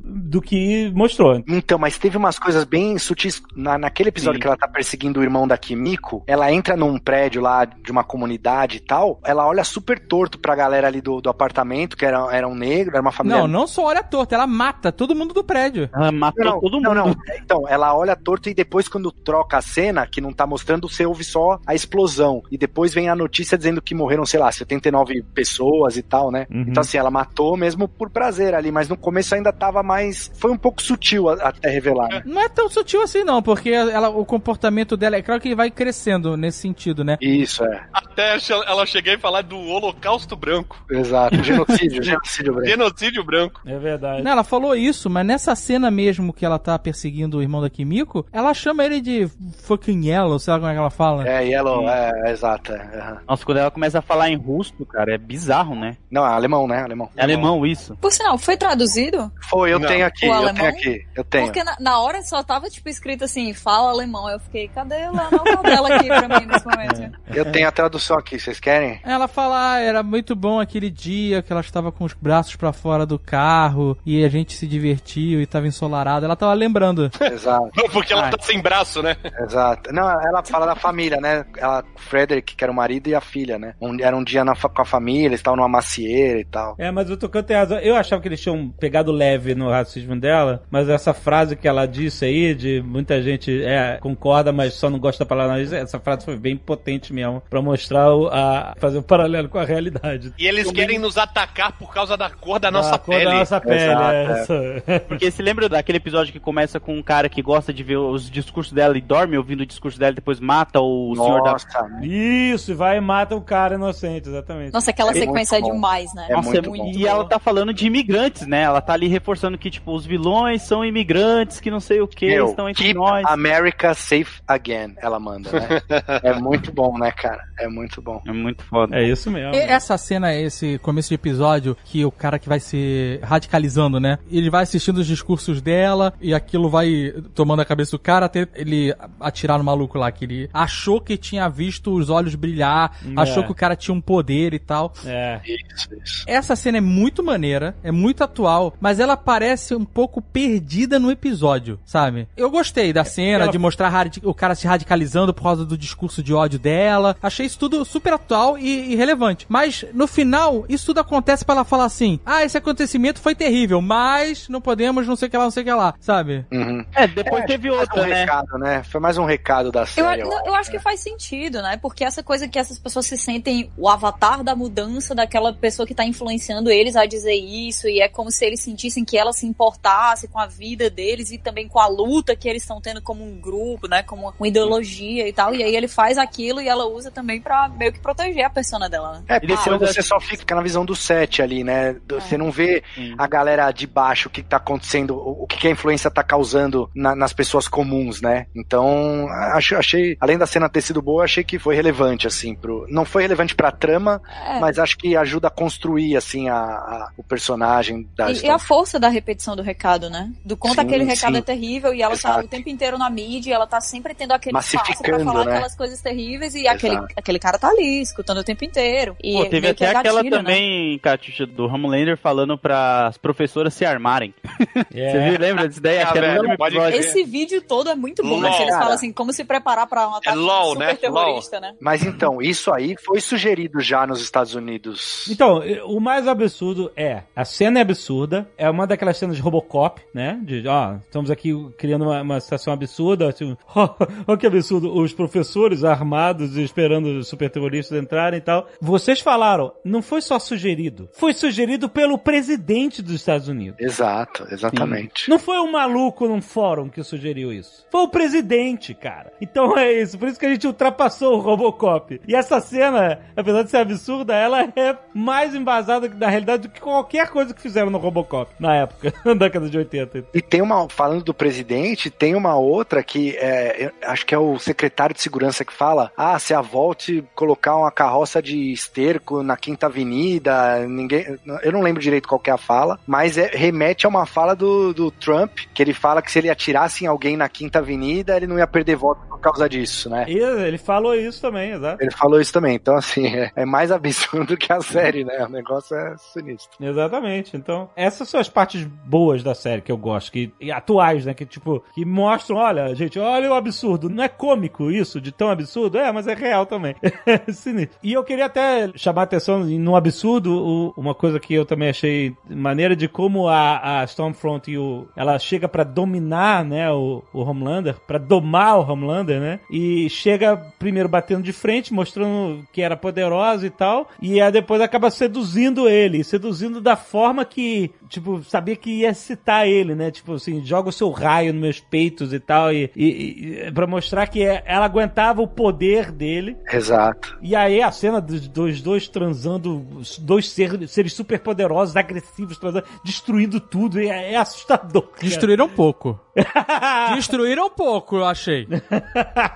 do que mostrou. Então, mas teve umas coisas bem sutis. Na, naquele episódio Sim. que ela tá perseguindo o irmão da Kimiko, ela entra num prédio lá de uma comunidade e tal, ela olha super torto pra galera ali do, do apartamento, que era, era um negro, era uma família. Não, não só olha torta, ela mata todo mundo do prédio. Ela matou Não, não, todo mundo. não, não. Então, ela olha torto e depois, quando troca a cena, que não tá mostrando, você ouve só a explosão. E depois vem a notícia dizendo que morreram, sei lá, 79 pessoas e tal, né? Uhum. Então, assim, ela matou mesmo por prazer ali, mas no começo ainda tava mais. Foi um pouco sutil até revelar. né? Não é tão sutil assim, não, porque ela, o comportamento dela é claro que vai crescendo nesse sentido, né? Isso, é. Até ela cheguei a falar do Holocausto Branco. Exato. Genocídio, genocídio branco. Genocídio branco. É verdade. Não, ela falou isso, mas nessa cena mesmo que ela tá perseguindo o irmão da Kimiko, ela chama ele de fucking yellow, sei lá como é que ela fala. É, Yellow, é, é, exato. É. Nossa, quando ela começa a falar em russo, cara, é bizarro, né? Não, é alemão, né? Alemão. É alemão isso. Por sinal, foi traduzido? Foi, eu Não. tenho aqui, O eu alemão? tenho aqui, eu tenho. Porque na, na hora só tava, tipo, escrito assim, fala alemão. Eu fiquei, cadê a nota dela aqui pra mim nesse momento? Eu tenho a tradução aqui, vocês querem? Ela fala, ah, era muito bom aquele dia que ela estava com os braços pra fora do carro e a gente se divertiu e tava ensolarado. Ela tava lembrando. Exato, Porque ela Ai. tá sem braço, né? exato. Não, ela fala da família, né? Ela, o Frederick, que era o marido e a filha, né? Um, era um dia na com a família, eles estavam numa macieira e tal. É, mas o Tucano tem razão. Eu achava que eles tinham pegado leve no racismo dela, mas essa frase que ela disse aí, de muita gente é, concorda, mas só não gosta da palavra nariz, essa frase foi bem potente mesmo, pra mostrar o, a, fazer um paralelo com a realidade. E eles querem nos atacar por causa da cor da nossa cor pele. da nossa pele, Exato, é, é. Porque se lembra daquele episódio que começa com um cara que gosta de ver os discursos dela e dorme ouvindo o discurso dela e depois mata o senhor da. Nossa, Isso, e vai e mata o cara inocente, exatamente. Nossa, aquela É sequência é muito demais, né? É Nossa, muito é bom. e ela tá falando de imigrantes, né? Ela tá ali reforçando que, tipo, os vilões são imigrantes, que não sei o que, estão entre keep nós. America safe again, ela manda, né? é muito bom, né, cara? É muito bom. É muito foda. É isso mesmo. E essa cena, esse começo de episódio, que o cara que vai se radicalizando, né? Ele vai assistindo os discursos dela e aquilo vai tomando a cabeça do cara até ele atirar no maluco lá, que ele achou que tinha visto os olhos brilhar, É. achou que o cara tinha um poder e tal. É. Isso, isso. Essa cena é muito maneira, é muito atual, mas ela parece um pouco perdida no episódio, sabe? Eu gostei da cena, ela- de mostrar o cara se radicalizando por causa do discurso de ódio dela. Achei isso tudo super atual e, e relevante. Mas no final, isso tudo acontece pra ela falar assim: ah, esse acontecimento foi terrível, mas não podemos, não sei o que lá, não sei o que lá, sabe? Uhum. É, depois É, teve outra, um né? recado, né? Foi mais um recado da Eu, série. não, eu acho que faz sentido, né? Porque essa coisa que essas pessoas se sentem o avatar da mudança daquela pessoa que tá influenciando eles a dizer isso, e é como se eles sentissem que ela se importasse com a vida deles e também com a luta que eles estão tendo como um grupo, né? Como uma ideologia e tal. E aí ele faz aquilo e ela usa também pra meio que proteger a persona dela, né? É, E porque senão da- você só fica na visão do set ali, né? Do- Você não vê Sim. a galera de baixo, o que tá acontecendo, o o que, a influência tá causando na- nas pessoas comuns, né? Então, acho, achei, além da cena ter sido boa, achei que foi relevante, assim, pro. Não foi relevante pra trama, É. mas acho que ajuda a construir, assim, a, a- o personagem da E, e a força da repetição do recado, né? Do quanto Sim, aquele recado sim. é terrível e ela tá Exato. o tempo inteiro na mídia, ela tá sempre tendo aquele espaço pra falar né? aquelas coisas terríveis e aquele, Exato. aquele cara tá ali, escutando o tempo inteiro. E Pô, teve até é aquela gatilho, né? também, Catiuxa, do Homelander falando para as professoras se armarem. É. Você viu, lembra disso daí? Ah, é velho. Esse vídeo todo é muito bom, né? LOL. Que eles Cara. falam assim, como se preparar pra um ataque LOL, super né? terrorista, né? Mas então, isso aí foi sugerido já nos Estados Unidos. Então, o mais absurdo é, a cena é absurda, é uma daquelas cenas de Robocop, né? De, ó, estamos aqui criando uma, uma situação absurda, assim, ó, ó que absurdo, os professores armados esperando os super terroristas entrarem e tal. Vocês falaram, não foi só sugerido, foi sugerido pelo presidente dos Estados Unidos. Exato, exatamente. Não foi um maluco num fórum que sugeriu isso. Foi o presidente, cara. Então é isso. Por isso que a gente ultrapassou o Robocop. E essa cena, apesar de ser absurda, ela é mais embasada da realidade do que qualquer coisa que fizeram no Robocop na época, na década de 80. E tem uma, falando do presidente, tem uma outra que é, acho que é o secretário de segurança que fala: ah, se a Volt colocar uma carroça de esterco na Quinta Avenida, ninguém. Eu não lembro direito qual que é a fala, mas é- remete a uma fala do, do Trump, que ele fala que se ele atirasse em alguém na Quinta Avenida, ele não ia perder voto por causa disso, né? E ele falou isso também, exato. Ele falou isso também, então assim, é, é mais absurdo que a série, né? O negócio é sinistro. Exatamente. Então, essas são as partes boas da série que eu gosto, que e atuais, né, que tipo, que mostram, olha, gente, olha o absurdo. Não é cômico isso de tão absurdo, é, mas é real também. Sinistro. E eu queria até chamar atenção no absurdo, uma coisa que eu também achei maneira de como a, a Stormfront e o, ela chega pra dominar, né, o, o Homelander, pra domar o Homelander, né? E chega primeiro batendo de frente, mostrando que era poderosa e tal, e aí depois acaba seduzindo ele, seduzindo da forma que, tipo, sabia que ia citar ele, né? Tipo assim, joga o seu raio nos meus peitos e tal, e, e, e para mostrar que ela aguentava o poder dele. Exato. E aí a cena dos, dos dois transando, dois ser- seres super poderosos, agressivos, transando, destruindo tudo, é, é assustador. cara. Destruíram um pouco. Destruíram um pouco, eu achei.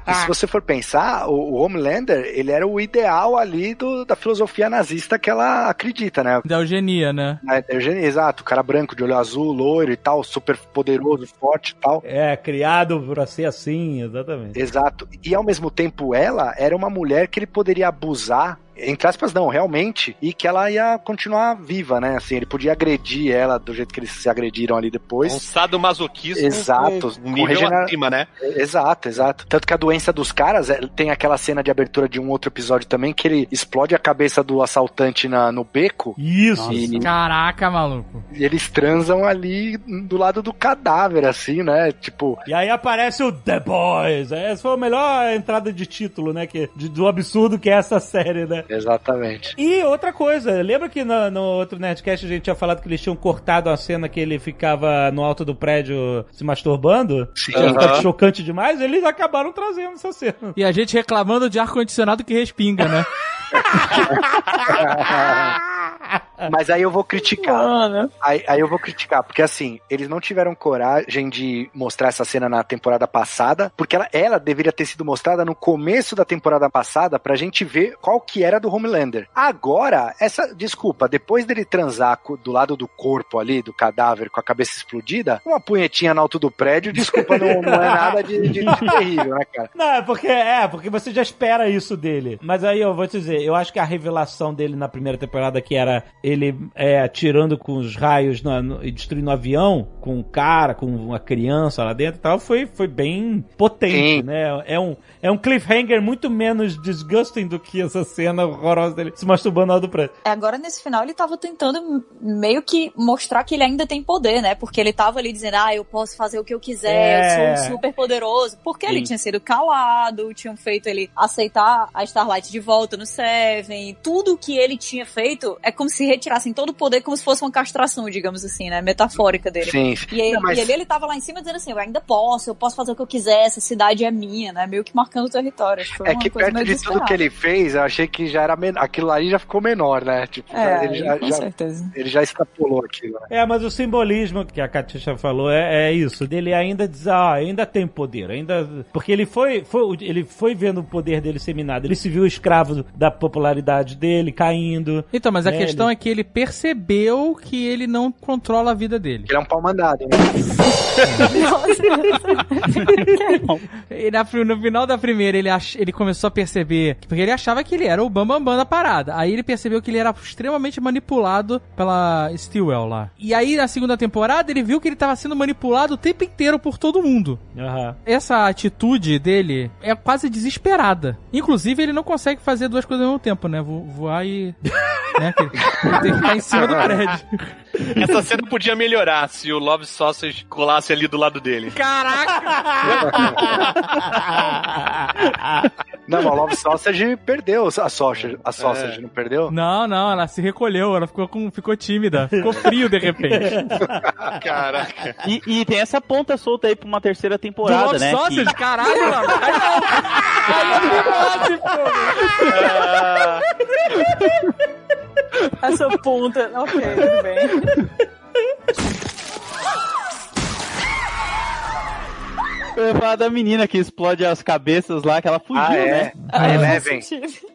E se você for pensar, o, o Homelander, ele era o ideal ali do, da filosofia nazista que ela acredita, né? Da eugenia, né? É, Eugênio, exato, o cara branco, de olho azul, loiro e tal, super poderoso, forte e tal. É, criado pra ser assim, exatamente. Exato. E ao mesmo tempo ela era uma mulher que ele poderia abusar entre aspas não, realmente, e que ela ia continuar viva, né? Assim, ele podia agredir ela do jeito que eles se agrediram ali Um depois. sadomasoquismo Exato, com com um nível regenera- acima, né? Exato, exato. Tanto que a doença dos caras é- tem aquela cena de abertura de um outro episódio também que ele explode a cabeça do assaltante na, no beco Isso. e, Caraca, maluco. e eles transam ali do lado do cadáver, assim, né? Tipo, E aí aparece o The Boys. Essa foi a melhor entrada de título, né? Que, de- do absurdo que é essa série, né? Exatamente. E outra coisa, lembra que no, no outro Nerdcast a gente tinha falado que eles tinham cortado a cena que ele ficava no alto do prédio se masturbando? Sim. Aham. chocante demais, eles acabaram trazendo essa cena. E a gente reclamando de ar-condicionado que respinga, né? Mas aí eu vou criticar. Mano. Aí, aí eu vou criticar, porque assim, eles não tiveram coragem de mostrar essa cena na temporada passada, porque ela, ela deveria ter sido mostrada no começo da temporada passada pra gente ver qual que era do Homelander. Agora, essa, desculpa, depois dele transar do lado do corpo ali, do cadáver, com a cabeça explodida, uma punhetinha no alto do prédio, desculpa, não, não é nada de, de- de terrível, né, cara? Não, é porque, é, porque você já espera isso dele. Mas aí eu vou te dizer, eu acho que a revelação dele na primeira temporada, que era ele é, atirando com os raios na- no- e destruindo o avião, com um cara, com uma criança lá dentro e tal, foi, foi bem potente, Sim. né? É um, é um cliffhanger muito menos disgusting do que essa cena horrorosa dele se masturbando lá do prédio. É, Agora, nesse final, ele tava tentando meio que mostrar que ele ainda tem poder, né? Porque ele tava ali dizendo, ah, eu posso fazer o que eu quiser, É. eu sou super poderoso. Porque ele Sim. tinha sido calado, tinham feito ele aceitar a Starlight de volta no Seven. Tudo que ele tinha feito é como se retirassem todo o poder, como se fosse uma castração, digamos assim, né? Metafórica dele. Sim. E, ele, Não, mas- e ali ele tava lá em cima dizendo assim, eu ainda posso, eu posso fazer o que eu quiser, essa cidade é minha, né? Meio que marcando o território. É uma que coisa perto de tudo que ele fez, eu achei que já era menor. Aquilo aí já ficou menor, né? Tipo, É, ele, já, com já- certeza. ele já extrapolou aquilo, né? É, mas o simbolismo que a Katisha falou é, é isso. Dele ainda diz, ah, ainda tem poder, ainda. Porque ele foi, foi, ele foi vendo o poder dele ser minado. Ele se viu escravo da popularidade dele caindo. Então, mas a É, questão ele- é que ele percebeu que ele não controla a vida dele. Ele é um pau mandado, né? E na- no final da primeira, ele, ach- ele começou a perceber. Porque ele achava que ele era o bambambam bam, bam da parada. Aí ele percebeu que ele era extremamente manipulado pela Stillwell lá. E aí, na segunda temporada, ele viu que ele tava sendo manipulado o tempo inteiro por todo mundo. Aham. Essa atitude dele é quase desesperada. Inclusive, ele não consegue fazer duas coisas ao mesmo tempo, né? Vo- Voar e. né? que Ele tem que ficar em cima do prédio. Essa cena podia melhorar se o Love Sausage colasse ali do lado dele. Não, mas o Love Sausage perdeu a sausage, a sausage não perdeu? Não, não, ela se recolheu, ela ficou, com, ficou tímida. Ficou frio de repente. Caraca. E, e tem essa ponta solta aí pra uma terceira Do temporada, Love né? Sausage? que- Caralho, mano. Aí não. Aí é fimose, pô. Essa ponta. Ok, tudo bem. Eu ia falar da menina que explode as cabeças lá, que ela fugiu, Ah, é. né? A Eleven.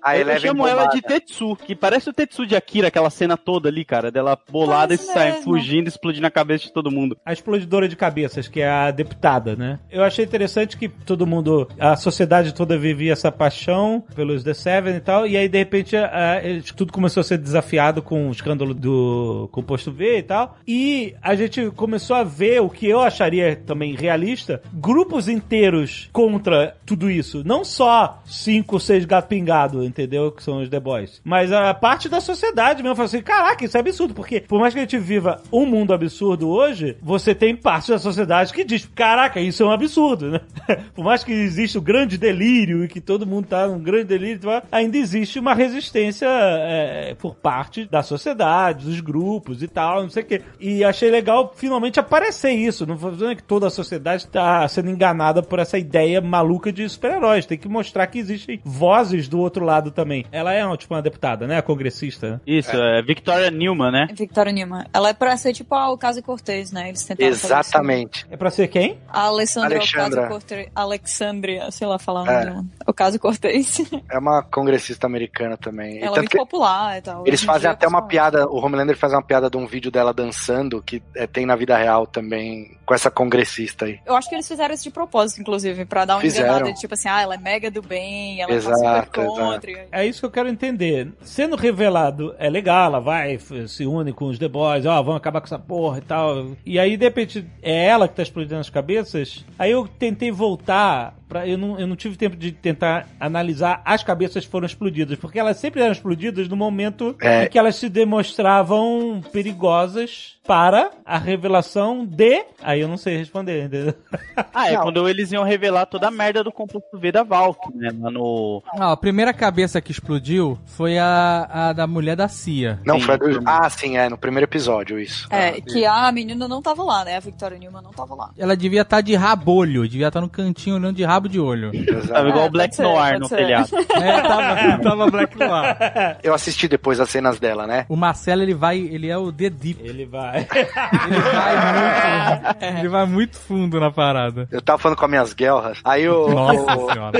A eu Eleven chamo ela bombada. de Tetsu, que parece o Tetsu de Akira, aquela cena toda ali, cara, dela bolada Parece e sai mesmo. fugindo, explodindo a cabeça de todo mundo. a explodidora de cabeças, que é a deputada, né? Eu achei interessante que todo mundo, a sociedade toda vivia essa paixão pelos The Seven e tal, e aí de repente a- tudo começou a ser desafiado com o escândalo do composto V e tal, e a gente começou a ver o que eu acharia também realista, grupos inteiros contra tudo isso. Não só cinco, seis gato pingado, entendeu? Que são os The Boys. Mas a parte da sociedade mesmo. Falou assim, caraca, isso é absurdo. Porque por mais que a gente viva um mundo absurdo hoje, você tem parte da sociedade que diz, caraca, isso é um absurdo, né? por mais que exista o grande delírio e que todo mundo tá num grande delírio, tá? ainda existe uma resistência é, por parte da sociedade, dos grupos e tal, não sei o quê. E achei legal finalmente aparecer isso. Não dizer que toda a sociedade está sendo enganada por essa ideia maluca de super-heróis. Tem que mostrar que existem vozes do outro lado também. Ela é tipo uma deputada, né? A congressista. né? Isso, é, Victoria Newman, né? Victoria Newman. Ela é pra ser tipo a Ocasio Cortez, né? Eles tentaram fazer Exatamente. É pra ser quem? A Alessandra Alexandra. Ocasio Cortez. Alexandria, sei lá falar o É. nome dela. Ocasio Cortez. É uma congressista americana também. Ela é muito popular e tal. eles fazem dia, até uma piada, o Homelander faz uma piada de um vídeo dela dançando, que é, tem na vida real também, com essa congressista aí. Eu acho que eles fizeram esse de propósito, inclusive, pra dar uma Fizeram. enganada, tipo assim, ah, ela é mega do bem, ela Exato, tá super contra. É isso que eu quero entender. Sendo revelado, é legal, ela vai, se une com os The Boys, ó, vamos acabar com essa porra e tal. E aí, de repente, é ela que tá explodindo as cabeças. Aí eu tentei voltar. Pra, eu, não, eu não tive tempo de tentar analisar as cabeças que foram explodidas, porque elas sempre eram explodidas no momento É. em que elas se demonstravam perigosas para a revelação de. Aí eu não sei responder, entendeu? Ah, é Não. quando eles iam revelar toda a merda do complexo V da Valk, né? Lá no. Ah, a primeira cabeça que explodiu foi a, a da mulher da CIA. Não, Sim. foi a do... Ah, sim, é, no primeiro episódio, isso. É, que a menina não tava lá, né? A Victoria Newman não tava lá. Ela devia estar de rabolho, devia estar no cantinho olhando de rabo de olho. Tava igual É, o Black ser, Noir no ser. telhado. É, tava, tava Black Noir. Eu assisti depois as cenas dela, né? O Marcelo, ele vai, ele é o The Deep. Ele vai. Ele vai muito, ele vai muito fundo na parada. Eu tava falando com as minhas guerras. Aí o. Nossa senhora.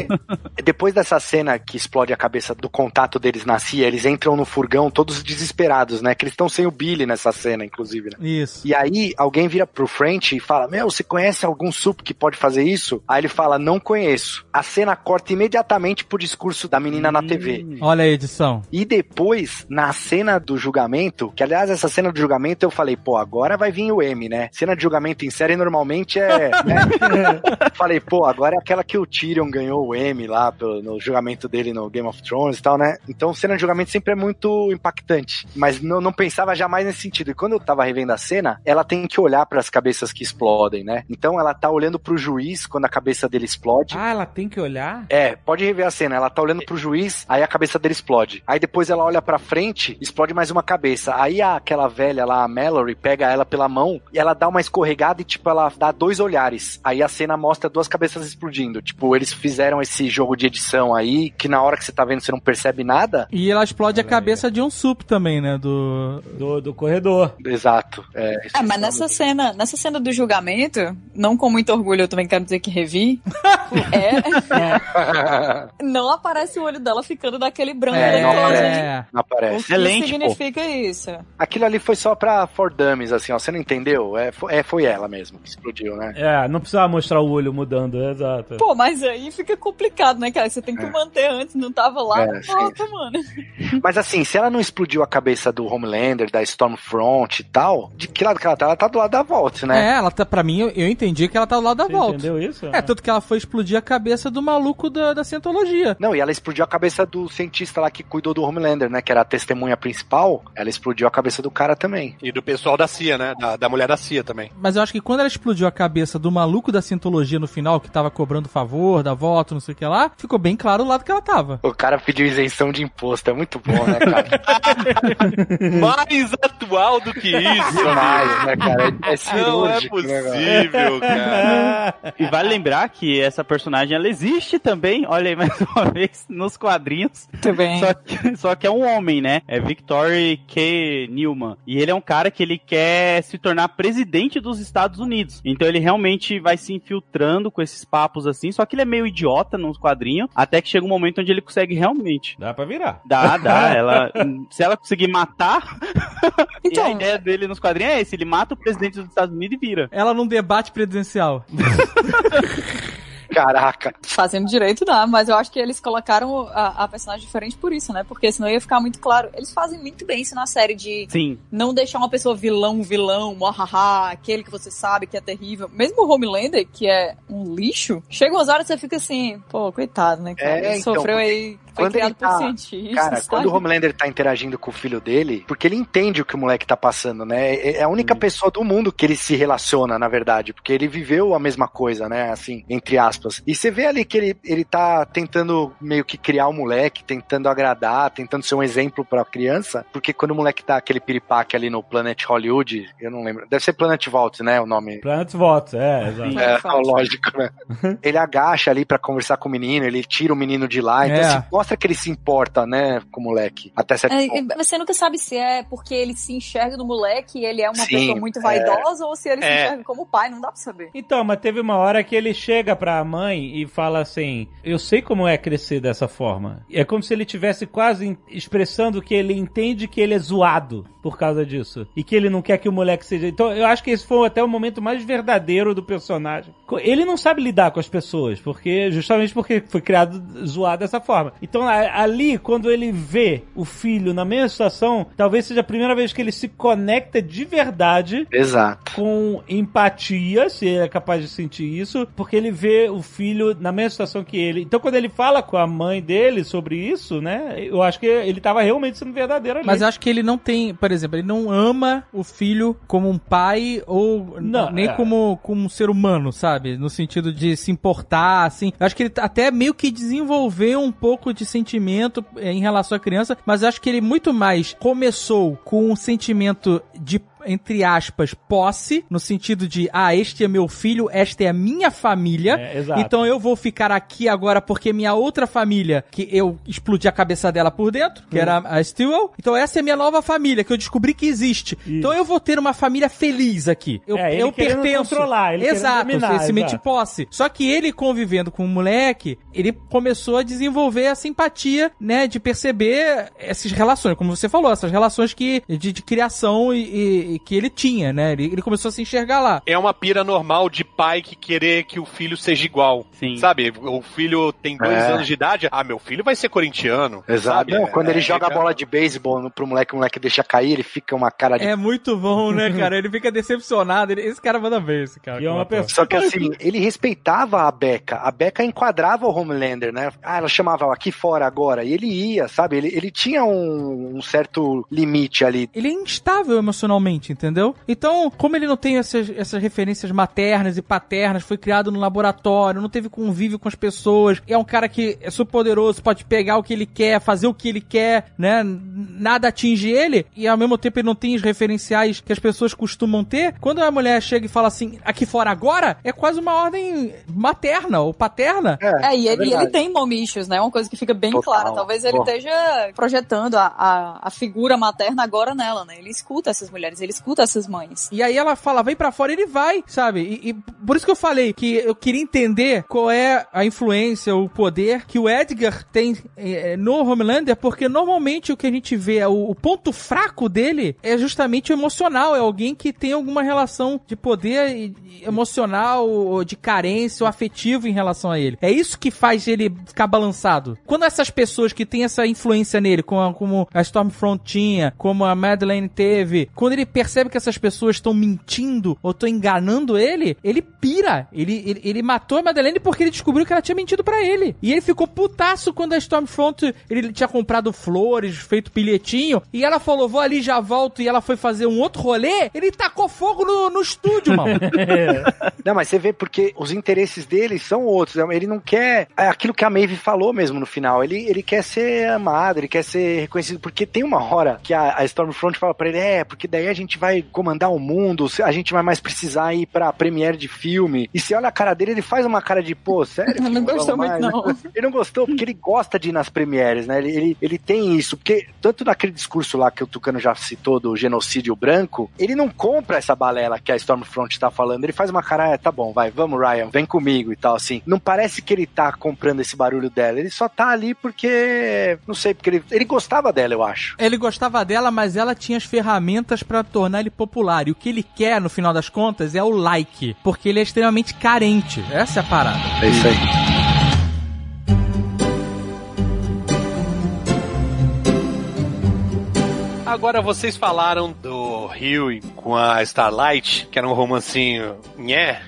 Depois dessa cena que explode a cabeça do contato deles na CIA, eles entram no furgão todos desesperados, né? Que eles estão sem o Billy nessa cena, inclusive, né? Isso. E aí, alguém vira pro French e fala: Meu, você conhece algum sup que pode fazer isso? Aí ele fala: Não conheço. A cena corta imediatamente pro discurso da menina na TV. Olha a edição. E depois, na cena do julgamento, que aliás, essa cena do julgamento eu falei, pô, agora vai vir o M, né? Cena de julgamento em série normalmente é. né? falei, pô, agora é aquela que o Tyrion ganhou o M lá no julgamento dele no Game of Thrones e tal, né? Então, cena de julgamento sempre é muito impactante. Mas não, não pensava jamais nesse sentido. E quando eu tava revendo a cena, ela tem que olhar para as cabeças que explodem, né? Então ela tá olhando pro juiz quando a cabeça dele explode. Ah, ela tem que olhar? É, pode rever a cena. Ela tá olhando pro juiz, aí a cabeça dele explode. Aí depois ela olha pra frente, explode mais uma cabeça. Aí aquela velha lá, a Mallory, pega ela pela mão e ela dá uma escorregada e, tipo, ela dá dois olhares. Aí a cena mostra duas cabeças explodindo. Tipo, eles fizeram esse jogo de edição aí, que na hora que você tá vendo você não percebe nada. E ela explode a cabeça de um sup também, né? Do. Do, do corredor. Exato. É, É, mas nessa cena, nessa cena do julgamento, não com muito orgulho, eu também quero dizer que revi, é, não aparece o olho dela ficando daquele branco É, não aparece. É. Não O aparece. que É lente, pô. significa isso? Aquilo ali foi só pra For Dummies, assim, ó. Você não entendeu? É, foi, é, foi ela mesmo que explodiu, né? É, não precisava mostrar o olho mudando, exato. Pô, mas aí fica complicado, né, cara? Você tem que manter antes, não tava lá, É, volta, mano. Mas assim, se ela não explodiu a cabeça do Homelander, da Stormfront e tal, de que lado que ela tá? Ela tá do lado da Vault, né? É, ela tá, pra mim, eu, eu entendi que ela tá do lado da Você volta. entendeu isso? É, tanto que ela foi explodir a cabeça do maluco da, da cientologia. Não, e ela explodiu a cabeça do cientista lá que cuidou do Homelander, né? Que era a testemunha principal. Ela explodiu a cabeça do cara também. E do pessoal da CIA, né? Da, da mulher da CIA também. Mas eu acho que quando ela explodiu a cabeça do maluco da cientologia no final, que tava cobrando favor da voto, não sei o que lá, ficou bem claro o lado que ela tava. O cara pediu isenção de imposto. É muito bom, né, cara? Mais atual do que isso, Demais, né, cara? É, é Não é né, cara? possível, cara. E vale lembrar que essa personagem ela existe também, olha aí mais uma vez, nos quadrinhos. Muito bem. Só que, só que é um homem, né? É Victory K. Newman. E ele é um cara que ele quer se tornar presidente dos Estados Unidos. Então ele realmente vai se infiltrando com esses papos assim. Só que ele é meio idiota nos quadrinhos. Até que chega um momento onde ele consegue realmente. Dá pra virar. Dá, dá. Ela, se ela conseguir matar. Então- e a ideia dele nos quadrinhos é esse: ele mata o presidente dos Estados Unidos e vira. Ela num debate presidencial. Caraca. Fazendo direito dá, mas eu acho que eles colocaram a, a personagem diferente por isso, né? Porque senão ia ficar muito claro. Eles fazem muito bem isso na série de Sim. não deixar uma pessoa vilão, vilão, mohaha, aquele que você sabe que é terrível. Mesmo o Homelander, que é um lixo, chega umas horas que você fica assim, pô, coitado, né, cara? É, então, Sofreu aí, foi quando criado ele tá- por cientistas. Cara, sabe? quando o Homelander tá interagindo com o filho dele, porque ele entende o que o moleque tá passando, né? É é a única pessoa do mundo que ele se relaciona, na verdade, porque ele viveu a mesma coisa, né? Assim, entre aspas. E você vê ali que ele, ele tá tentando meio que criar o moleque, tentando agradar, tentando ser um exemplo pra criança, porque quando o moleque tá aquele piripaque ali no Planet Hollywood, eu não lembro, deve ser Planet Vault, né? O nome. Planet votos, é, exato. É, lógico, né? ele agacha ali pra conversar com o menino, ele tira o menino de lá, então É. assim, mostra que ele se importa, né, com o moleque, até certo É, ponto. e você nunca sabe se é porque ele se enxerga no moleque e ele é uma Sim, pessoa muito vaidosa ou se ele se É. enxerga como pai, não dá pra saber. Então, mas teve uma hora que ele chega pra mãe e fala assim: Eu sei como é crescer dessa forma. É como se ele tivesse quase expressando que ele entende que ele é zoado. por causa disso. E que ele não quer que o moleque seja. Então, eu acho que esse foi até o momento mais verdadeiro do personagem. Ele não sabe lidar com as pessoas, porque justamente porque foi criado zoado dessa forma. Então, ali, quando ele vê o filho na mesma situação, talvez seja a primeira vez que ele se conecta de verdade Exato. com empatia, se ele é capaz de sentir isso, porque ele vê o filho na mesma situação que ele. Então, quando ele fala com a mãe dele sobre isso, né, eu acho que ele tava realmente sendo verdadeiro ali. Mas eu acho que ele não tem, por exemplo, ele não ama o filho como um pai ou Não, nem é. como, como um ser humano, sabe? No sentido de se importar, assim. Eu acho que ele até meio que desenvolveu um pouco de sentimento eh, em relação à criança, mas acho que ele muito mais começou com um sentimento de entre aspas, posse, no sentido de, ah, este é meu filho, esta é a minha família, É, exato. então eu vou ficar aqui agora porque minha outra família, que eu explodi a cabeça dela por dentro, que era a Stewell, então essa é a minha nova família, que eu descobri que existe. Então eu vou ter uma família feliz aqui. Eu, É, ele eu pertenço. controlar, ele Exato, dominar, esse posse. Só que ele convivendo com o moleque, ele começou a desenvolver a simpatia, né, de perceber essas relações, como você falou, essas relações que de, de criação e- e que ele tinha, né? Ele, ele começou a se enxergar lá. É uma pira normal de pai que querer que o filho seja igual. Sim. Sabe? O filho tem dois É. anos de idade. Ah, meu filho vai ser corintiano. Exato. Sabe? Não, quando É, ele joga a bola de beisebol no- pro moleque, o moleque deixa cair, ele fica uma cara de. É muito bom, né, cara? Ele fica decepcionado. Ele- esse cara manda bem, esse cara. E é uma pessoa- Só que assim, ele respeitava a Becca. A Becca enquadrava o Homelander, né? Ah, ela chamava aqui fora agora. E ele ia, sabe? Ele, ele tinha um, um certo limite ali. ele é instável emocionalmente, entendeu? Então, como ele não tem essas, essas referências maternas e paternas, foi criado no laboratório, não teve convívio com as pessoas, é um cara que é super poderoso, pode pegar o que ele quer, fazer o que ele quer, né? Nada atinge ele, e ao mesmo tempo ele não tem os referenciais que as pessoas costumam ter. Quando a mulher chega e fala assim, aqui fora agora, é quase uma ordem materna ou paterna. É, e ele, e verdade. ele tem momichos, né? Uma coisa que fica bem Total. clara. Talvez ele Pô. esteja projetando a, a, a figura materna agora nela, né? Ele escuta essas mulheres, ele escuta essas mães. E aí ela fala, vem pra fora, ele vai, sabe? E, e por isso que eu falei que eu queria entender qual é a influência, o poder que o Edgar tem eh, no Homelander, porque normalmente o que a gente vê, o, o ponto fraco dele é justamente o emocional, é alguém que tem alguma relação de poder emocional, ou de carência, ou afetivo em relação a ele. É isso que faz ele ficar balançado. Quando essas pessoas que têm essa influência nele, como a, como a Stormfront tinha, como a Madeleine teve, quando ele percebe que essas pessoas estão mentindo ou estão enganando ele, ele pira. Ele, ele, ele matou a Madeleine porque ele descobriu que ela tinha mentido pra ele. E ele ficou putaço quando a Stormfront, ele tinha comprado flores, feito bilhetinho, e ela falou, vou ali, já volto, e ela foi fazer um outro rolê, ele tacou fogo no, no estúdio, mano. Não, mas você vê porque os interesses dele são outros. Ele não quer é aquilo que a Maeve falou mesmo no final. Ele, ele quer ser amado, ele quer ser reconhecido. Porque tem uma hora que a, a Stormfront fala pra ele: é, porque daí a gente vai comandar o mundo, a gente vai mais precisar ir pra premiere de filme. E você olha a cara dele, ele faz uma cara de, pô, sério? Ele não Vamos gostou muito, mais? não. Ele não gostou porque ele gosta de ir nas premieres, né? Ele, ele, ele tem isso, porque tanto naquele discurso lá que o Tucano já citou do genocídio branco, ele não compra essa balela que a Stormfront tá falando. Ele faz uma cara, ah, tá bom, vai, vamos, Ryan, vem comigo e tal, assim. Não parece que ele tá comprando esse barulho dela. Ele só tá ali porque, não sei, porque ele, ele gostava dela, eu acho. Ele gostava dela, mas ela tinha as ferramentas pra tornar ele popular. E o que ele quer, no final das contas, é o like. Porque ele é extremamente carente. Essa é a parada. É isso aí. Agora vocês falaram do Rio com a Starlight, que era um romancinho nhé,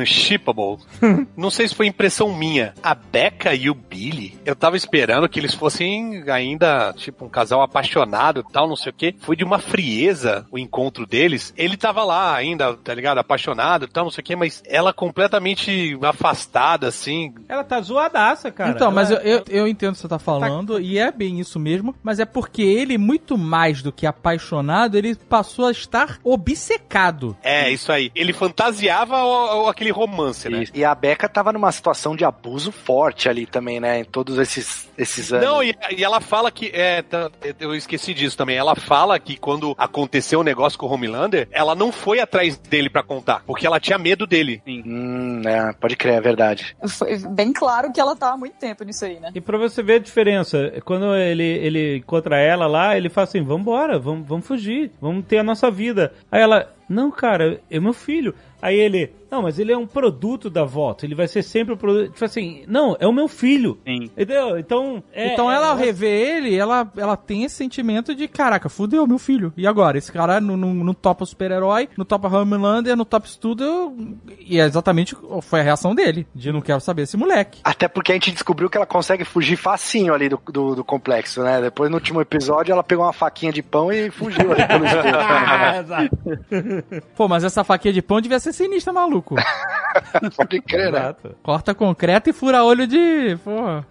unshippable. Não sei se foi impressão minha. A Becca e o Billy, eu tava esperando que eles fossem ainda, tipo, um casal apaixonado e tal, não sei o quê. Foi de uma frieza o encontro deles. Ele tava lá ainda, tá ligado? Apaixonado e tal, não sei o quê, mas ela completamente afastada, assim. Ela tá zoadaça, cara. então, mas eu, Ela- eu, eu entendo o que você tá falando, e é bem isso mesmo, mas é porque ele, muito mais do que apaixonado, ele passou a estar obcecado. É, isso aí. Ele fantasiava o- o- aquele romance, né? Isso. E a Becca tava numa situação de abuso forte ali também, né? Em todos esses, esses anos. Não, e, e ela fala que. É, tá, eu esqueci disso também. Ela fala que quando aconteceu o negócio com o Homelander, ela não foi atrás dele pra contar, porque ela tinha medo dele. Hum, é, pode crer, é verdade. Foi bem claro que ela tá há muito tempo nisso aí, né? E pra você ver a diferença, quando ele, ele encontra ela lá, ele fala assim, vambora, vamos, vamos fugir, vamos ter a nossa vida. Aí ela, não, cara, é meu filho. Aí ele, não, mas ele é um produto da voto, ele vai ser sempre o produto. Tipo assim, não, é o meu filho. Sim. Entendeu? Então. é- então ela, ao é- rever ele, ela, ela tem esse sentimento de, caraca, fudeu meu filho. E agora? Esse cara não, não, não topa super-herói, não topa Homelander, não topa isso tudo. E é exatamente foi a reação dele, de não quero saber esse moleque. Até porque a gente descobriu que ela consegue fugir facinho ali do, do, do complexo, né? Depois, no último episódio, ela pegou uma faquinha de pão e fugiu ali pelo espelho. Pô, mas essa faquinha de pão devia ser sinistra, maluco. Pode crer, né? Corta concreto e fura olho de. Pô.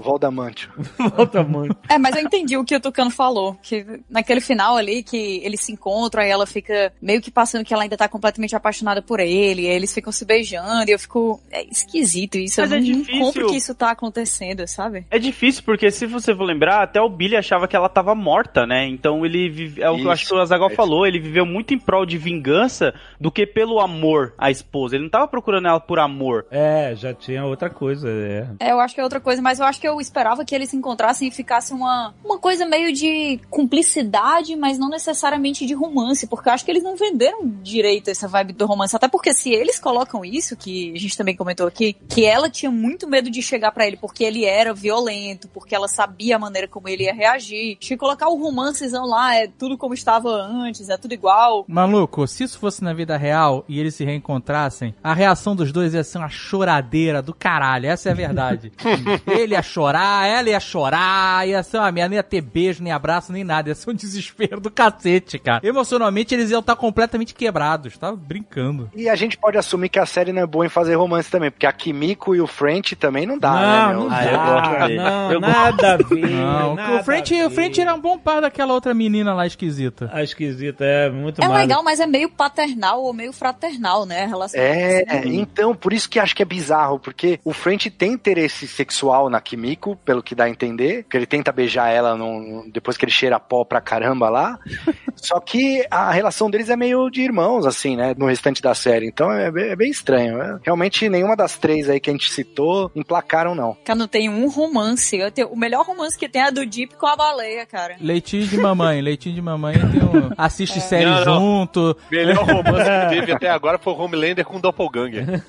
Voldamantio. Volta muito. É, mas eu entendi o que o Tucano falou. Que naquele final ali, que eles se encontram, aí ela fica meio que passando que ela ainda tá completamente apaixonada por ele, e aí eles ficam se beijando, e eu fico. É esquisito isso. Mas eu é não difícil. compro que isso tá acontecendo, sabe? É difícil, porque se você for lembrar, até o Billy achava que ela tava morta, né? Então ele vive, é o que eu acho que o Azagal Isso. falou, ele viveu muito em prol de vingança do que pelo amor à esposa. Ele não tava procurando ela por amor. É, já tinha outra coisa, é. É, eu acho que é outra coisa, mas eu acho que eu esperava que eles se encontrassem e ficasse uma, uma coisa meio de cumplicidade, mas não necessariamente de romance, porque eu acho que eles não venderam direito essa vibe do romance. Até porque se eles colocam isso, que a gente também comentou aqui, que ela tinha muito medo de chegar pra ele porque ele era violento, porque ela sabia a maneira como ele ia reagir. Que colocar o romancezão lá é tudo como estava antes, é tudo igual. Maluco, se isso fosse na vida real e eles se reencontrassem, a reação dos dois ia ser uma choradeira do caralho. Essa é a verdade. Ele ia chorar, ela ia chorar, ia ser uma merda, não ia ter beijo, nem abraço, nem nada. Ia ser um desespero do cacete, cara. Emocionalmente eles iam estar completamente quebrados, tá brincando. E a gente pode assumir que a série não é boa em fazer romance também, porque a Kimiko e o French também não dá, não, né, meu? não Ah, eu dá, dele. não, Eu nada a ver. Não, nada o French, a o French ver. era um bom par daquela outra menina lá esquisita. A esquisita, é muito É mais. legal, mas é meio paternal ou meio fraternal, né? A relação É, deles. então, por isso que acho que é bizarro, porque o French tem interesse sexual na Kimiko, pelo que dá a entender, que ele tenta beijar ela no- depois que ele cheira pó pra caramba lá. Só que a relação deles é meio de irmãos, assim, né, no restante da série. Então é, bem- é bem estranho. né? Realmente nenhuma das três aí que a gente citou emplacaram, não. Cara, não tem um romance. Eu tenho- o melhor romance que tem é do Deep com a baleia, cara. Leitinho de mamãe, leitinho de mamãe tem um, assiste série Não, não. junto. Melhor romance que teve até agora foi o Homelander com o Doppelganger.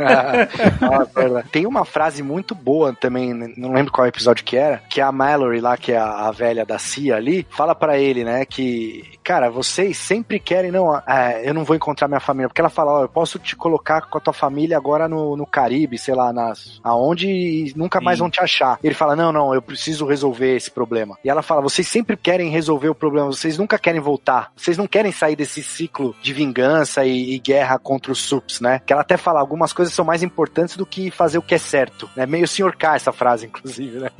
Nossa, é. Tem uma frase muito boa também, né, não lembro qual episódio que era, que a Mallory lá, que é a, a velha da CIA ali, fala pra ele, né, que, cara, vocês sempre querem, não, é, eu não vou encontrar minha família, porque ela fala, ó, eu posso te colocar com a tua família agora no, no Caribe, sei lá, nas, aonde e nunca mais Sim. vão te achar. Ele fala, não, não, eu preciso resolver esse problema. E ela fala, vocês sempre querem resolver o problema, vocês nunca querem voltar, vocês não querem sair desse ciclo de vingança e, e guerra contra os sups, né? Que ela até fala, algumas coisas são mais importantes do que fazer o que é certo, né? Meio senhor K essa frase, inclusive, né?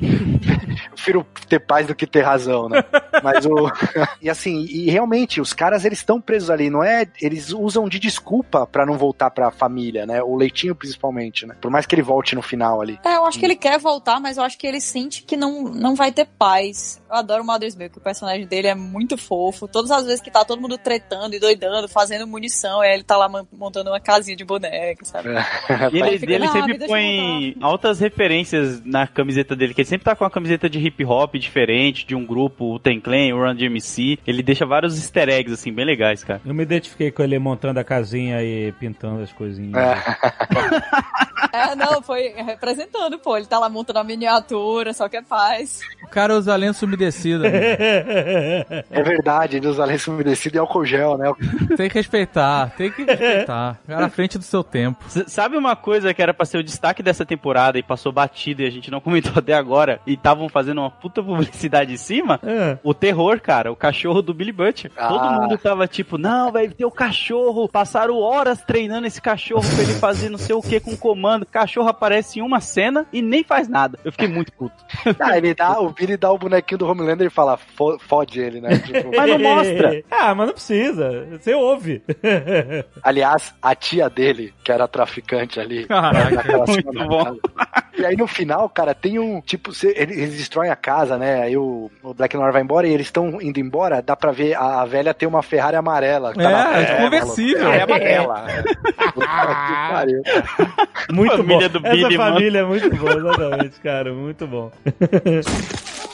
Eu prefiro ter paz do que ter razão, né? Mas o. e assim, e realmente, os caras eles estão presos ali, não é? Eles usam de desculpa pra não voltar pra família, né? O leitinho principalmente, né? Por mais que ele volte no final ali. É, eu acho que ele quer voltar, mas eu acho que ele sente que não, não vai ter paz. Eu adoro o Mother's Milk, o personagem dele é muito fofo. Todas as vezes que tá todo mundo tretando e doidando, fazendo munição, aí ele tá lá man- montando uma casinha de boneca, sabe? E ele, fica, ele "Não, me sempre deixa põe altas referências na camiseta dele, que ele sempre tá com uma camiseta de hip hop diferente, de um grupo, o Ten Clan, o Run DMC. Ele deixa vários easter eggs, assim, bem legais, cara. Eu me identifiquei com ele montando a casinha e pintando as coisinhas. É, não, foi representando, pô. Ele tá lá montando a miniatura, só que é paz. O cara usa lenço umedecido. amigo. É verdade, ele usa lenço umedecido e álcool gel, né? tem que respeitar, tem que respeitar. À frente do seu tempo. S- sabe uma coisa que era pra ser o destaque dessa temporada e passou batido e a gente não comentou até agora e estavam fazendo uma puta publicidade em cima? É. O terror, cara, o cachorro do Billy Butcher. Ah. Todo mundo tava tipo, não, vai ter o cachorro. Passaram horas treinando esse cachorro pra ele fazer não sei o que com comando. O cachorro aparece em uma cena e nem faz nada. Eu fiquei muito puto. Ah, ele dá, o, Billy dá o bonequinho do Homelander e fala, "Fo- fode ele, né? Tipo, Mas não mostra. ah, mas não precisa. Você ouve. aliás, a tia dele, que era traficante ali. Caraca, naquela muito cena, bom. E aí no final, cara, tem um. Tipo, cê- eles destroem a casa, né? Aí o, o Black Noir vai embora e eles estão indo embora. Dá pra ver a, a velha tem uma Ferrari amarela. tá na É, conversível. É amarela. Que pariu. Muito Família bom. do Billy, Essa mano. família é muito boa, exatamente, cara. Muito bom.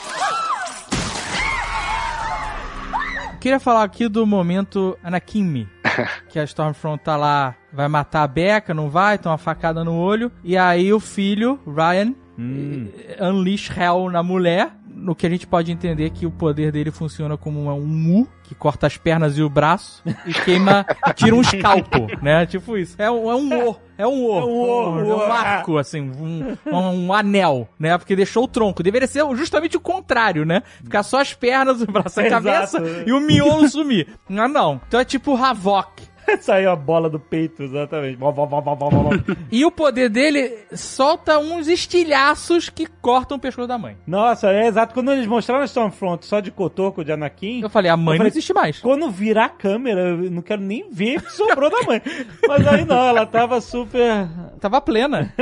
Queria falar aqui do momento Anakin que a Stormfront tá lá, vai matar a Becca, não vai, tem uma facada no olho, e aí o filho, Ryan, eh, unleash hell na mulher, no que a gente pode entender que o poder dele funciona como um mu, que corta as pernas e o braço, e queima, tira um escalpo, né? Tipo isso. É um, é um o. É um o. É um o, um, o. um arco, assim, um, um, um anel, né? Porque deixou o tronco. Deveria ser justamente o contrário, né? Ficar só as pernas, o braço, a Exato. cabeça e o miolo sumir. Não, não. Então é tipo o Havok. Saiu a bola do peito, exatamente. E o poder dele solta uns estilhaços que cortam o pescoço da mãe. Nossa, é exato. Quando eles mostraram a Stormfront só de cotoco de Anakin, Eu falei, a mãe Eu não falei, existe mais. quando virar a câmera, eu não quero nem ver o que sobrou da mãe. Mas aí não, ela tava super. Tava plena.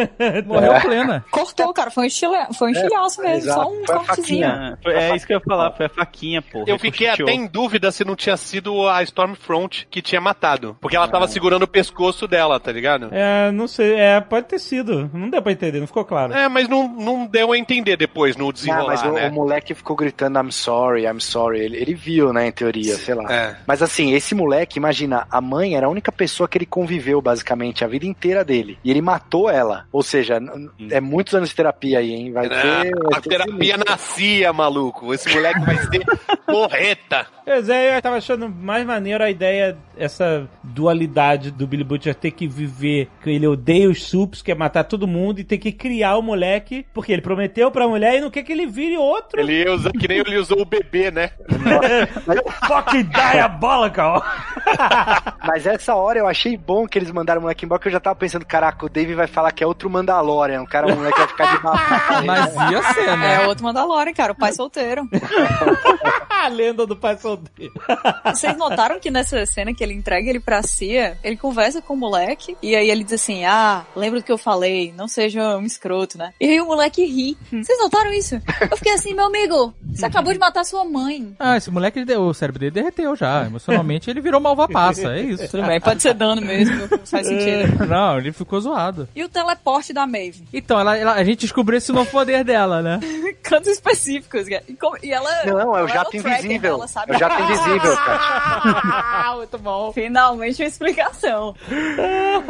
Morreu plena. Cortou, cara. Foi um, estilha... foi um estilhaço mesmo. exato. Só um Foi cortezinho. faquinha. É, foi- é isso que eu ia falar, foi a faquinha, pô. Eu fiquei até em dúvida se não tinha sido a Stormfront que tinha matado. Porque ela tava segurando o pescoço dela, tá ligado? É, não sei, é, pode ter sido. Não deu pra entender, não ficou claro. É, mas não, não deu a entender depois no Ah, desenrolar, mas o, né? o moleque ficou gritando I'm sorry, I'm sorry. Ele, ele viu, né, em teoria, sei lá. É. Mas assim, esse moleque, imagina, a mãe era a única pessoa que ele conviveu basicamente a vida inteira dele. E ele matou ela. Ou seja, n- é muitos anos de terapia aí, hein? Vai ter. vai A ter terapia nascia, maluco. Esse moleque vai ser porreta. Pois é, eu tava achando mais maneiro a ideia, essa dualidade do Billy Butcher ter que viver, que ele odeia os sups, quer matar todo mundo e ter que criar o moleque, porque ele prometeu pra mulher e não quer que ele vire outro. Ele usa que nem ele usou o bebê, né? Fucking diabolical! Mas essa hora eu achei bom que eles mandaram o moleque embora, que eu já tava pensando, caraca, o Dave vai falar que é outro Mandalorian. O cara, o moleque vai ficar de baixo. Mas ia ser, né? É outro Mandalorian, cara. O pai solteiro. a lenda do pai solteiro. Vocês notaram que nessa cena que ele entrega ele pra Cia, ele conversa com o moleque e aí ele diz assim: Ah, lembra do que eu falei, não seja um escroto, né? E aí o moleque ri. Vocês notaram isso? Eu fiquei assim, meu amigo, você acabou de matar sua mãe. Ah, esse moleque, o cérebro dele derreteu já. Emocionalmente, ele virou malva passa. É isso. Tudo bem, pode ser dano mesmo, faz sentido. Não, ele ficou zoado. E o teleporte da Maeve? Então, ela, ela- a gente descobriu esse novo poder dela, né? Cantos específicos, cara. E, como- e ela. Não, é o ela jato invisível. dela, sabe? É o jato invisível, cara. Muito bom. Finalmente uma explicação.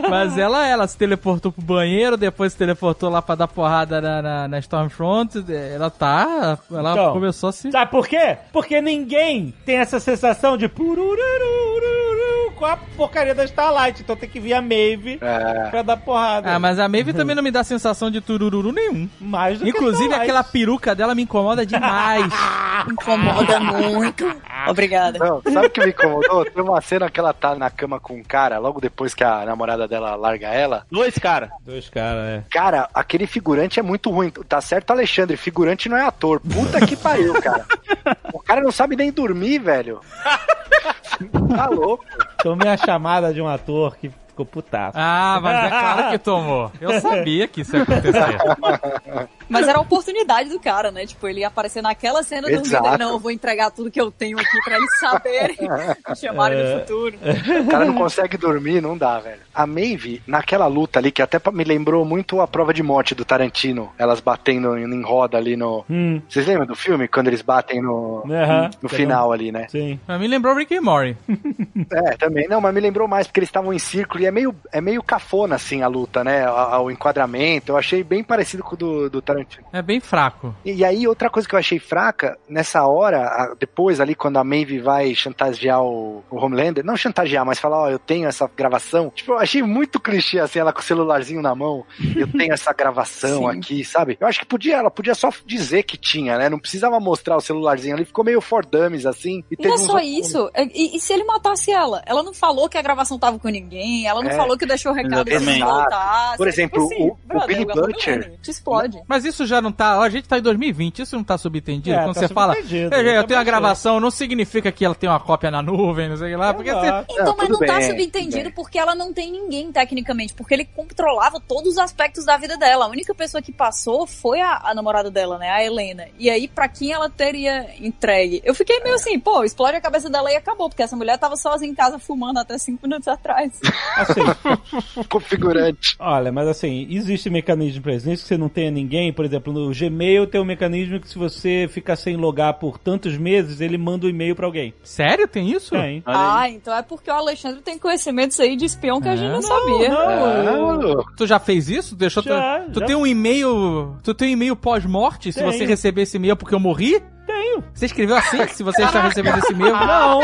Mas ela, ela se teleportou pro banheiro, depois se teleportou lá pra dar porrada na, na, na Stormfront. Ela tá. Ela Então, começou a se. Sabe por quê? Porque ninguém tem essa sensação de purururururu com a porcaria da Starlight. Então tem que vir a Maeve É. pra dar porrada. Ah, mas a Maeve também não me dá sensação de turururu nenhum. Mais do que Inclusive, Starlight. aquela peruca dela me incomoda demais. Incomoda muito. Obrigada. Não, sabe o que me incomodou? Tem uma cena que ela tá na cama com um cara, logo depois que a namorada dela larga ela. Dois, cara. Dois caras, é. Cara, aquele figurante é muito ruim. Tá certo, Alexandre, figurante não é ator. Puta que pariu, cara. O cara não sabe nem dormir, velho. Tá louco. Tomei a chamada de um ator que ficou putaço. Ah, mas é claro que tomou. Eu sabia que isso ia acontecer. Mas era a oportunidade do cara, né? Tipo, ele ia aparecer naquela cena do vídeo. Não, eu vou entregar tudo que eu tenho aqui pra eles saberem. Me chamarem É. no futuro. O cara não consegue dormir, não dá, velho. A Maeve, naquela luta ali, que até me lembrou muito a prova de morte do Tarantino. Elas batendo em roda ali no. Hum, Vocês lembram do filme? Quando eles batem no, no final ali, né? sim. Pra mim lembrou Rick and Morty. É, também. Não, mas me lembrou mais, porque eles estavam em círculo e é meio, é meio cafona, assim, a luta, né? A- O enquadramento. Eu achei bem parecido com o do, do Tarantino. É bem fraco. E, e aí, outra coisa que eu achei fraca, nessa hora, a- depois ali, quando a Maeve vai chantagear o, o Homelander, não chantagear, mas falar, ó, eu tenho essa gravação. Tipo, eu achei muito clichê, assim, ela com o celularzinho na mão. Eu tenho essa gravação aqui, sabe? Eu acho que podia, ela podia só dizer que tinha, né? Não precisava mostrar o celularzinho ali. Ficou meio for dummies, assim. E E não é só outros- isso. E, e se ele matasse ela. Ela não falou que a gravação tava com ninguém, ela não É, falou que deixou o recado exatamente. voltar. Por exemplo, Tipo assim, o- o brother, Billy Gabriel Butcher- Te explode. Mas isso já não tá. ó, A gente tá em 2020, isso não tá subentendido? É, Quando tá você fala. subentendido, Eu, eu eu tenho a gravação, não significa que ela tem uma cópia na nuvem, não sei lá. Porque você. Então, Não, mas não tá bem, subentendido tudo porque ela não tem ninguém, tecnicamente. Porque ele controlava todos os aspectos da vida dela. A única pessoa que passou foi a, a namorada dela, né? A Helena. E aí, pra quem ela teria entregue? Eu fiquei meio assim, pô, explode a cabeça dela e acabou. Porque essa mulher tava sozinha em casa fumando até cinco minutos atrás. Assim, configurante. olha, mas assim, existe mecanismo pra isso. Nem que você não tenha ninguém, por exemplo, no Gmail tem um mecanismo que se você ficar sem logar por tantos meses, ele manda um e-mail pra alguém. Sério? Tem isso? Tem. Ah, então é porque o Alexandre tem conhecimentos aí de espião que a gente É, não, não, sabia. Não, eu- Tu já fez isso? Deixou Já, tu, tu já. tem um e-mail. Tu tem um e-mail pós-morte? Se você receber esse e-mail porque eu morri? Você escreveu assim? se você está recebendo esse e-mail? Não.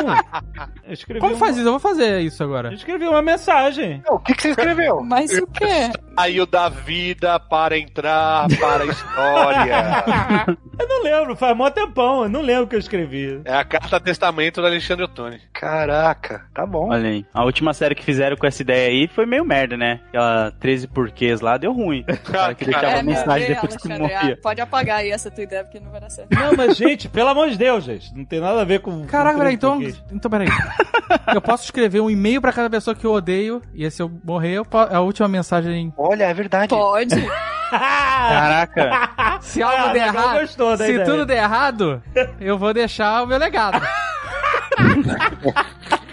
Eu escrevi Como um- faz isso? Eu vou fazer isso Eu agora. escrevi uma mensagem. o que, que você escreveu? Mas o quê? Saiu da vida para entrar para a história. Eu não lembro, faz mó tempão, eu não lembro o que eu escrevi. É a carta testamento do Alexandre Ottoni. Caraca, tá bom. Olha aí. A última série que fizeram com essa ideia aí foi meio merda, né? Aquela 13 porquês lá deu ruim. O cara que deixava É, mensagem Deus, depois que morria. pode apagar aí essa tua ideia porque não vai dar certo. Não, mas gente, pelo amor de Deus, gente, não tem nada a ver com... Caraca, peraí, então. Então, peraí. Eu posso escrever um e-mail pra cada pessoa que eu odeio, e se eu morrer, eu po- a última mensagem. Olha, é verdade. Pode. Caraca. Se algo Ah, der errado. gostou Se ideia. tudo der errado, eu vou deixar o meu legado.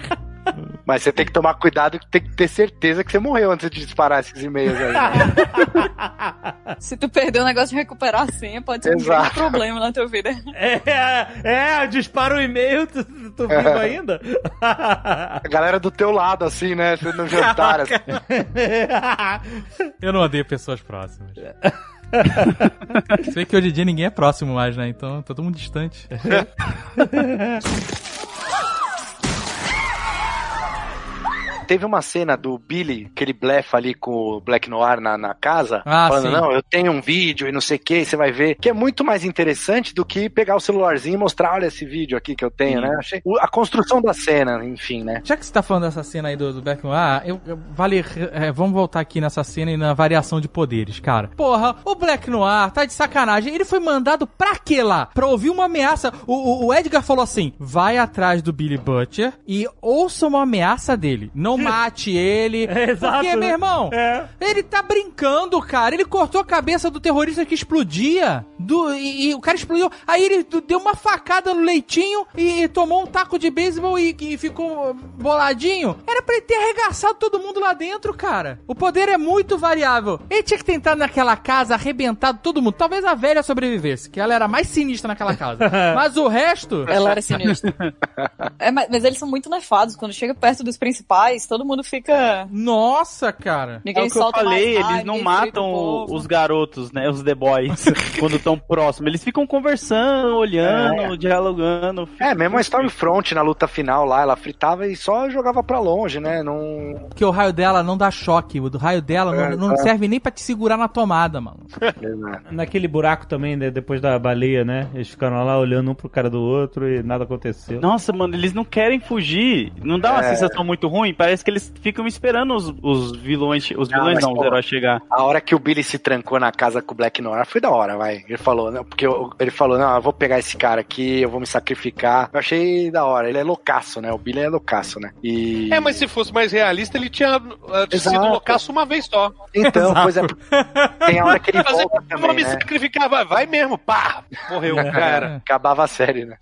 Mas você tem que tomar cuidado que tem que ter certeza que você morreu antes de disparar esses e-mails aí. né? Se tu perder o negócio de recuperar a senha, pode ser um Exato. grande problema na tua vida. É, é, dispara o e-mail, tu, tu vivo ainda? A galera do teu lado, assim, né? Você no jantar. assim. Eu não odeio pessoas próximas. Sei que hoje em dia ninguém é próximo mais, né? Então tá todo mundo distante. Teve uma cena do Billy, que ele blefa ali com o Black Noir na, na casa, Ah, falando, sim. não, eu tenho um vídeo e não sei o que, você vai ver, que é muito mais interessante do que pegar o celularzinho e mostrar, olha esse vídeo aqui que eu tenho, né? Achei o- a construção da cena, enfim, né? Já que você tá falando dessa cena aí do, do Black Noir, eu, eu- vale, é, vamos voltar aqui nessa cena e na variação de poderes, cara. Porra, o Black Noir tá de sacanagem. Ele foi mandado pra quê lá? Pra ouvir uma ameaça. O, o- o Edgar falou assim: vai atrás do Billy Butcher e ouça uma ameaça dele. Não mate ele. É, exato, Porque, né? meu irmão, É. ele tá brincando, cara. Ele cortou a cabeça do terrorista que explodia. Do, e, e o cara explodiu. Aí ele deu uma facada no leitinho e, tomou um taco de beisebol e, e ficou boladinho. Era pra ele ter arregaçado todo mundo lá dentro, cara. O poder é muito variável. Ele tinha que tentar naquela casa, arrebentado todo mundo. Talvez a velha sobrevivesse, que ela era mais sinistra naquela casa. Mas o resto. Ela era sinistra. É, mas, mas eles são muito nefados. Quando chega perto dos principais, todo mundo fica. Nossa, cara. É Ninguém o que eu falei, mais eles não matam os garotos, né? Os The Boys, quando estão próximos. Eles ficam conversando, olhando, dialogando. É, mesmo a Stormfront na luta final lá, ela fritava e só jogava pra longe, né? Não. Porque o raio dela não dá choque. O do raio dela É, não, não é. serve nem pra te segurar na tomada, mano. Naquele buraco também, né, depois da baleia, né? Eles ficaram lá olhando um pro cara do outro e nada aconteceu. Nossa, mano, eles não querem fugir. Não dá uma É. sensação muito ruim? Parece que eles ficam esperando os, os vilões. Os Ah, vilões mas, não, os heróis chegar. A hora que o Billy se trancou na casa com o Black Noir foi da hora, vai. Ele falou, não, porque eu- ele falou, não, eu vou pegar esse cara aqui, eu vou me sacrificar. Eu achei da hora. Ele é loucaço, né? O Billy é loucaço, né? E. É, mas se fosse mais realista, ele tinha uh, sido Exato. loucaço uma vez só. Então, pois é. Tem a hora que ele Fazer, volta vou também, me né? sacrificar, vai, vai mesmo, pá! Morreu, já era. Acabava a série, né?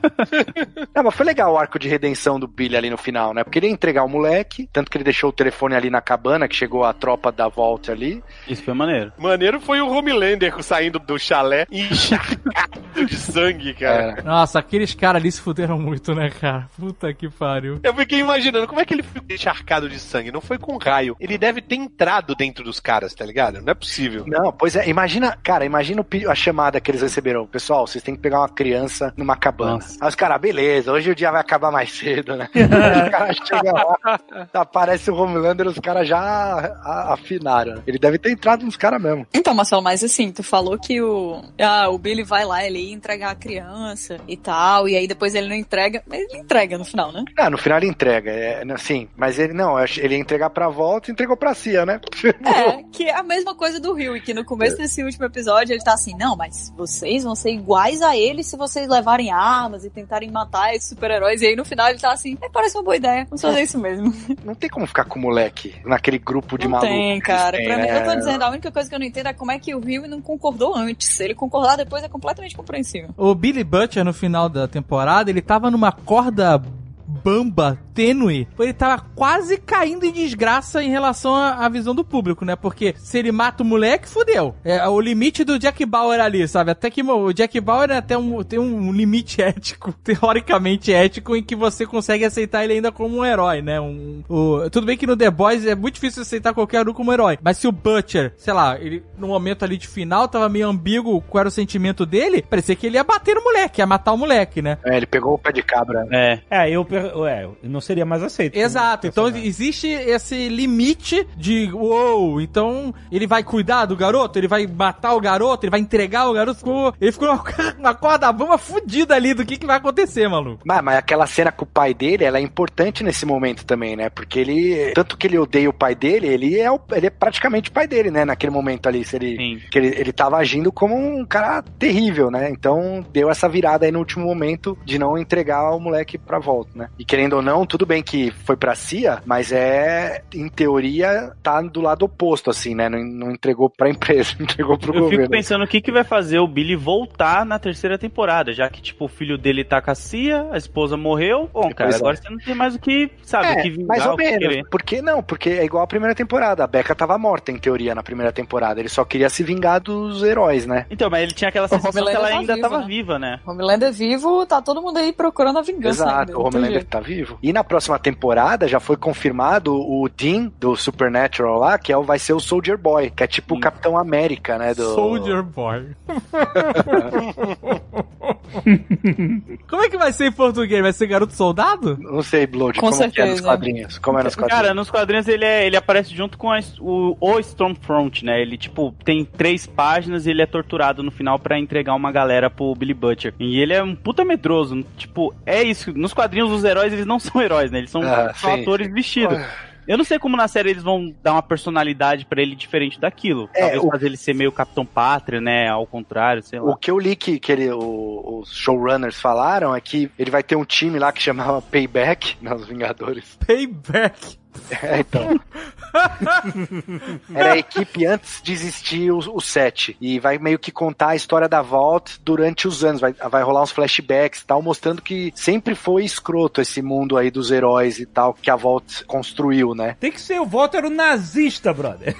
Não, mas foi legal o arco de redenção do Billy ali no final, né? Porque ele ia entregar o moleque, tanto que ele deixou o telefone ali na cabana, que chegou a tropa da volta ali. Isso foi maneiro. Maneiro foi o Homelander saindo do chalé encharcado de sangue, cara. É. Nossa, aqueles caras ali se fuderam muito, né, cara? Puta que pariu. Eu fiquei imaginando, como é que ele ficou encharcado de sangue? Não foi com raio. Ele deve ter entrado dentro dos caras, tá ligado? Não é possível. Não, pois é, imagina, cara, imagina a chamada que eles receberam. Pessoal, vocês têm que pegar uma criança numa cabana. Nossa. Aí os caras, beleza, hoje o dia vai acabar mais cedo, né? os caras chegam lá, aparece o Homelander, os caras já afinaram. Ele deve ter entrado nos caras mesmo. Então, Marcelo, mas assim, tu falou que o, ah, o Billy vai lá, ele ia entregar a criança e tal, e aí depois ele não entrega, mas ele entrega no final, né? Ah, no final ele entrega, é, sim. Mas ele não, ele ia entregar pra volta e entregou pra Cia, né? É, que é a mesma coisa do Rio, e que no começo desse último episódio ele tá assim, não, mas vocês vão ser iguais a ele se vocês levarem armas e tentarem matar esses super-heróis, e aí no final ele tá assim, é, parece uma boa ideia, vamos fazer isso mesmo. Não tem como ficar com o moleque naquele grupo de Não malucos. tem, cara. Pra mim, né? eu tô dizendo, a única coisa que eu não entendo é como é que o Rio não concordou antes. Se ele concordar depois é completamente compreensível. O Billy Butcher, no final da temporada, ele tava numa corda bamba, tênue, ele tava quase caindo em desgraça em relação à, à visão do público, né? Porque se ele mata o moleque, fudeu. É o limite do Jack Bauer ali, sabe? Até que o Jack Bauer até um, tem um limite ético, teoricamente ético, em que você consegue aceitar ele ainda como um herói, né? Um, o- tudo bem que no The Boys é muito difícil aceitar qualquer um como herói, mas se o Butcher, sei lá, ele no momento ali de final tava meio ambíguo qual era o sentimento dele, parecia que ele ia bater no moleque, ia matar o moleque, né? É, ele pegou o pé de cabra. É. É, eu, per- é, não seria mais aceito. Exato, então existe esse limite de uou, então ele vai cuidar do garoto, ele vai matar o garoto, ele vai entregar o garoto, ficou, ele ficou numa corda bamba fudida ali do que, que vai acontecer, maluco. Mas, mas aquela cena com o pai dele, ela é importante nesse momento também, né? Porque ele, tanto que ele odeia o pai dele, ele é, o- ele é praticamente o pai dele, né? Naquele momento ali, se ele, Sim. que ele, ele tava agindo como um cara terrível, né? Então deu essa virada aí no último momento de não entregar o moleque pra volta, né? E querendo ou não, tudo bem que foi pra CIA, mas é, em teoria, tá do lado oposto, assim, né? Não, não entregou pra empresa, entregou pro Eu governo. fico pensando o que, que vai fazer o Billy voltar na terceira temporada, já que, tipo, o filho dele tá com a Cia, a esposa morreu. Bom, cara, agora você não tem mais o que, sabe, o É, que vingar, mais ou o que menos. querer. Por que não? Porque é igual a primeira temporada. A Becca tava morta, em teoria, na primeira temporada. Ele só queria se vingar dos heróis, né? Então, mas ele tinha aquela sensação que ela tá ainda vivo, tava né? viva, né? Homelander é vivo, tá todo mundo aí procurando a vingança. Exato, ainda, o não tem Homelander. Tá vivo. E na próxima temporada já foi confirmado o Dean do Supernatural lá, que é o, vai ser o Soldier Boy, que é tipo o Capitão América, né? Do... Soldier Boy. Como é que vai ser em português? Vai ser garoto soldado? Não sei, Blood, Com como é que é nos certeza. quadrinhos? Como é nos quadrinhos? Cara, nos quadrinhos ele, é, ele aparece junto com a- o, o Stormfront, né? Ele, tipo, tem três páginas e ele é torturado no final pra entregar uma galera pro Billy Butcher. E ele é um puta medroso. Tipo, é isso. Nos quadrinhos, os heróis, eles não são heróis, né? Eles são Ah, só sim, atores vestidos. Eu não sei como na série eles vão dar uma personalidade pra ele diferente daquilo. É, Talvez o- fazer ele ser meio Capitão Pátria, né? Ao contrário, sei lá. O que eu li que, que ele, o- os showrunners falaram é que ele vai ter um time lá que chamava Payback, nos Vingadores. Payback. É, então. Era a equipe antes de existir o, o set. E vai meio que contar a história da Vault durante os anos. Vai, vai rolar uns flashbacks e tal, mostrando que sempre foi escroto esse mundo aí dos heróis e tal, que a Vault construiu, né? Tem que ser o Walter o nazista, brother.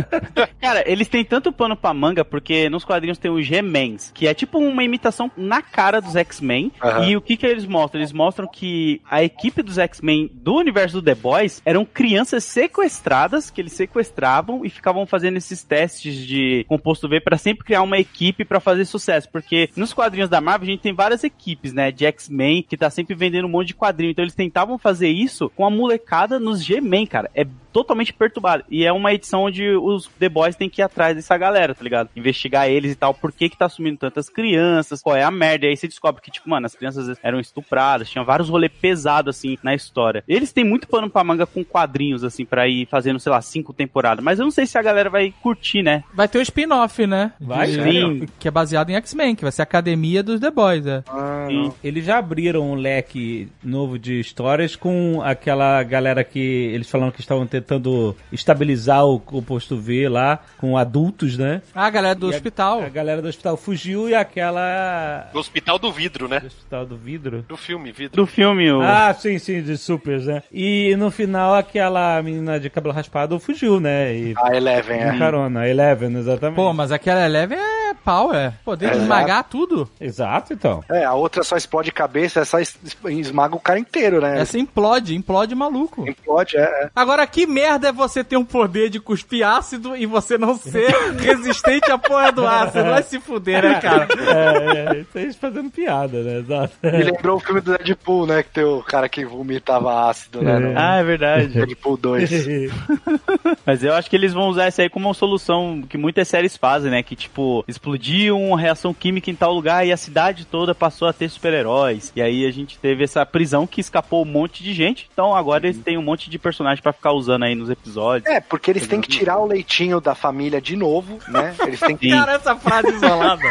Cara, eles têm tanto pano pra manga porque nos quadrinhos tem os G-Mens, que é tipo uma imitação na cara dos X-Men. Aham. E o que que eles mostram? Eles mostram que a equipe dos X-Men do universo do The Boys eram crianças sequestradas, que eles sequestravam e ficavam fazendo esses testes de composto V pra sempre criar uma equipe pra fazer sucesso. Porque nos quadrinhos da Marvel a gente tem várias equipes, né, de X-Men, que tá sempre vendendo um monte de quadrinho. Então eles tentavam fazer isso com a molecada nos G-Men, cara. É totalmente perturbado. E é uma edição onde os The Boys têm que ir atrás dessa galera, tá ligado? Investigar eles e tal, por que que tá sumindo tantas crianças, qual é a merda. E aí você descobre que, tipo, mano, as crianças eram estupradas, tinha vários rolês pesados, assim, na história. Eles têm muito pano pra manga com quadrinhos, assim, pra ir fazendo, sei lá, cinco temporadas. Mas eu não sei se a galera vai curtir, né? Vai ter o spin-off, né? Vai? De- Sim. Que é baseado em X-Men, que vai ser a Academia dos The Boys, é. Sim. Eles já abriram um leque novo de histórias com aquela galera que eles falaram que estavam tentando estabilizar o composto V lá com adultos, né? Ah, a galera do E a- hospital. A galera do hospital fugiu e aquela No Hospital do Vidro, né? do hospital do vidro. Do filme Vidro. Do filme, o... Ah, sim, sim, de supers, né? E no final aquela menina de cabelo raspado fugiu, né? E A Eleven, é. carona, a Eleven, exatamente. Pô, mas aquela Eleven é é pau, é. Poder de É. esmagar tudo. Exato, então. É, a outra só explode cabeça, essa es- esmaga o cara inteiro, né? Essa implode, implode maluco. Explode, é. é. Agora, que merda é você ter um poder de cuspir ácido e você não ser resistente à porra do ácido? Vai se fuder, né, cara? É, é, isso aí fazendo piada, né? Exato. Me lembrou o filme do Deadpool, né? Que tem o cara que vomitava ácido, né? no Ah, é verdade. Deadpool 2. Mas eu acho que eles vão usar isso aí como uma solução que muitas séries fazem, né? Que tipo, explodiu uma reação química em tal lugar e a cidade toda passou a ter super-heróis. E aí a gente teve essa prisão que escapou um monte de gente. Então agora eles têm um monte de personagem pra ficar usando aí nos episódios. É, porque eles têm que tirar o leitinho da família de novo, né? Eles têm que. Cara, essa frase isolada.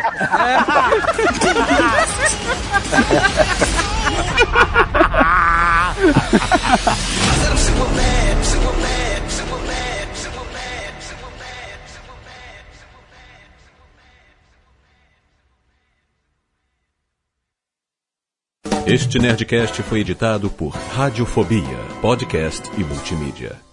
Este Nerdcast foi editado por Radiofobia, podcast e multimídia.